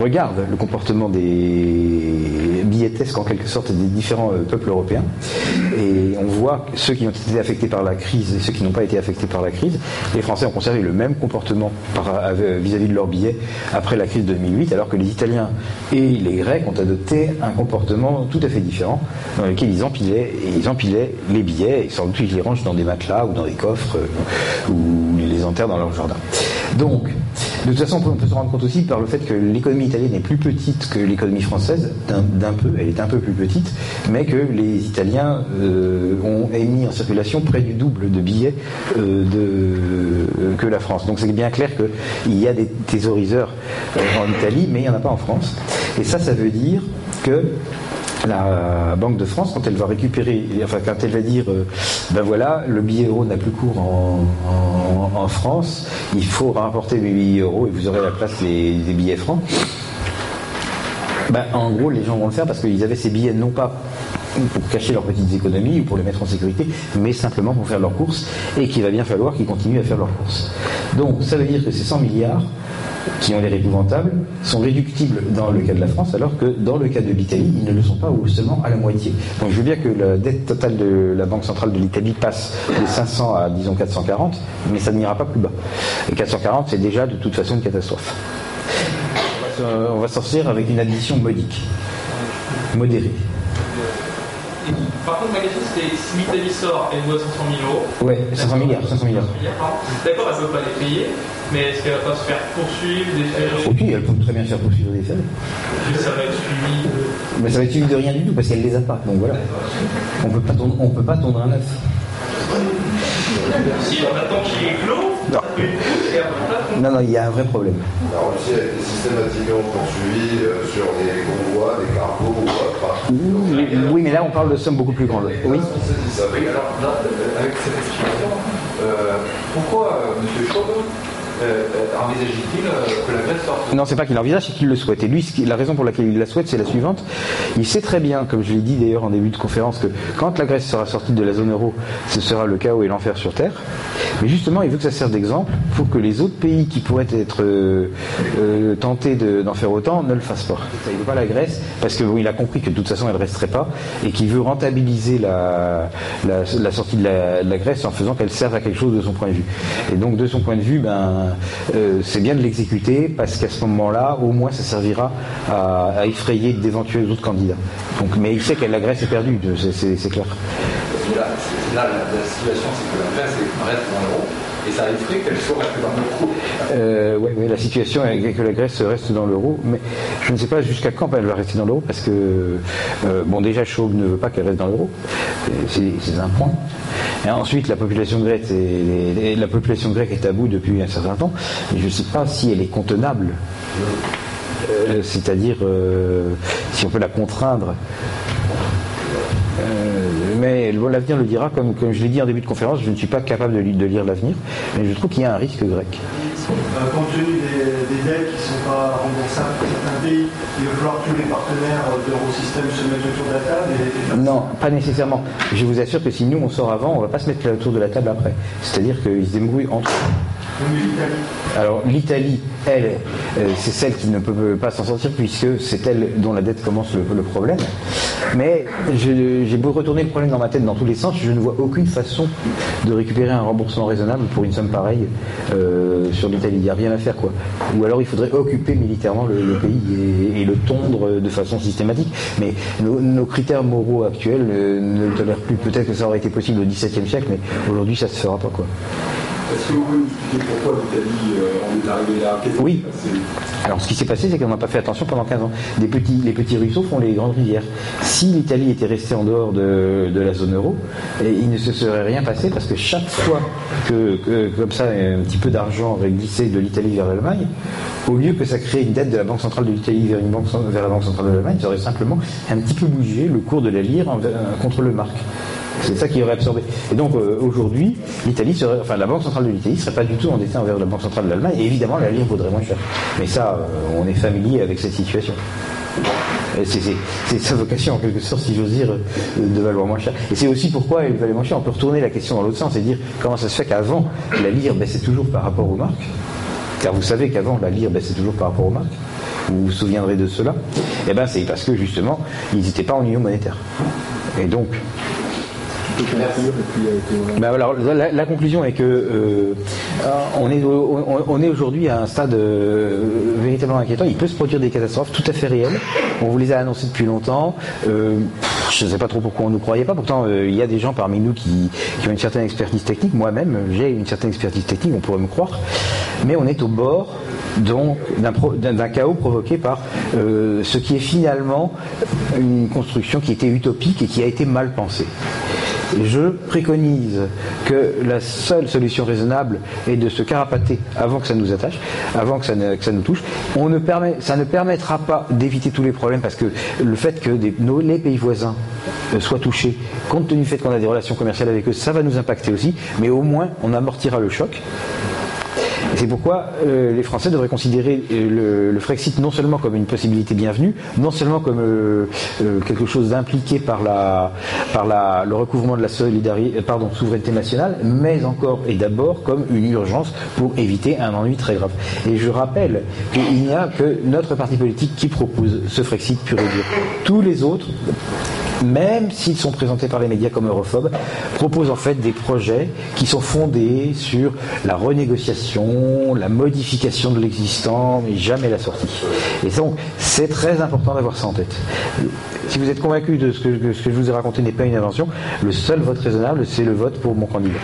regarde le comportement des billettesques en quelque sorte des différents euh, peuples européens et on voit ceux qui ont été affectés par la crise et ceux qui n'ont pas été affectés par la crise, les Français ont conservé le même comportement euh, vis-à-vis de leurs billets après la crise de 2008 alors que les Italiens et les Grecs ont adopté un comportement tout à fait différent dans lequel ils empilaient, les billets et sans doute ils les rangent dans des matelas ou dans des coffres euh, ou ils les enterrent dans leur jardin. De toute façon, on peut, se rendre compte aussi par le fait que l'économie italienne est plus petite que l'économie française, d'un peu, elle est un peu plus petite, mais que les Italiens euh, ont émis en circulation près du double de billets euh, de, que la France. Donc c'est bien clair qu'il y a des thésauriseurs euh, en Italie, mais il n'y en a pas en France. Et ça, ça veut dire que la Banque de France, quand elle va récupérer, enfin quand elle va dire, euh, ben voilà, le billet euro n'a plus cours en, France, il faut rapporter mes billets euros et vous aurez la place des, billets francs. Ben, en gros, les gens vont le faire parce qu'ils avaient ces billets non pas pour cacher leurs petites économies ou pour les mettre en sécurité, mais simplement pour faire leurs courses et qu'il va bien falloir qu'ils continuent à faire leurs courses. Donc ça veut dire que ces 100 milliards, qui ont l'air épouvantables sont réductibles dans le cas de la France, alors que dans le cas de l'Italie, ils ne le sont pas ou seulement à la moitié. Donc je veux bien que la dette totale de la Banque centrale de l'Italie passe de 500 à disons 440, mais ça n'ira pas plus bas. Et 440, c'est déjà de toute façon une catastrophe. On va sortir avec une addition modique, modérée. Par contre, ma question c'était si l'Italie sort, elle doit 500 000 euros. Ouais, 500 milliards, 500 milliards. D'accord, elle ne peut pas les payer, mais est-ce qu'elle va pas se faire poursuivre, déférer Ok, elle peut très bien se faire poursuivre, déférer. Ça va être suivi Mais ça va être suivi de rien du tout parce qu'elle les a pas. Donc voilà. On peut pas on peut pas tondre un œuf. Si on attend qu'il est clos, non. non, il y a un vrai problème. Alors, aussi, elle est systématiquement poursuivie euh, sur des convois, des cargos ou autre. Oui, mais là, on parle de sommes beaucoup plus grandes. Oui. alors, avec cette explication, euh, pourquoi euh, M. Chauvin euh, euh, envisage-t-il euh, que la Grèce sorte Non, c'est pas qu'il envisage, c'est qu'il le souhaite. Et lui, la raison pour laquelle il la souhaite, c'est la suivante. Il sait très bien, comme je l'ai dit d'ailleurs en début de conférence, que quand la Grèce sera sortie de la zone euro, ce sera le chaos et l'enfer sur Terre. Mais justement, il veut que ça serve d'exemple pour que les autres pays qui pourraient être tentés d'en faire autant ne le fassent pas. Il ne veut pas la Grèce parce que il a compris que de toute façon elle ne resterait pas et qu'il veut rentabiliser la, sortie de la, de la, Grèce en faisant qu'elle serve à quelque chose de son point de vue. Et donc de son point de vue, ben, euh, c'est bien de l'exécuter parce qu'à ce moment-là, au moins, ça servira à, effrayer d'éventuels autres candidats. Mais il sait que la Grèce est perdue, c'est clair. Là, la, situation, c'est que la Grèce reste dans l'euro et ça effraie qu'elle soit restée dans l'euro. Euh, oui, la situation est que la Grèce reste dans l'euro, mais je ne sais pas jusqu'à quand elle va rester dans l'euro, parce que, euh, bon, déjà, Chauve ne veut pas qu'elle reste dans l'euro, c'est un point. Et ensuite, la population grecque est, à bout depuis un certain temps. je ne sais pas si elle est contenable. Euh, c'est-à-dire si on peut la contraindre. Mais l'avenir le dira, comme, je l'ai dit en début de conférence, je ne suis pas capable de, lire l'avenir, mais je trouve qu'il y a un risque grec. Compte tenu des, dettes qui ne sont pas remboursables pour certains pays, il va falloir que tous les partenaires de l'eurosystème se mettent autour de la table Non, pas nécessairement. Je vous assure que si nous on sort avant, on ne va pas se mettre autour de la table après. C'est-à-dire qu'ils se débrouillent entre eux. Alors l'Italie, elle, euh, c'est celle qui ne peut pas s'en sortir puisque c'est elle dont la dette commence le, problème. Mais j'ai beau retourner le problème dans ma tête dans tous les sens, je ne vois aucune façon de récupérer un remboursement raisonnable pour une somme pareille euh, sur l'Italie. Il n'y a rien à faire quoi. Ou alors il faudrait occuper militairement le, pays et, le tondre de façon systématique. Mais nos, critères moraux actuels euh, ne le tolèrent plus. Peut-être que ça aurait été possible au XVIIe siècle, mais aujourd'hui ça se fera pas quoi. Est-ce que vous pouvez nous expliquer pourquoi l'Italie euh, en est arrivée là Oui. Alors ce qui s'est passé, c'est qu'on n'a pas fait attention pendant 15 ans. les petits ruisseaux font les grandes rivières. Si l'Italie était restée en dehors de, la zone euro, il ne se serait rien passé parce que chaque fois que, comme ça, un petit peu d'argent aurait glissé de l'Italie vers l'Allemagne, au lieu que ça crée une dette de la Banque centrale de l'Italie vers, vers la Banque centrale de l'Allemagne, ça aurait simplement un petit peu bougé le cours de la lire contre le marque. C'est ça qui aurait absorbé. Et donc euh, aujourd'hui, l'Italie enfin la banque centrale de l'Italie serait pas du tout endettée envers la banque centrale de l'Allemagne. Et évidemment, la lire vaudrait moins cher. Mais ça, euh, on est familier avec cette situation. C'est sa vocation, en quelque sorte, si j'ose dire, euh, de valoir moins cher. Et c'est aussi pourquoi elle valait moins cher. On peut retourner la question dans l'autre sens et dire comment ça se fait qu'avant, la lire baissait toujours par rapport aux marques. Car vous savez qu'avant, la lire baissait toujours par rapport aux marques. Vous vous souviendrez de cela Eh bien, c'est parce que justement, ils n'étaient pas en union monétaire. Et donc, ben alors, la, conclusion est que euh, on est, est aujourd'hui à un stade euh, véritablement inquiétant. Il peut se produire des catastrophes tout à fait réelles. On vous les a annoncées depuis longtemps. Je ne sais pas trop pourquoi on ne nous croyait pas. Pourtant, il y a des gens parmi nous qui, ont une certaine expertise technique. Moi-même, j'ai une certaine expertise technique, on pourrait me croire. Mais on est au bord d'un chaos provoqué par euh, ce qui est finalement une construction qui était utopique et qui a été mal pensée. Je préconise que la seule solution raisonnable est de se carapater avant que ça nous attache, avant que ça, nous touche. Ça ne permettra pas d'éviter tous les problèmes parce que le fait que les pays voisins euh, soient touchés, compte tenu du fait qu'on a des relations commerciales avec eux, ça va nous impacter aussi, mais au moins on amortira le choc. C'est pourquoi euh, les Français devraient considérer euh, le, Frexit non seulement comme une possibilité bienvenue, non seulement comme euh, quelque chose d'impliqué par, le recouvrement de la solidarité, pardon, souveraineté nationale, mais encore et d'abord comme une urgence pour éviter un ennui très grave. Et je rappelle qu'il n'y a que notre parti politique qui propose ce Frexit pur et dur. Tous les autres même s'ils sont présentés par les médias comme europhobes, proposent en fait des projets qui sont fondés sur la renégociation, la modification de l'existant, mais jamais la sortie. Et donc, c'est très important d'avoir ça en tête. Si vous êtes convaincu de que, ce que je vous ai raconté n'est pas une invention, le seul vote raisonnable, c'est le vote pour mon candidat.